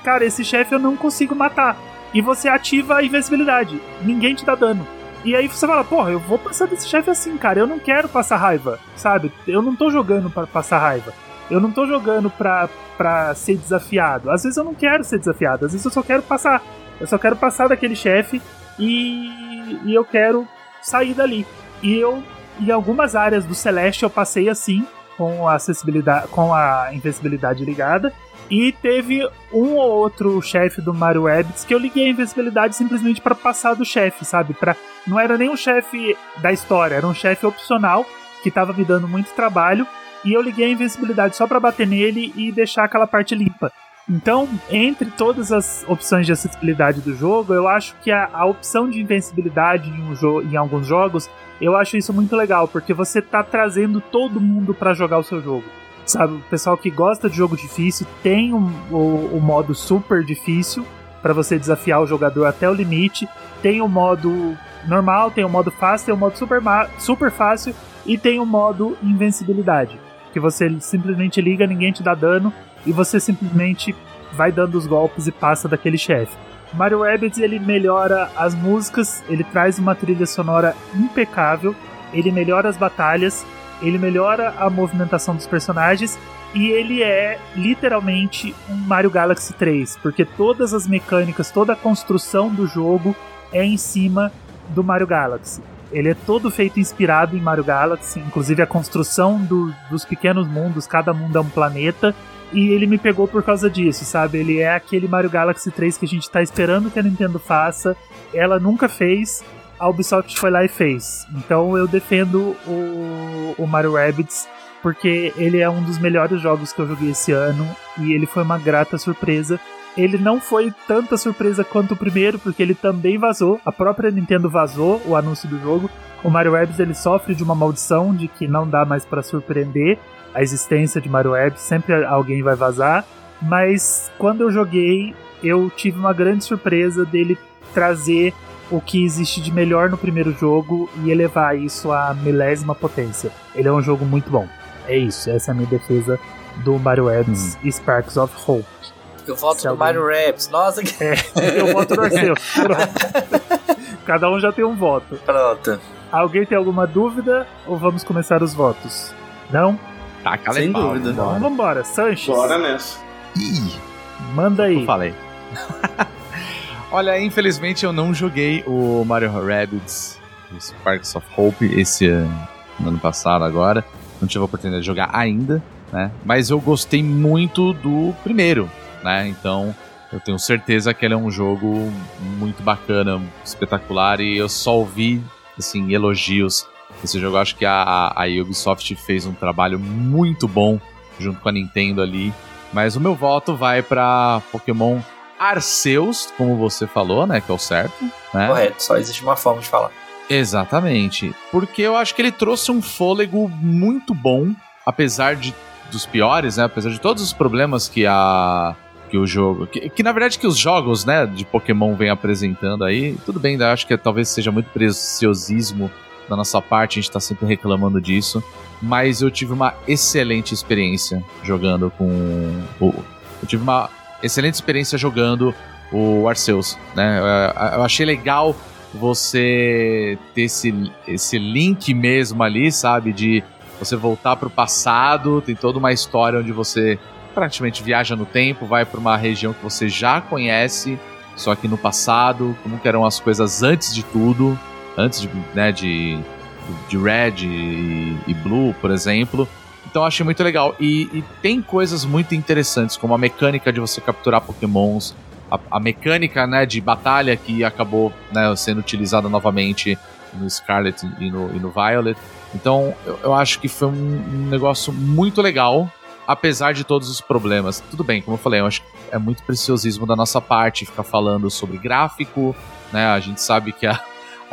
cara, esse chefe eu não consigo matar. E você ativa a invencibilidade. Ninguém te dá dano. E aí você fala, porra, eu vou passar desse chefe assim, cara. Eu não quero passar raiva, sabe? Eu não tô jogando para passar raiva. Eu não tô jogando pra, pra ser desafiado. Às vezes eu não quero ser desafiado. Às vezes eu só quero passar. Eu só quero passar daquele chefe e, e eu quero sair dali. E eu, em algumas áreas do Celeste, eu passei assim, com a acessibilidade, com a invencibilidade ligada. E teve um ou outro chefe do Mario Rabbids que eu liguei a invencibilidade simplesmente para passar do chefe, sabe? Pra, não era nem um chefe da história, era um chefe opcional que tava me dando muito trabalho. E eu liguei a invencibilidade só para bater nele e deixar aquela parte limpa. Então, entre todas as opções de acessibilidade do jogo, eu acho que a, a opção de invencibilidade em, um em alguns jogos, eu acho isso muito legal, porque você tá trazendo todo mundo para jogar o seu jogo. Sabe, o pessoal que gosta de jogo difícil tem um- o, o modo super difícil para você desafiar o jogador até o limite. Tem o modo normal, tem o modo fácil, tem o modo super, super fácil e tem o modo invencibilidade, que você simplesmente liga, ninguém te dá dano e você simplesmente vai dando os golpes e passa daquele chefe. Mario Rabbids ele melhora as músicas, ele traz uma trilha sonora impecável, ele melhora as batalhas, ele melhora a movimentação dos personagens e ele é literalmente um Mario Galaxy 3, porque todas as mecânicas, toda a construção do jogo é em cima do Mario Galaxy. Ele é todo feito inspirado em Mario Galaxy, inclusive a construção do- dos pequenos mundos, cada mundo é um planeta. E ele me pegou por causa disso, sabe? Ele é aquele Mario Galaxy 3 que a gente tá esperando que a Nintendo faça. Ela nunca fez, a Ubisoft foi lá e fez. Então eu defendo o, o Mario Rabbids porque ele é um dos melhores jogos que eu joguei esse ano e ele foi uma grata surpresa. Ele não foi tanta surpresa quanto o primeiro, porque ele também vazou. A própria Nintendo vazou o anúncio do jogo. O Mario Rabbids ele sofre de uma maldição de que não dá mais para surpreender a existência de Mario Rabbids, sempre alguém vai vazar. Mas quando eu joguei, eu tive uma grande surpresa dele trazer o que existe de melhor no primeiro jogo e elevar isso à milésima potência. Ele é um jogo muito bom. É isso, essa é a minha defesa do Mario Rabbids e Sparks of Hope. Eu volto Se no alguém- Mario Raps. Nossa, que... É, eu voto no Arceu. *laughs* Cada um já tem um voto. Pronto. Alguém tem alguma dúvida ou vamos começar os votos? Não? Tá, cala Sem pau. dúvida. Então vambora. Sanches, Bora nessa. Ih, manda aí. Eu falei. *laughs* olha, infelizmente eu não joguei o Mario Rabbids Sparks of Hope esse ano, no ano passado agora. não tive a oportunidade de jogar ainda, né? Mas eu gostei muito do primeiro, né? Então eu tenho certeza que ele é um jogo muito bacana, espetacular e eu só ouvi assim elogios desse jogo. Eu acho que a, a Ubisoft fez um trabalho muito bom junto com a Nintendo ali. Mas o meu voto vai para Pokémon Arceus, como você falou, né? Que é o certo. Né? Correto, só existe uma forma de falar. Exatamente. Porque eu acho que ele trouxe um fôlego muito bom, apesar de dos piores, né? Apesar de todos os problemas que a que o jogo, que, que na verdade que os jogos, né, de Pokémon vem apresentando aí, tudo bem, eu acho que talvez seja muito preciosismo da nossa parte, a gente tá sempre reclamando disso, mas eu tive uma excelente experiência jogando com o eu tive uma excelente experiência jogando o Arceus, né? Eu, achei legal você ter esse, esse link mesmo ali, sabe? De você voltar para o passado, tem toda uma história onde você praticamente viaja no tempo, vai para uma região que você já conhece, só que no passado, como eram as coisas antes de tudo, antes de, né, de, de Red e, e Blue, por exemplo. Então achei muito legal. E, e, tem coisas muito interessantes, como a mecânica de você capturar pokémons, a, a mecânica né, de batalha que acabou né, sendo utilizada novamente no Scarlet e no, e no Violet. Então eu, eu acho que foi um, um negócio muito legal apesar de todos os problemas. Tudo bem, como eu falei, eu acho que é muito preciosismo da nossa parte ficar falando sobre gráfico, né? A gente sabe que a,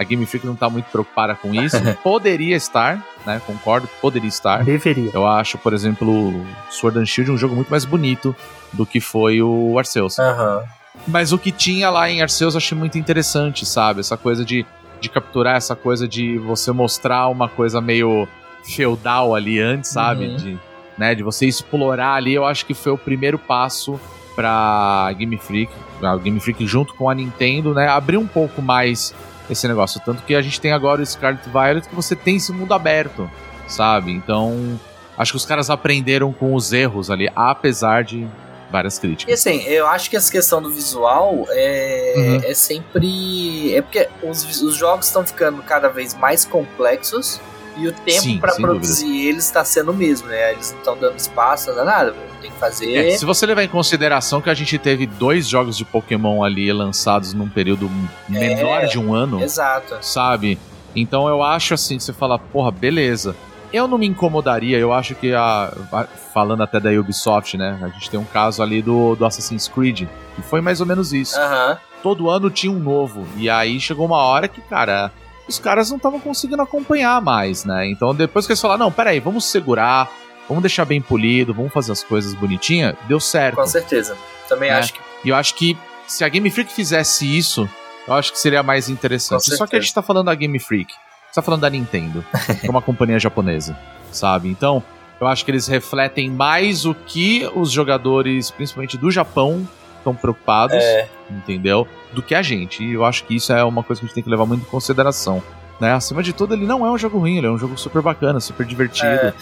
a Game Freak não está muito preocupada com isso. *laughs* poderia estar, né? Concordo, poderia estar. Deveria. Eu acho, por exemplo, Sword and Shield um jogo muito mais bonito do que foi o Arceus. Aham. Mas o que tinha lá em Arceus eu achei muito interessante, sabe? Essa coisa de, de capturar, essa coisa de você mostrar uma coisa meio feudal ali antes, sabe? Uhum. De, né, de você explorar ali, eu acho que foi o primeiro passo pra Game Freak, a Game Freak junto com a Nintendo, né, abrir um pouco mais esse negócio. Tanto que a gente tem agora o Scarlet Violet que você tem esse mundo aberto, sabe? Então, acho que os caras aprenderam com os erros ali, apesar de várias E críticas. assim, eu acho que essa questão do visual é, Uhum. é sempre. É porque os, os jogos estão ficando cada vez mais complexos e o tempo sem produzir eles está sendo o mesmo, né? Eles não estão dando espaço, não dá nada. Tem que fazer. É, se você levar em consideração que a gente teve dois jogos de Pokémon ali lançados num período menor de um ano, Exato. sabe? Então eu acho assim, você fala, porra, beleza. Eu não me incomodaria, eu acho que a. Falando até da Ubisoft, né? A gente tem um caso ali do, do Assassin's Creed, que foi mais ou menos isso. Aham. Todo ano tinha um novo. E aí chegou uma hora que, cara, os caras não estavam conseguindo acompanhar mais, né? Então depois que eles falaram, não, peraí, vamos segurar, vamos deixar bem polido, vamos fazer as coisas bonitinhas, deu certo. Com certeza. Também É. acho que. E eu acho que se a Game Freak fizesse isso, eu acho que seria mais interessante. Só que a gente tá falando da Game Freak, a gente tá falando da Nintendo, que é uma *laughs* companhia japonesa, sabe? Então, eu acho que eles refletem mais o que os jogadores, principalmente do Japão, estão preocupados, É. entendeu? Do que a gente. E eu acho que isso é uma coisa que a gente tem que levar muito em consideração. Né? Acima de tudo, ele não é um jogo ruim, ele é um jogo super bacana, super divertido. É.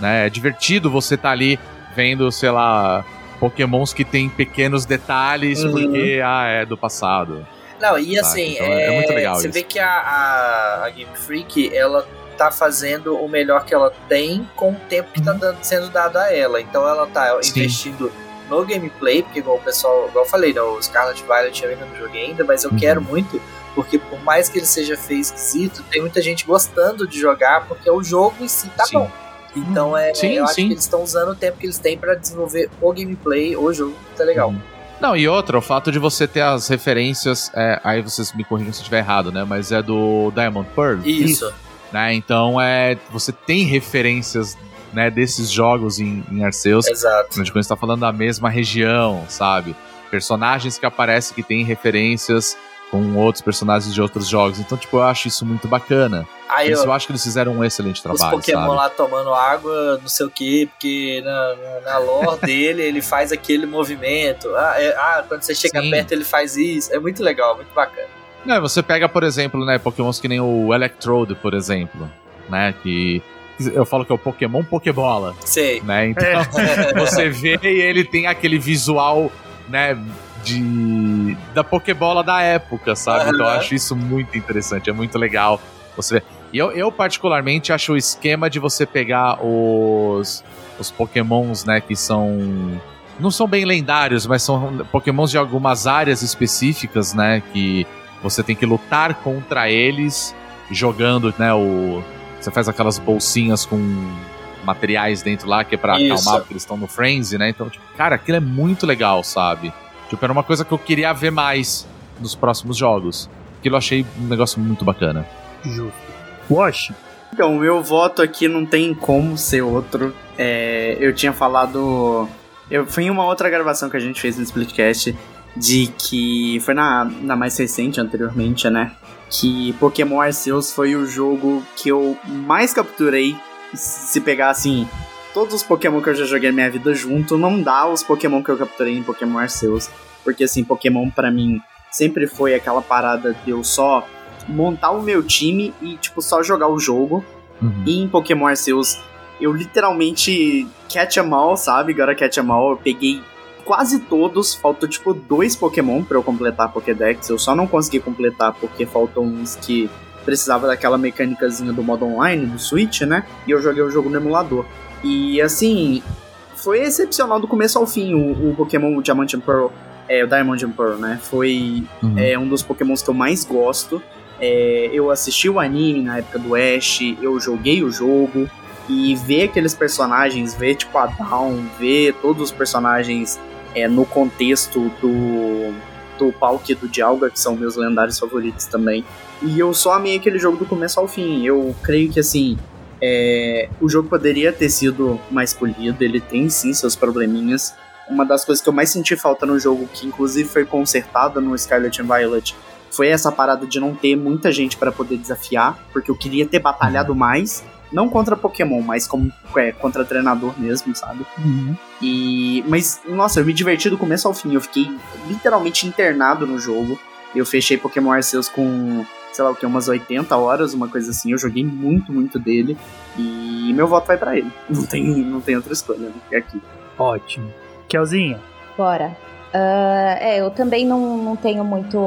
Né? É divertido você tá ali vendo, sei lá, pokémons que tem pequenos detalhes Uhum. porque, ah, é do passado. Não, e assim, Então, é muito legal você isso. vê que a, a, a Game Freak, ela tá fazendo o melhor que ela tem com o tempo que tá dando- sendo dado a ela. Então ela tá Uhum. Sim. investindo no gameplay, porque igual o pessoal, igual eu falei, né, o Scarlet Violet eu ainda não joguei ainda, mas eu Uhum. quero muito, porque por mais que ele seja feio esquisito, tem muita gente gostando de jogar, porque o jogo em si tá Sim. bom. Então é, Sim, eu acho sim. que eles estão usando o tempo que eles têm pra desenvolver o gameplay, o jogo, tá legal. Uhum. Não, e outra, o fato de você ter as referências, é, aí vocês me corrigem se eu estiver errado, né? Mas é do Diamond Pearl. Isso. Né? Então é. Você tem referências né, desses jogos em, em Arceus. Exato. Afinal de contas, tá falando da mesma região, sabe? Personagens que aparecem que têm referências com outros personagens de outros jogos. Então, tipo, eu acho isso muito bacana. Aí eu, eu acho que eles fizeram um excelente os trabalho, Pokémon sabe? lá tomando água, não sei o que, porque na, na, na lore *laughs* dele ele faz aquele movimento. Ah, é- ah, quando você chega Sim. perto ele faz isso. É muito legal, muito bacana. Não, você pega, por exemplo, né, Pokémons que nem o Electrode, por exemplo, né, que eu falo que é o Pokémon Pokébola, Sei. né? Então, você vê e ele tem aquele visual, né, de da Pokébola da época, sabe? Então eu acho isso muito interessante, é muito legal. Você vê. E eu, eu, particularmente, acho o esquema de você pegar os, os pokémons, né, que são... Não são bem lendários, mas são pokémons de algumas áreas específicas, né, que você tem que lutar contra eles, jogando, né, o... Você faz aquelas bolsinhas com materiais dentro lá, que é pra Isso. acalmar, porque eles estão no frenzy, né? Então, tipo, cara, aquilo é muito legal, sabe? Tipo, era uma coisa que eu queria ver mais nos próximos jogos. Aquilo eu achei um negócio muito bacana. Justo. Wash, Então, o meu voto aqui não tem como ser outro. É, eu tinha falado. Eu, foi em uma outra gravação que a gente fez no Splitcast. De que. Foi na, na mais recente, anteriormente, né? Que Pokémon Arceus foi o jogo que eu mais capturei. Se pegar assim. Todos os Pokémon que eu já joguei na minha vida junto, não dá os Pokémon que eu capturei em Pokémon Arceus. Porque assim, Pokémon pra mim sempre foi aquela parada de eu só montar o meu time e, tipo, só jogar o jogo. Uhum. E em Pokémon Arceus, eu literalmente catch 'em all, sabe? Agora catch 'em all, eu peguei quase todos. Faltou, tipo, dois Pokémon pra eu completar a Pokédex. Eu só não consegui completar porque faltam uns que precisava daquela mecânicazinha do modo online, do Switch, né? E eu joguei o jogo no emulador. E, assim, foi excepcional do começo ao fim o, o Pokémon Diamante and Pearl. É, o Diamond and Pearl, né? Foi Uhum. é um dos Pokémons que eu mais gosto. É, eu assisti o anime na época do Ash, eu joguei o jogo e ver aqueles personagens, ver tipo a Dawn, ver todos os personagens é, no contexto do do Palk e do Dialga, que são meus lendários favoritos também. E eu só amei aquele jogo do começo ao fim. Eu creio que assim, é, o jogo poderia ter sido mais polido, ele tem sim seus probleminhas. Uma das coisas que eu mais senti falta no jogo, que inclusive foi consertada no Scarlet and Violet, foi essa parada de não ter muita gente para poder desafiar, porque eu queria ter batalhado mais, não contra Pokémon, mas como, é, contra treinador mesmo, sabe? E mas nossa, eu me diverti do começo ao fim, eu fiquei literalmente internado no jogo. Eu fechei Pokémon Arceus com, sei lá o que, umas 80 horas, uma coisa assim. Eu joguei muito, muito dele e meu voto vai pra ele. Não tem, não tem outra escolha, né? É aqui. ótimo. Kelzinha, Bora. Ah, é, eu também não, não tenho muito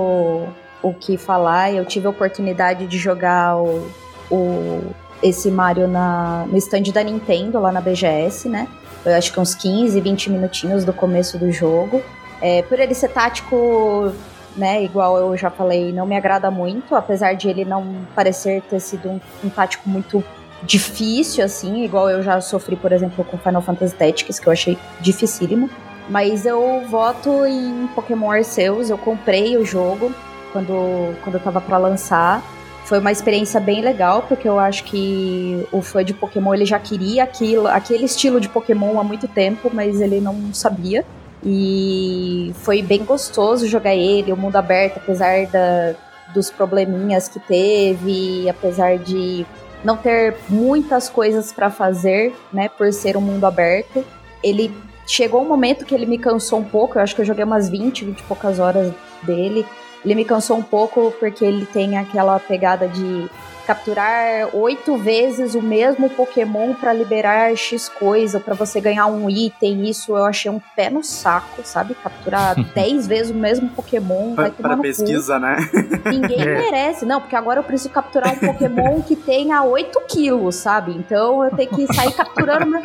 o que falar. Eu tive a oportunidade de jogar o, o- esse Mario na, no stand da Nintendo, lá na BGS, né? Eu acho que uns 15, 20 minutinhos do começo do jogo. É, por ele ser tático, né, igual eu já falei, não me agrada muito, apesar de ele não parecer ter sido um, um tático muito difícil, assim, igual eu já sofri, por exemplo, com Final Fantasy Tactics, que eu achei dificílimo. Mas eu voto em Pokémon Arceus, eu comprei o jogo quando, quando eu tava pra lançar. Foi uma experiência bem legal, porque eu acho que o fã de Pokémon ele já queria aquilo, aquele estilo de Pokémon há muito tempo, mas ele não sabia. E foi bem gostoso jogar ele, o mundo aberto, apesar da, dos probleminhas que teve, apesar de não ter muitas coisas pra fazer, né, por ser um mundo aberto. Ele chegou um momento que ele me cansou um pouco, eu acho que eu joguei umas 20, 20 e poucas horas dele. Ele me cansou um pouco porque ele tem aquela pegada de capturar oito vezes o mesmo Pokémon pra liberar X coisa, pra você ganhar um item. Isso eu achei um pé no saco, sabe? Capturar *laughs* 10 vezes o mesmo Pokémon, vai Pra, tomar pra no cu. pesquisa, né? *laughs* Ninguém É. merece, não, porque agora eu preciso capturar um Pokémon que tenha 8 quilos, sabe? Então eu tenho que sair capturando. meu-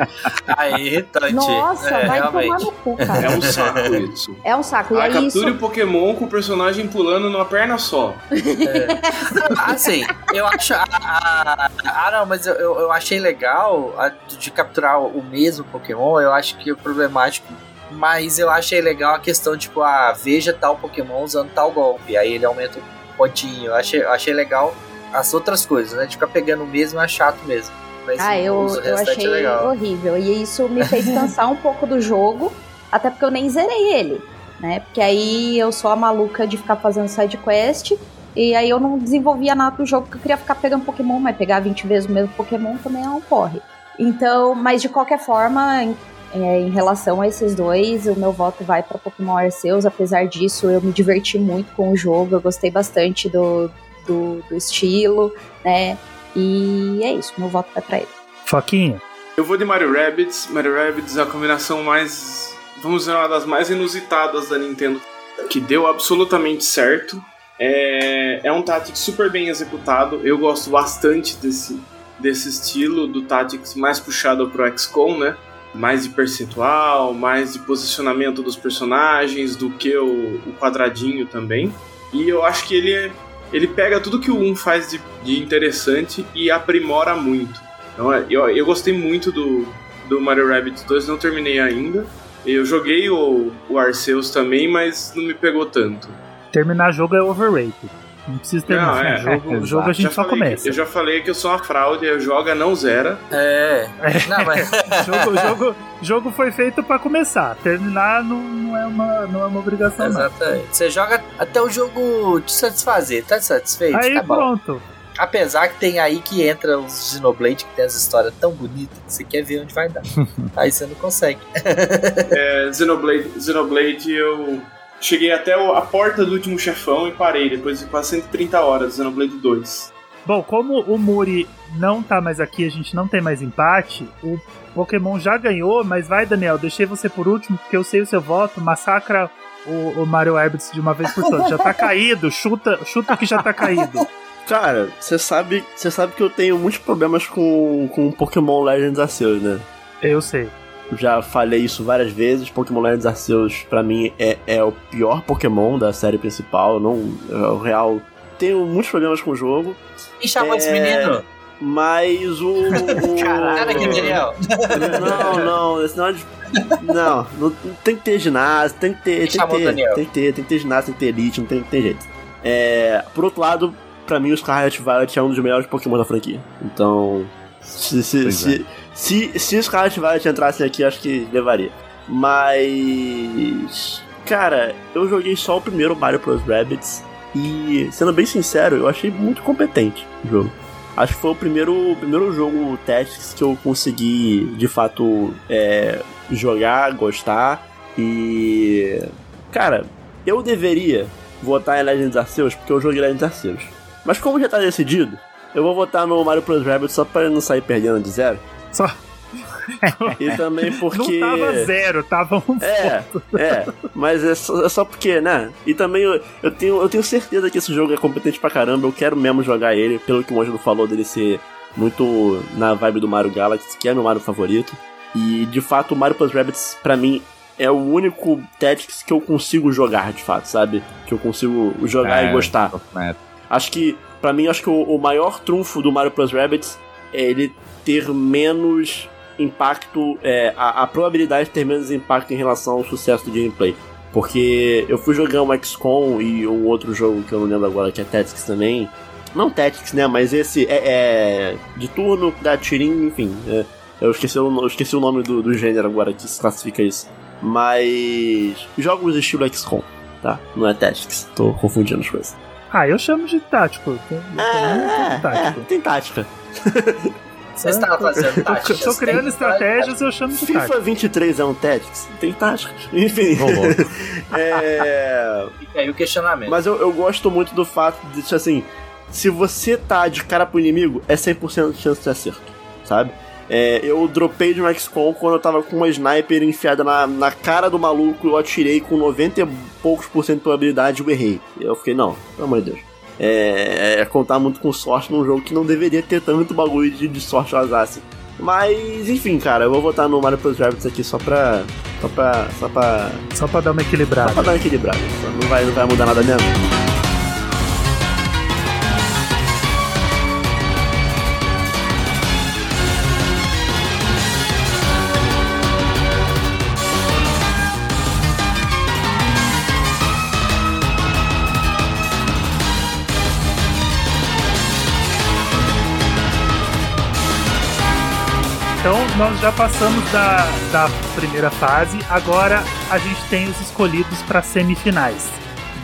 Ah, é irritante. Nossa, é, vai tomar realmente. no cu, cara. É um saco isso. É um saco. E Ah, aí capture isso. o Pokémon com o personagem pulando numa perna só. Assim, eu acho. Ah, ah, ah, não, mas eu, eu, achei legal a- de capturar o mesmo Pokémon. Eu acho que é problemático. Mas eu achei legal a questão, tipo, ah, veja tal Pokémon usando tal golpe. Aí ele aumenta o pontinho. Eu achei, eu achei legal as outras coisas, né? De ficar pegando o mesmo é chato mesmo. Mas Ah, eu, eu restante achei é horrível. E isso me fez *laughs* cansar um pouco do jogo, até porque eu nem zerei ele, né? Porque aí eu sou a maluca de ficar fazendo side quest. E aí eu não desenvolvia nada do jogo, porque eu queria ficar pegando Pokémon, mas pegar 20 vezes o mesmo Pokémon também não corre. Então, mas de qualquer forma, em, é, em relação a esses dois, o meu voto vai para Pokémon Arceus. Apesar disso, eu me diverti muito com o jogo, eu gostei bastante do, do, do estilo, né? E é isso, meu voto vai pra ele. Foquinha, Eu vou de Mario Rabbids. Mario Rabbids é a combinação mais. Vamos dizer, uma das mais inusitadas da Nintendo. Que deu absolutamente certo. É, é um Tactics super bem executado. Eu gosto bastante desse, desse estilo do Tactics mais puxado pro XCOM, né? Mais de percentual, mais de posicionamento dos personagens do que o, o quadradinho também. E eu acho que ele, é- ele pega tudo que o 1 faz de, de interessante e aprimora muito. Então, é, eu, eu gostei muito do, do Mario Rabbit 2, não terminei ainda. Eu joguei o, o Arceus também, mas não me pegou tanto. Terminar jogo é overrated. Não precisa terminar. Não, é, jogo, *laughs* é, o jogo a gente só falei que- começa. eu já falei que eu sou uma fraude, eu joga, não zera. É. Não, mas. *laughs* jogo, jogo, jogo foi feito pra começar. Terminar não, não, é, uma, não é uma obrigação, não. Exatamente. Você joga até o jogo te satisfazer. Tá satisfeito? Aí tá bom. pronto. Apesar que tem aí que entra os Xenoblade, que tem as histórias tão bonitas que você quer ver onde vai dar. *laughs* aí você não consegue. É, Xenoblade, Xenoblade eu cheguei até a porta do último chefão e parei, depois de quase 130 horas, Xenoblade 2. Bom, como o Muri não tá mais aqui, a gente não tem mais empate, o Pokémon já ganhou, mas vai, Daniel, deixei você por último, porque eu sei o seu voto, massacra o, o Mario Rabbids de uma vez por todas. Já tá caído, chuta, chuta que já tá caído. *laughs* Cara, você sabe, você sabe que eu tenho muitos problemas com, com Pokémon Legends Arceus, né? Eu sei. Já falei isso várias vezes. Pokémon Legends Arceus, pra mim, é, é o pior Pokémon da série principal. Não, é o real. Tenho muitos problemas com o jogo, E chamou É, esse menino? mas o. o *laughs* Cara, que Daniel. Não, não, esse não é Não, não, tem que ter ginásio, tem que ter. Tem que ter, tem que ter, tem que ter ginásio, tem que ter elite, não tem, tem jeito. É, por outro lado, pra mim o Scarlet Violet é um dos melhores Pokémon da franquia. Então. Se, se, Pois se, se, se o Scarlet Violet entrasse aqui, acho que levaria. Mas. Cara, eu joguei só o primeiro Mario Bros. Rabbids. E, sendo bem sincero, eu achei muito competente o jogo. Acho que foi o primeiro, primeiro jogo Tactics que eu consegui, de fato, é, jogar, gostar. E. Cara, eu deveria votar em Legends Arceus porque eu joguei Legends Arceus. Mas como já tá decidido, eu vou votar no Mario Bros. Rabbit só pra não sair perdendo de zero. Só. E também *laughs* porque. Não tava zero, tava um É, é, mas é só, é só porque, né? E também eu, eu, tenho, eu tenho certeza que esse jogo é competente pra caramba, eu quero mesmo jogar ele, pelo que o Ângelo falou dele ser muito na vibe do Mario Galaxy, que é meu Mario favorito. E de fato, o Mario Plus Rabbids, pra mim, é o único Tactics que eu consigo jogar, de fato, sabe? Que eu consigo jogar É, e gostar. É, Acho que, pra mim, acho que o, o maior trunfo do Mario Plus Rabbids é ele ter menos impacto, é, a, a probabilidade de ter menos impacto em relação ao sucesso do gameplay. Porque eu fui jogar um XCOM e um outro jogo que eu não lembro agora, que é Tactics também. Não Tactics, né? Mas esse é, é de turno, dá tirinho, enfim. é, eu, esqueci o, eu esqueci o nome do, do gênero agora que se classifica isso. Mas. Jogos estilo XCOM, tá? Não é Tactics. Tô confundindo as coisas. Ah, eu chamo de tático. Eu chamo de tático. É, tem tática. *laughs* Você estava fazendo Eu táticas. tô criando tem- estratégias, eu chamo de. FIFA 23 é um Tactics? Tem tática. Enfim. *laughs* É. Fica aí o questionamento. Mas eu, eu gosto muito do fato de, tipo assim, se você tá de cara pro inimigo, é 100% de chance de acerto, sabe? É, eu dropei de um XCOM quando eu tava com uma sniper enfiada na, na cara do maluco, eu atirei com 90 e poucos por cento de probabilidade e eu errei. Eu fiquei, não, pelo amor de Deus. É, é contar muito com sorte num jogo que não deveria ter tanto bagulho de, de sorte ao azar assim. Mas, enfim, cara, eu vou votar no Mario Plus Rabbids aqui só pra. Só pra. Só pra. Só pra dar uma Só equilibrada. pra dar uma equilibrada. Não vai, não vai mudar nada mesmo. Nós já passamos da, da primeira fase, agora a gente tem os escolhidos para semifinais.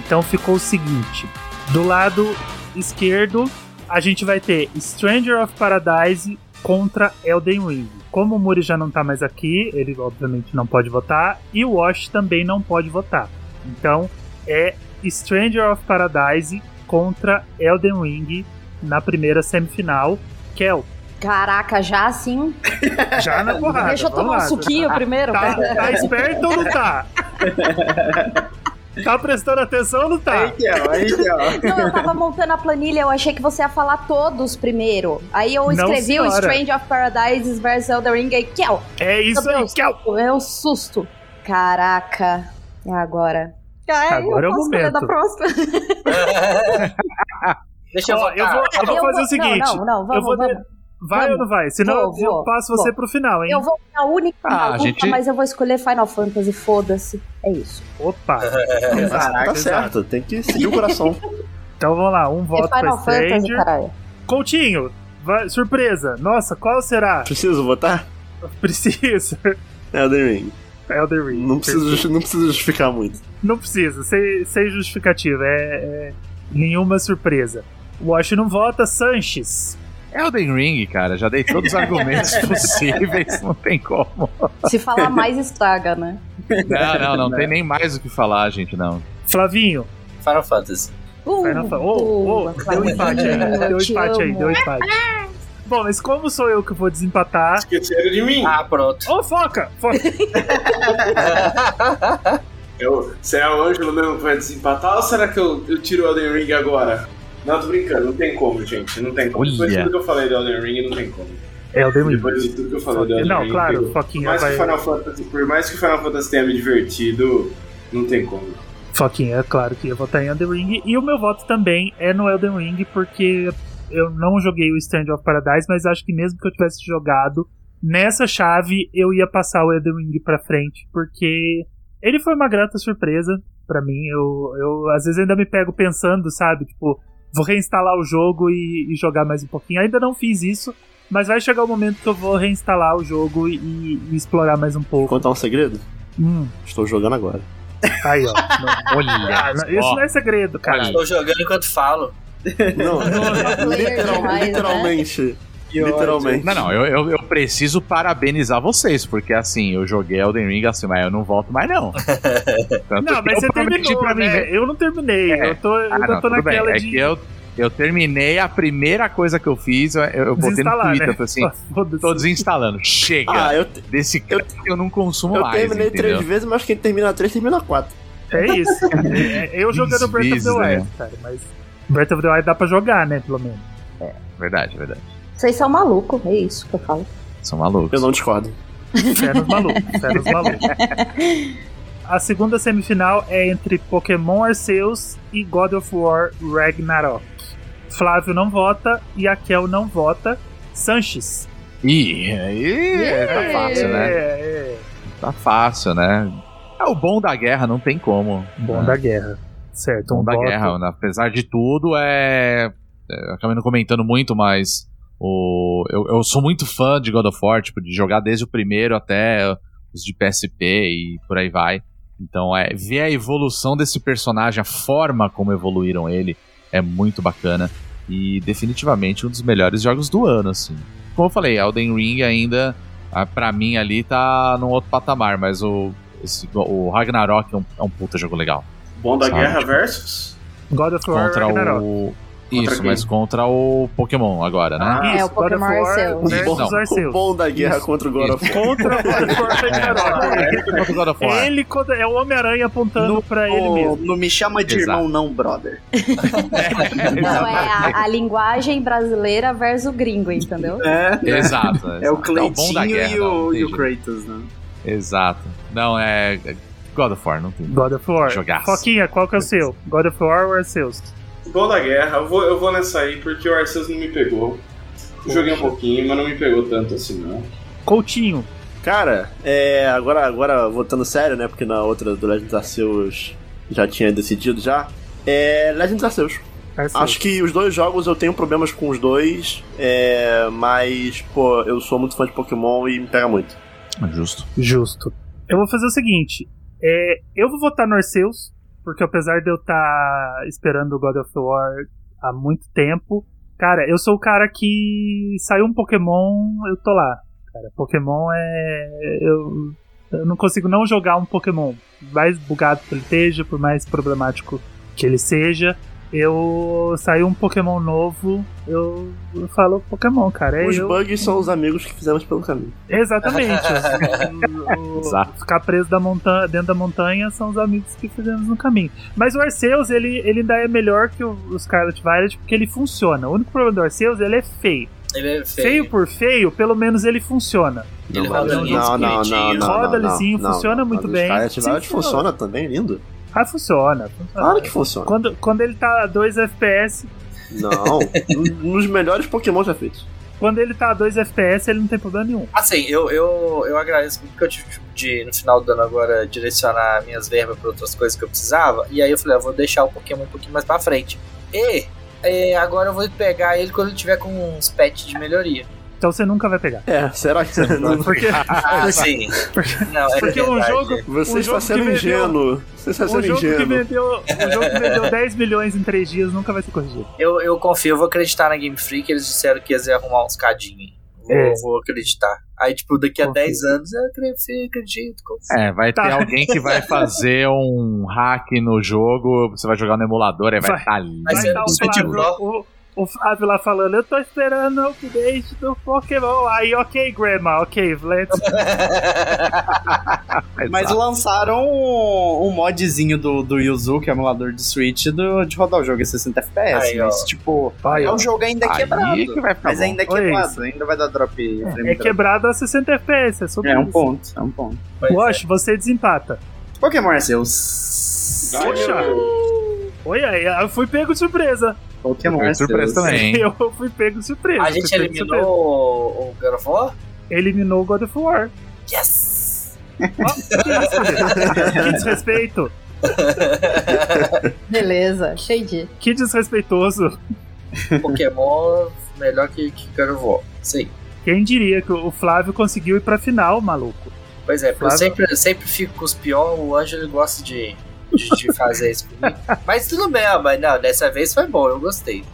Então ficou o seguinte: do lado esquerdo a gente vai ter Stranger of Paradise contra Elden Ring. Como o Muri já não tá mais aqui, ele obviamente não pode votar, e o Wash também não pode votar. Então é Stranger of Paradise contra Elden Ring na primeira semifinal. Kel, Caraca, já assim. já na *laughs* porrada. Deixa eu tomar um lá. suquinho primeiro. Tá, tá *laughs* esperto ou não tá? Tá prestando atenção ou não tá? Aí que ó, aí que ó. Não, eu tava montando a planilha, eu achei que você ia falar todos primeiro. Aí eu escrevi o. Strange of Paradise vs Elden Ring e Kel. É isso Meu aí, Kel. É um susto. Caraca. É agora. Ah, Agora é eu o posso escolher momento. da próxima. *laughs* Deixa eu Ó, eu vou, eu vou Eu fazer vou- o seguinte. Não, não, não, eu vamos, vou de- vamos. Vai Vamos. ou não vai? Senão Vou, eu vou, passo vou. você pro final, hein? Eu vou na única Ah, na a gente- mas eu vou escolher Final Fantasy, foda-se. É isso. Opa! *laughs* Tá exato, certo, tem que seguir o coração. *laughs* Então vamos lá, um É voto pra Fantasy, caralho. Coutinho, vai- surpresa. Nossa, qual será? Preciso votar? Precisa. Elden Ring. Elden Ring. Não precisa, justi- não precisa justificar muito. Não precisa, sem, sem justificativa. É, é nenhuma surpresa. Wash não vota, Sanches. Elden Ring, cara, já dei todos os *laughs* argumentos possíveis, não tem como. Se falar mais, estraga, né? Não, não, não tem nem mais o que falar, gente, não. Flavinho. Final Fantasy. Uh, Final Oh, oh, deu empate aí. eu Deu te empate aí, deu empate. Bom, mas como sou eu que vou desempatar. Esqueceram de mim. Ah, pronto. Ô, foca! Foca! *laughs* Eu, será o Ângelo mesmo que vai desempatar ou será que eu, eu tiro o Elden Ring agora? Não, tô brincando, não tem como, gente. Não tem como. Depois de Olha. tudo que eu falei do Elden Ring, não tem como. Elden Ring. Depois de tudo que eu falei do Elden Não, Ring. claro, pegou. por, Foquinha mais que vai. Final Fantasy, por mais que Final Fantasy tenha me divertido, não tem como. Foquinha, é claro que ia votar em Elden Ring. E o meu voto também é no Elden Ring, porque eu não joguei o Stand of Paradise, mas acho que mesmo que eu tivesse jogado nessa chave, eu ia passar o Elden Ring pra frente, porque ele foi uma grata surpresa pra mim. Eu, eu às vezes ainda me pego pensando, sabe? Tipo, vou reinstalar o jogo e, e jogar mais um pouquinho. Ainda não fiz isso. Mas vai chegar o momento que eu vou reinstalar o jogo e, e explorar mais um pouco. Contar um segredo? Hum, Estou jogando agora. aí, ó. Não- Olha, Ah, não- isso não é segredo, cara. Estou jogando enquanto falo. Não, *laughs* literal- demais, né? Literalmente. Literalmente. Não, não, eu, eu, eu preciso parabenizar vocês, porque assim, eu joguei Elden Ring assim, mas eu não volto mais, não. *laughs* Tanto Não, que mas eu você terminou, pra mim né? Eu não terminei. É. Eu tô, eu Ah, não, tô tudo bem. naquela É de que eu, eu terminei a primeira coisa que eu fiz, eu, eu botei no desinstalar, Twitter, né? falei assim, *laughs* tô desinstalando. Chega! Ah, eu, Desse que eu não consumo eu mais, terminei entendeu? três vezes, mas quem termina três termina quatro. É isso. *laughs* É- Eu jogando Breath of the Wild, né? cara. Mas Breath of the Wild dá pra jogar, né? Pelo menos. Verdade, verdade. Vocês são malucos, é isso que eu falo. São malucos. Eu não discordo. Fé nos malucos. Fé nos malucos. *laughs* A segunda semifinal é entre Pokémon Arceus e God of War Ragnarok. Flávio não vota e a Kel não vota. Sanches. Ih, aí tá fácil, né? É, é. Tá fácil, né? É o bom da guerra, não tem como. Bom É. da guerra. Certo, Bom um da voto. guerra, né? apesar de tudo, é. é, Eu acabei não comentando muito, mas. O... Eu, eu sou muito fã de God of War, tipo, de jogar desde o primeiro até os de PSP e por aí vai. Então, é, ver a evolução desse personagem, a forma como evoluíram ele, é muito bacana. E definitivamente um dos melhores jogos do ano, assim. Como eu falei, Elden Ring ainda, ah, pra mim ali, tá num outro patamar, mas o, esse- o Ragnarok é um, é um puta jogo legal. Bom da Sabe, Guerra tipo, versus? God of War Contra Ragnarok. o. Contra Isso, quem? mas contra o Pokémon agora, né? Ah, É, o Isso, God of Pokémon War Arceus. versus Não. O bom da guerra Isso. contra o God of War. Contra o God of War *laughs* o of War. Ele contra- é o Homem-Aranha apontando No- pra ele mesmo. não me chama de Exato. irmão, não, brother. *laughs* Não, é a, a linguagem brasileira versus gringo, entendeu? É, Exato. é o da Cleitinho guerra, e, o, não e o Kratos, né? Exato. Não, é. é God of War, não tem. God of War. Jogaço. Foquinha, qual que é o seu? God of War ou Arceus? Bom da Guerra, eu vou, eu vou nessa aí porque o Arceus não me pegou. Joguei um pouquinho, mas não me pegou tanto assim, não. Coutinho. Cara, é, agora, agora voltando sério, né? Porque na outra do Legends Arceus já tinha decidido já. É Legends Arceus. Arceus. Acho que os dois jogos eu tenho problemas com os dois, é, mas, pô, eu sou muito fã de Pokémon e me pega muito. Justo. Justo. Eu vou fazer o seguinte. é, eu vou votar no Arceus, porque apesar de eu estar esperando o God of War há muito tempo, cara, eu sou o cara que saiu um Pokémon, eu tô lá. Cara, Pokémon é. Eu, eu não consigo não jogar um Pokémon. Por mais bugado que ele esteja, por mais problemático que ele seja. Eu saiu um Pokémon novo, eu, eu falo Pokémon, cara. É Os eu, bugs são os amigos que fizemos pelo caminho. Exatamente. o, *laughs* o- Exato. ficar preso da montanha, dentro da montanha são os amigos que fizemos no caminho. Mas o Arceus, ele, ele ainda é melhor que o, o Scarlet Violet porque ele funciona. O único problema do Arceus, ele é feio. Ele é Feio, feio. por feio, pelo menos ele funciona. Ele Não, roda não, lisinho, não, não, não, bonitinho. não, Roda não, lisinho, não, funciona não, muito não. bem. Scarlet Sim, Violet funciona também, lindo. Ah, funciona. funciona. Claro que funciona. Quando, quando ele tá a 2 FPS, Não, *laughs* um dos melhores Pokémon já feitos. quando ele tá a 2 FPS, ele não tem problema nenhum. Assim, eu, eu, eu agradeço muito que eu tive de, no final do ano agora, direcionar minhas verbas para outras coisas que eu precisava. E aí eu falei, eu vou deixar o Pokémon um pouquinho mais pra frente. E é, agora eu vou pegar ele quando ele tiver com uns patches de melhoria. Então você nunca vai pegar. É, será que você não... Porque, Ah, sim. Não, é porque um jogo. Você um está jogo sendo ingênuo. Você está Um sendo jogo, que vendeu, um jogo que vendeu 10 milhões em 3 dias nunca vai ser corrigido. Eu, eu confio, eu vou acreditar na Game Freak, eles disseram que eles iam arrumar uns cadinhos. Vou, É. vou acreditar. Aí, tipo, daqui a Confio. 10 anos eu acredito. É, vai Tá. ter alguém que vai fazer um hack no jogo, você vai jogar no emulador, aí vai Vai. estar lindo. Vai Vai estar no o Flávio, lá falando, eu tô esperando o update do Pokémon. Aí, ok, Grandma, ok, let's *laughs* Mas lançaram um, um modzinho do, do Yuzu, que é o emulador de Switch, do, de rodar o jogo em 60 FPS. Aí, ó. mas, tipo, Aí, é um jogo ainda Aí quebrado. que vai ficar Mas bom. ainda é quebrado, isso. ainda vai dar drop. frame É drop. quebrado a 60 FPS, é sobre É um isso. ponto, é um ponto. Pois é. Wash, você desempata. Pokémon Arceus. Poxa! Oi, aí, eu fui pego de surpresa. Pokémon surpresa também? *laughs* Eu fui pego de surpresa. A gente eliminou o, God of War? Eliminou o God of War. Yes! Que que desrespeito. *laughs* Beleza, shade. Que desrespeitoso. Pokémon melhor que, que God of War. Aí. Quem diria que o Flávio conseguiu ir pra final, maluco? Pois é, porque eu Flávio? sempre, eu sempre fico com os piores, o Ângelo gosta de, de, de fazer isso comigo. Mas tudo bem, ó, mas não, dessa vez foi bom, eu gostei.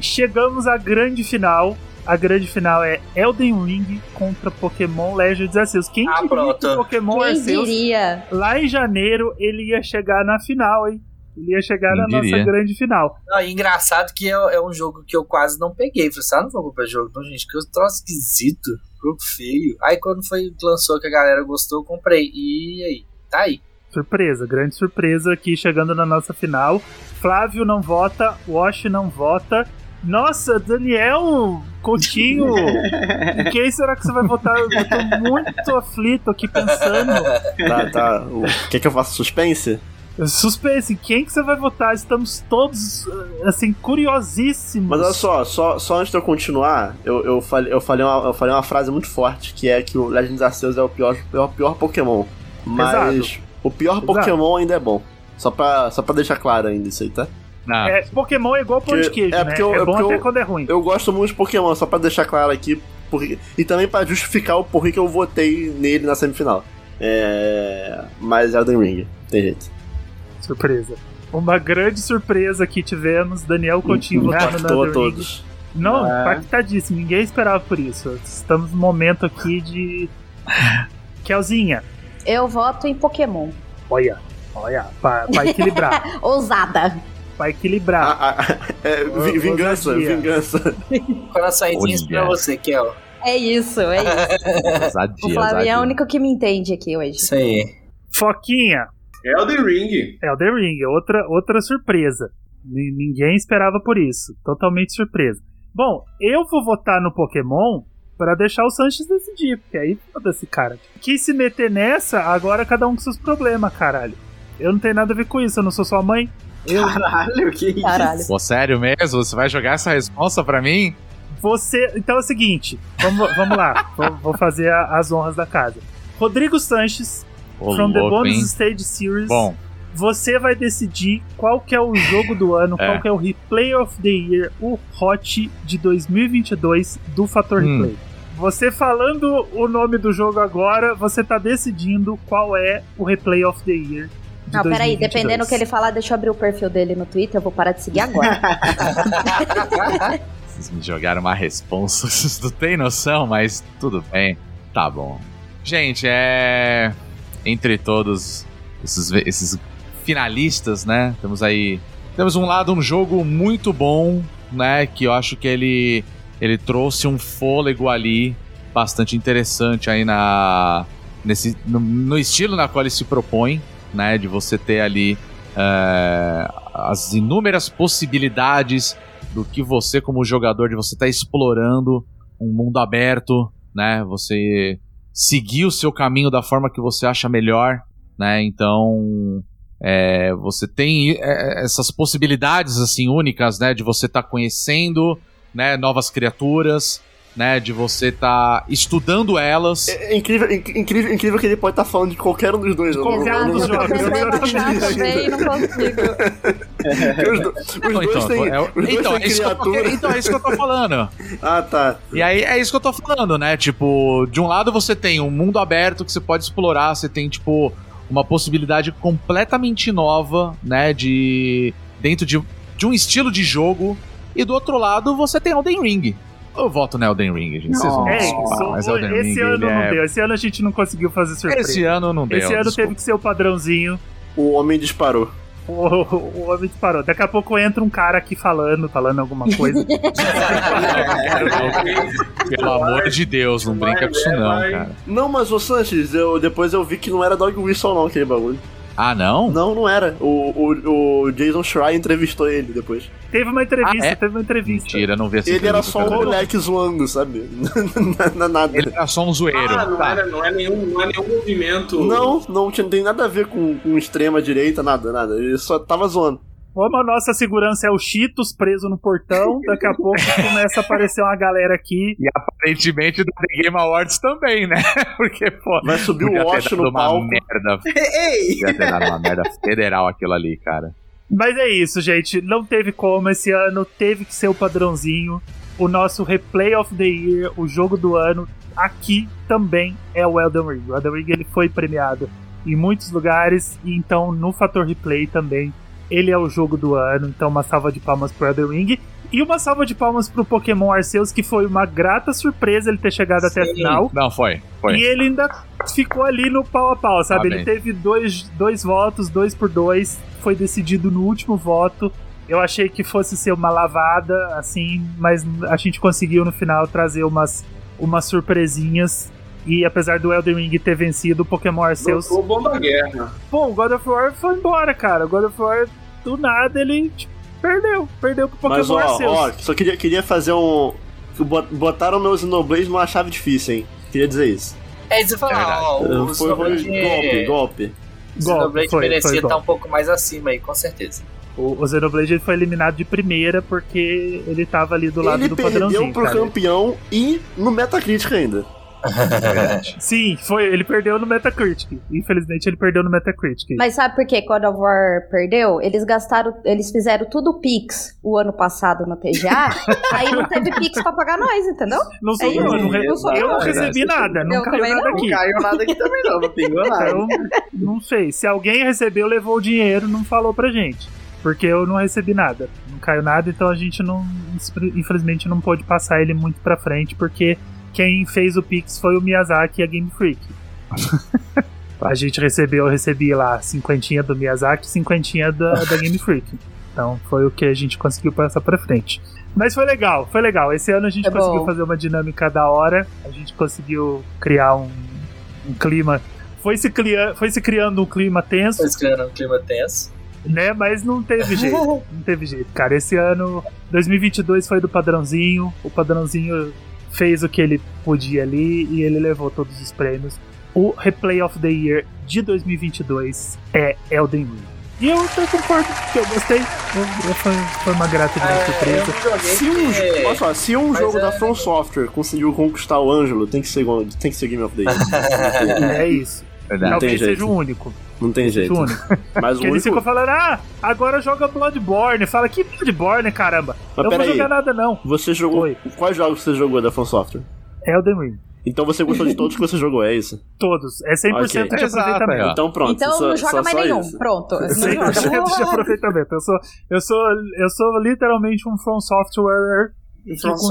Chegamos à grande final. A grande final é Elden Ring contra Pokémon Legends Arceus. Quem Ah, diria pronto. que o Pokémon Quem Arceus, diria? lá em janeiro, ele ia chegar na final, hein? Ele ia chegar Quem na diria? nossa grande final. Não, engraçado que é, é um jogo que eu quase não peguei. Falei assim, ah, não vou comprar jogo, não, gente, que eu troço esquisito, jogo feio. Aí quando foi lançou que a galera gostou, eu comprei. E aí? Tá aí. Surpresa, grande surpresa aqui chegando na nossa final. Flávio não vota, Wash não vota. Nossa, Daniel Coutinho, *laughs* em quem será que você vai votar? Eu tô muito aflito aqui pensando. Tá, tá. O... Quer que eu faça suspense? Suspense, quem que você vai votar? Estamos todos, assim, curiosíssimos. Mas olha só, só, só antes de eu continuar, eu, eu, falei, eu, falei uma, eu falei uma frase muito forte, que é que o Legends Arceus é o pior, é o pior Pokémon. Mas Exato. O pior Exato. Pokémon ainda é bom. Só pra, só pra deixar claro ainda isso aí, tá? Não, É, Pokémon é igual pão de queijo, é né? porque eu- é é bom porque até eu- quando é ruim. Eu gosto muito de Pokémon, só pra deixar claro aqui. Porque... E também pra justificar o porquê que eu votei nele na semifinal. É... Mas Elden Ring, tem jeito. Surpresa. Uma grande surpresa que tivemos, Daniel Coutinho votando no Impactou a Elden Ring. todos. Não, É. impactadíssimo. Ninguém esperava por isso. Estamos num momento aqui de. *laughs* Kelzinha, Eu voto em Pokémon. olha, olha, pra, pra equilibrar. *laughs* Ousada. pra equilibrar. Ah, ah, é, vi- vingança, ousadia. vingança. Coraçõezinhos pra você, Kel. É isso, é isso. O ousadia, Flávio é o único que me entende aqui hoje. Isso aí. Foquinha, Elden Ring. Elden Ring, outra, outra surpresa. Ni- Ninguém esperava por isso. Totalmente surpresa. Bom, eu vou votar no Pokémon pra deixar o Sanches decidir, porque aí foda-se, cara. Quis se meter nessa, agora cada um com seus problemas, caralho. Eu não tenho nada a ver com isso, eu não sou sua mãe. Eu, Caralho, que isso? Caralho. Pô, sério mesmo? Você vai jogar essa resposta pra mim? Você. Então é o seguinte, vamos, vamos lá, *laughs* vou, vou fazer a- as honras da casa. Rodrigo Sanches, Ô, from the louco, Bonus hein? Stage Series. Bom, Você vai decidir qual que é o jogo do ano, É. qual que é o Replay of the Year, o Hot de 2022 do Fator Hum. Replay. Você falando o nome do jogo agora, você tá decidindo qual é o Replay of the Year. De Não, peraí, 2022. dependendo do que ele falar, deixa eu abrir o perfil dele no Twitter, eu vou parar de seguir agora. *laughs* vocês me jogaram uma responsa. *laughs* Vocês não tem noção, mas tudo bem. Tá bom. Gente, é. Entre todos esses, esses finalistas, né? Temos aí temos um lado um jogo muito bom, né? Que eu acho que ele ele trouxe um fôlego ali bastante interessante aí na nesse no, no estilo na qual ele se propõe, né? De você ter ali é, as inúmeras possibilidades do que você como jogador de você estar tá explorando um mundo aberto, né? Você seguir o seu caminho da forma que você acha melhor, né? Então é, você tem é, essas possibilidades assim únicas, né? De você estar tá conhecendo, né? Novas criaturas, né? De você estar tá estudando elas. É, é incrível, inc- incrível, incrível que ele pode estar falando de qualquer um dos dois. eu Qualquer um eu dos Eu tô jogos, tentando exatamente. achar também e não consigo. Os, do- os dois então, têm, é, os dois então, têm é isso que eu tô, criatura. então, é isso que eu tô falando. *laughs* Ah, tá. E aí é isso que eu tô falando, né? Tipo, de um lado você tem um mundo aberto que você pode explorar, você tem, tipo, uma possibilidade completamente nova, né? De. dentro de, de um estilo de jogo. E do outro lado você tem Elden Ring. Eu voto no Elden Ring, gente. Vocês vão me É desculpar, mas Elden Esse Ring ano ele não é... deu. Esse ano a gente não conseguiu fazer surpresa. Esse ano não deu. Esse ano desculpa. teve que ser o padrãozinho. O homem disparou. O, o homem disparou. Daqui a pouco entra um cara aqui falando, falando alguma coisa. *laughs* Pelo amor de Deus, não brinca com isso não, cara. Não, mas o Sanches, eu, depois eu vi que não era Dog Whistle não, aquele bagulho. Ah, não? Não, não era. O, o, o Jason Schreier entrevistou ele depois. teve uma entrevista, Ah, é? teve uma entrevista. Mentira, não vi essa Ele era só um moleque zoando, sabe? *laughs* Não é nada. Ele era só um zoeiro. Ah, não, Tá. era, não, é nenhum, não é nenhum movimento. Não, não tinha, não tem nada a ver com, com extrema direita, nada, nada. Ele só tava zoando. Como a nossa segurança é o Cheetos preso no portão, daqui a pouco *laughs* começa a aparecer uma galera aqui. E aparentemente do The Game Awards também, né? *laughs* Porque, pô. Vai subir o dado no uma palco. merda. *laughs* Ei! Podia ter dado uma merda federal aquilo ali, cara. Mas é isso, gente. Não teve como esse ano, teve que ser o padrãozinho. O nosso Replay of the Year, o jogo do ano, aqui também é o Elden Ring. O Elden Ring ele foi premiado em muitos lugares, e então no fator replay também ele é o jogo do ano. Então uma salva de palmas pro Elden Ring. E uma salva de palmas pro Pokémon Arceus, que foi uma grata surpresa ele ter chegado até a Sim. final. Não, foi. Foi. E ele ainda ficou ali no pau a pau, sabe? Ah, ele teve dois, dois votos, dois por dois, foi decidido no último voto. Eu achei que fosse ser uma lavada, assim, mas a gente conseguiu no final trazer umas, umas surpresinhas. E apesar do Elden Ring ter vencido o Pokémon Arceus, O bom da guerra. pô, o God of War foi embora, cara. O God of War, do nada, ele tipo, perdeu. Perdeu pro Pokémon Mas ó, Arceus. ó, só queria, queria fazer um. bot- Botaram meus Xenoblade numa chave difícil, hein? Queria dizer isso. É isso falar, ó, o foi Xenoblade, golpe, golpe. o Xenoblade foi, merecia foi estar golpe. um pouco mais acima aí, com certeza. O, o Xenoblade ele foi eliminado de primeira porque ele tava ali do lado Ele do perdeu padrãozinho. pro cara. campeão e no Metacritic ainda. *laughs* Sim, foi, ele perdeu no Metacritic. Infelizmente ele perdeu no Metacritic. Mas sabe por que God of War perdeu? Eles gastaram, eles fizeram tudo Pix o ano passado no TGA, *laughs* aí não teve Pix pra pagar nós, entendeu? não sou é eu, eu não, re- não sou eu não eu. recebi nada, não Eu caiu também nada não. aqui. Não caiu nada aqui também não, não pingou nada. Então, não sei. Se alguém recebeu, levou o dinheiro, não falou pra gente. Porque eu não recebi nada. Não caiu nada, então a gente não. Infelizmente não pôde passar ele muito pra frente, porque quem fez o Pix foi o Miyazaki e a Game Freak. *laughs* a gente recebeu, eu recebi lá cinquentinha do Miyazaki e cinquentinha da, da Game Freak. Então foi o que a gente conseguiu passar pra frente. Mas foi legal, foi legal. Esse ano a gente É conseguiu bom. fazer uma dinâmica da hora. A gente conseguiu criar um, um clima. Foi se, cria, foi se criando um clima tenso, Foi criando um clima tenso. né? Mas não teve *laughs* jeito. Não teve jeito, cara. Esse ano, 2022 foi do padrãozinho. O padrãozinho fez o que ele podia ali e ele levou todos os prêmios. O Replay of the Year de 2022 é Elden Ring. E eu, eu concordo que eu gostei. Eu- eu- foi, foi uma grata de É, surpresa. Se um, porque- olha só, se um Mas jogo é- da From Software conseguiu conquistar o Ângelo, tem que ser, tem que ser Game of the Year. *laughs* É isso. Verdade. Talvez seja o único. Não tem jeito. único. Mas o eles único... ficam falando, ah, agora joga Bloodborne. Fala, que Bloodborne, caramba? Mas eu não vou jogar nada, não. Você jogou... Oi. Quais jogos você jogou da From Software? Elden Ring. Então você gostou de todos que você jogou, é isso? Todos. É 100% Ok. de Exato, aproveitamento. ó. Então pronto. então só, não joga só- mais só nenhum. isso. Pronto. Não 100% de aproveitamento. Eu sou, eu sou, eu sou literalmente um From Software From com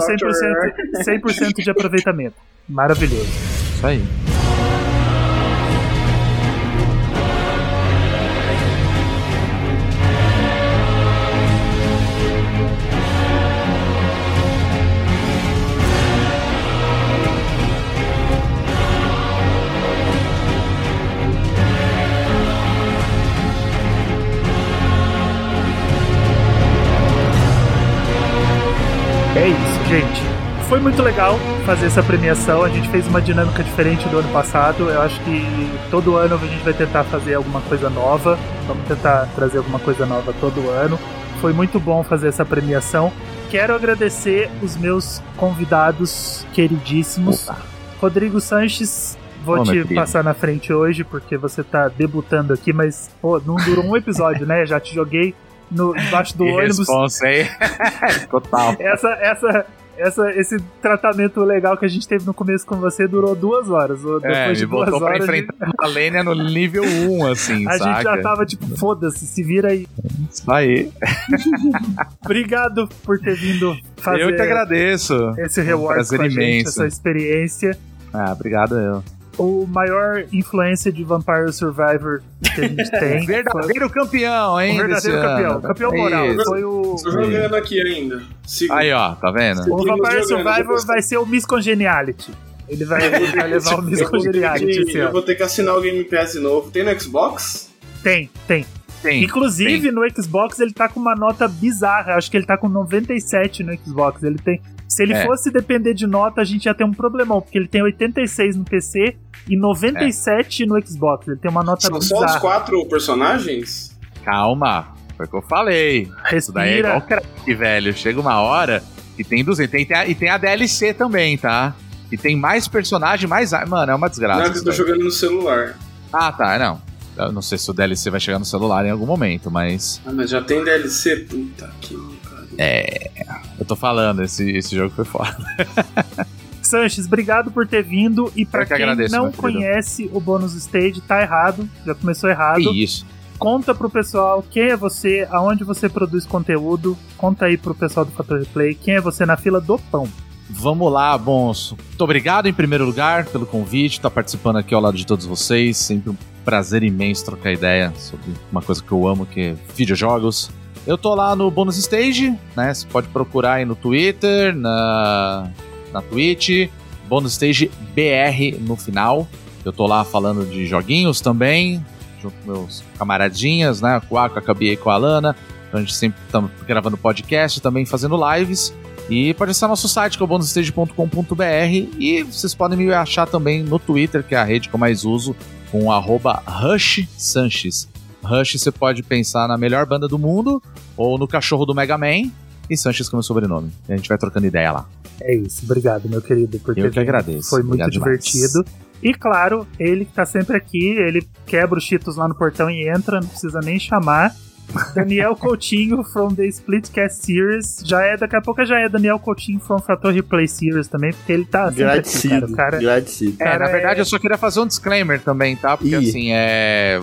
100%, 100% de aproveitamento. Maravilhoso. Isso aí. Gente. Foi muito legal fazer essa premiação. A gente fez uma dinâmica diferente do ano passado. Eu acho que todo ano a gente vai tentar fazer alguma coisa nova. Vamos tentar trazer alguma coisa nova todo ano. Foi muito bom fazer essa premiação. Quero agradecer os meus convidados queridíssimos. Rodrigo Sanches, vou te passar na frente hoje porque você tá debutando aqui, mas pô, não durou um episódio, né? Já te joguei no, debaixo do Que ônibus. responsa aí. *laughs* Total. Essa, essa, essa, esse tratamento legal que a gente teve no começo com você durou duas horas. ou Depois É, de duas botou pra horas, enfrentar a Lênia no nível 1, *laughs* assim, a saca? gente já tava tipo, foda-se, se vira aí. Isso aí. *laughs* Obrigado por ter vindo fazer Eu que agradeço. esse Um reward prazer com a gente, imenso. essa experiência. Ah, obrigado eu. O maior influência de Vampire Survivor que a gente *laughs* tem. Verdadeiro campeão, hein? o verdadeiro campeão. ano. Campeão moral. Isso. Foi o. Tô jogando aqui ainda. Sigo. Aí, ó, tá vendo? O Vampire jogando, Survivor depois- vai ser o Miss Congeniality. Ele vai, ele vai levar o Miss Eu vou, ter Congeniality eu ano. vou ter que assinar o Game Pass de novo. Tem no Xbox? Tem, tem. Tem. Inclusive, no Xbox ele tá com uma nota bizarra. Acho que ele tá com 97 no Xbox. Ele tem. Se ele É. fosse depender de nota, a gente ia ter um problemão, porque ele tem 86 no PC e 97 no Xbox. Ele tem uma nota São só os bizarra. quatro personagens? Calma. Foi o que eu falei. Isso daí é Respira. igual crack, velho. Chega uma hora que tem 200. Tem, tem a- e tem a DLC também, tá? E tem mais personagem, mais. Mano, é uma desgraça. Não, que eu tô jogando no celular. Ah, tá, não. Eu não sei se o DLC vai chegar no celular em algum momento, mas. Ah, mas já tem DLC? Puta que. É. Eu tô falando, esse, esse jogo foi foda. *laughs* Sanches, obrigado por ter vindo. E pra Eu que quem agradeço, não conhece o bônus stage, tá errado. Já começou errado. Que isso. Conta pro pessoal quem é você, aonde você produz conteúdo. Conta aí pro pessoal do Fator Replay quem é você na fila do pão. Vamos lá, bons. Muito obrigado em primeiro lugar pelo convite, estar participando aqui ao lado de todos vocês. Sempre um prazer imenso trocar ideia sobre uma coisa que eu amo, que é videojogos. Eu tô lá no Bônus Stage, né? Você pode procurar aí no Twitter, na, na Twitch, Bônus Stage BR no final. Eu tô lá falando de joguinhos também, junto com meus camaradinhas, né? Com a com a Cabi e com a Alana. Então a gente sempre tá gravando podcast, também fazendo lives. E pode acessar nosso site, que é o bonusstage.com.br. E vocês podem me achar também no Twitter, que é a rede que eu mais uso, com arroba Rush Sanches. Rush você pode pensar na melhor banda do mundo, ou no cachorro do Mega Man, e Sanches como sobrenome. E a gente vai trocando ideia lá. É isso, obrigado, meu querido, por ter Eu que agradeço. Foi muito Obrigado demais. divertido. E claro, ele que tá sempre aqui, ele quebra os cheetos lá no portão e entra, não precisa nem chamar. *laughs* Daniel Coutinho from the Splitcast Series. Já é, daqui a pouco já é Daniel Coutinho from Fator Replay Series também, porque ele tá sempre aqui, cara. O cara. É, na verdade, é- eu só queria fazer um disclaimer também, tá? Porque Ih. assim, é.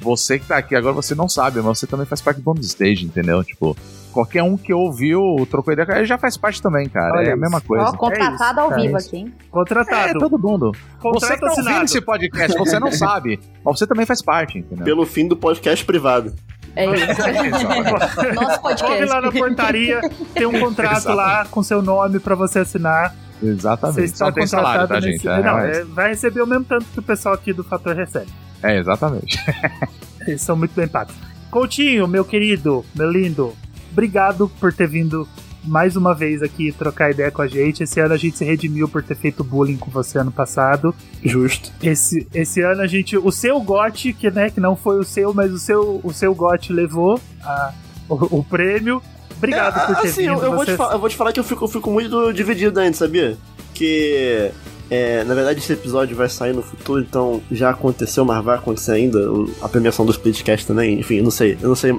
Você que tá aqui agora, você não sabe, mas você também faz parte do bônus stage, entendeu? Tipo, qualquer um que ouviu, trocou ideia, ele já faz parte também, cara. Olha é a isso. mesma coisa. Ó, contratado É ao vivo é aqui, hein? É, contratado. todo mundo. Você contrato que tá ouvindo esse podcast, você não *laughs* sabe, mas você também faz parte, entendeu? Pelo fim do podcast privado. É isso. *laughs* Nosso Corre podcast. lá na portaria, tem um contrato lá com seu nome pra você assinar. Você Exatamente. está Só tem salário, contratado tá, nesse... gente? É, Não, é, é, vai receber o mesmo tanto que o pessoal aqui do Fator recebe. É, exatamente. *laughs* Eles são muito bem pagos. Coutinho, meu querido, meu lindo, obrigado por ter vindo mais uma vez aqui trocar ideia com a gente. Esse ano a gente se redimiu por ter feito bullying com você ano passado. Justo. Esse, esse ano a gente. O seu gote, que, né, que não foi o seu, mas o seu, o seu gote levou a- o, o prêmio. Obrigado por ter assim, vindo. eu, eu vou te você- eu vou te falar que eu fico, eu fico muito dividido ainda, sabia? Que. É, na verdade, esse episódio vai sair no futuro, então já aconteceu, mas vai acontecer ainda a premiação do Splitcast também. Enfim, eu não sei, eu não sei.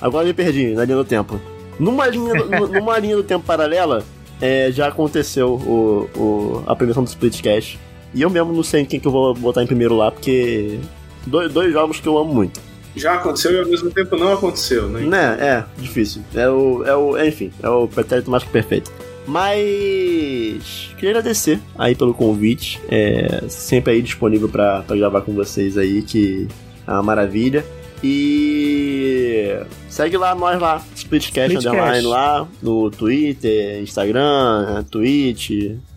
Agora eu me perdi na linha do tempo. Numa linha, nu- numa *laughs* linha do tempo paralela, é, já aconteceu o, o- a premiação do Splitcast. E eu mesmo não sei quem que eu vou botar em primeiro lá, porque. Dois, dois jogos que eu amo muito. Já aconteceu e ao mesmo tempo não aconteceu, né? Né, é, difícil. É o. É o. é, enfim, é o pretérito mais que perfeito. Mas. Queria agradecer aí pelo convite. É, sempre aí disponível pra, pra gravar com vocês aí, que é uma maravilha. E. Segue lá nós lá, Splitcast. Underline lá, no Twitter, Instagram, Twitch.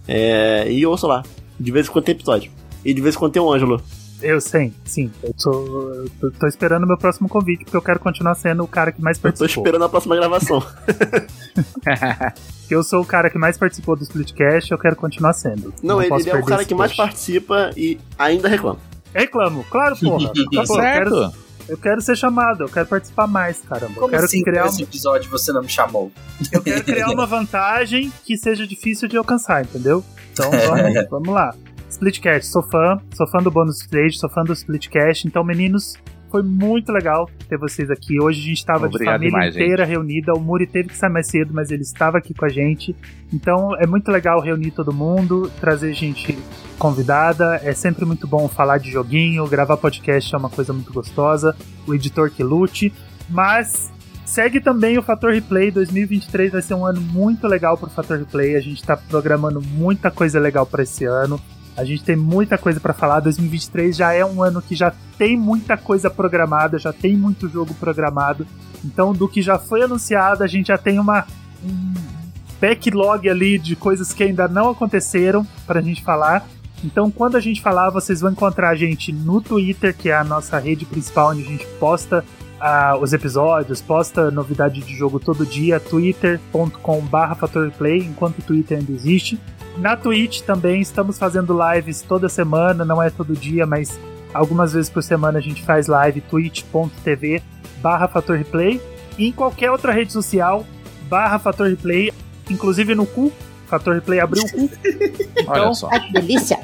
É, e ouça lá. De vez em quando tem episódio. E de vez em quando tem um Ângelo. Eu sei, sim. Eu tô, eu tô- tô esperando o meu próximo convite, porque eu quero continuar sendo o cara que mais Eu tô participou. esperando a próxima gravação. *laughs* *laughs* eu sou o cara que mais participou do Splitcast, eu quero continuar sendo. Não, ele, posso ele é o cara esse que mais participa e ainda reclama. Reclamo, claro, porra. *laughs* Tá Pô, eu, quero, certo. eu quero ser chamado, eu quero participar mais, caramba. eu Como quero assim, criar, nesse episódio você não me chamou? eu quero criar uma vantagem que seja difícil de alcançar, entendeu? Então vamos, vamos lá. Splitcast, sou fã, sou fã do Bonus Stage, sou fã do Splitcast, então meninos, foi muito legal ter vocês aqui. Hoje a gente estava de família demais, inteira reunida. O Muri teve que sair mais cedo, mas ele estava aqui com a gente. Então é muito legal reunir todo mundo, trazer gente convidada. É sempre muito bom falar de joguinho, gravar podcast é uma coisa muito gostosa. O editor que lute. Mas segue também o Fator Replay 2023 vai ser um ano muito legal pro Fator Replay. A gente tá programando muita coisa legal para esse ano. A gente tem muita coisa para falar. 2023 já é um ano que já tem muita coisa programada, já tem muito jogo programado. Então, do que já foi anunciado, a gente já tem uma um backlog ali de coisas que ainda não aconteceram pra gente falar. Então, quando a gente falar, vocês vão encontrar a gente no Twitter, que é a nossa rede principal, onde a gente posta ah, os episódios, posta novidade de jogo todo dia, twitter.com.br fatorplay, enquanto o Twitter ainda existe. Na Twitch também estamos fazendo lives toda semana, não é todo dia, mas algumas vezes por semana a gente faz live twitch.tv barra Fator Replay e em qualquer outra rede social barra Fator Replay, inclusive no cu, Fator Replay abriu o cu. *laughs* Olha só. Ai, que delícia.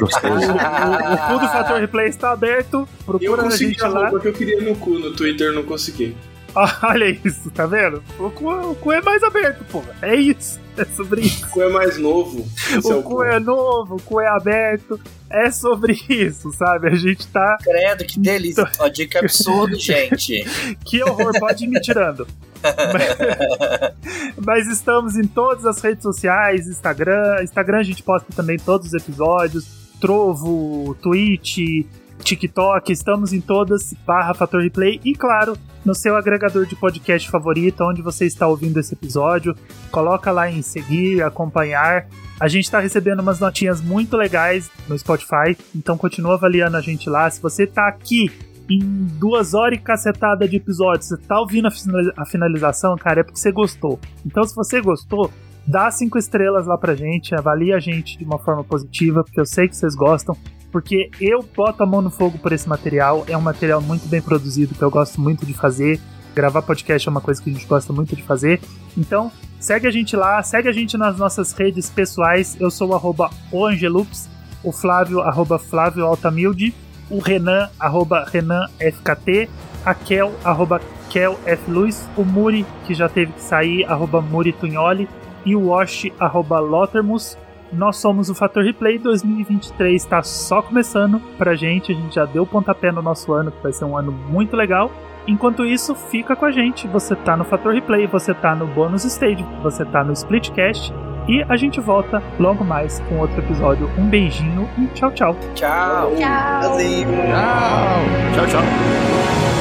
Gostoso. O, o cu do Fator Replay está aberto, Eu procura a consegui gente a lá. roupa que eu queria no cu, no Twitter não consegui. *laughs* Olha isso, tá vendo? O cu, o cu é mais aberto, pô. É isso. É sobre isso. O cu é mais novo. *laughs* Esse é O o cu é novo, o cu é aberto. É sobre isso, sabe? A gente tá. Credo, que delícia. Ó, dica absurdo, gente. *laughs* Que horror, pode ir me tirando. Mas, mas estamos em todas as redes sociais, Instagram. Instagram a gente posta também todos os episódios. Trovo, Twitch, TikTok, estamos em todas, barra Fator Replay. E claro, no seu agregador de podcast favorito, onde você está ouvindo esse episódio, coloca lá em seguir, acompanhar. A gente está recebendo umas notinhas muito legais no Spotify, então continua avaliando a gente lá. Se você tá aqui em duas horas e cacetada de episódios, você tá ouvindo a finali- a finalização, cara, é porque você gostou. Então, se você gostou, dá cinco estrelas lá pra gente, avalia a gente de uma forma positiva, porque eu sei que vocês gostam. Porque eu boto a mão no fogo por esse material, é um material muito bem produzido, que eu gosto muito de fazer. Gravar podcast é uma coisa que a gente gosta muito de fazer. Então, segue a gente lá, segue a gente nas nossas redes pessoais. Eu sou o o Angelups, o Flávio, arroba Flávio Altamilde, o Renan, arroba Renan FKT, a Kel, arroba Kel F. O Muri, que já teve que sair, arroba Muri Tunholi, e o Wash, arroba. Nós somos o Fator Replay 2023, está só começando pra gente, a gente já deu pontapé no nosso ano, que vai ser um ano muito legal. Enquanto isso, fica com a gente. Você tá no Fator Replay, você tá no Bônus Stage, você tá no Splitcast. E a gente volta logo mais com outro episódio. Um beijinho e tchau, tchau. Tchau. Tchau. Tchau. Tchau, tchau.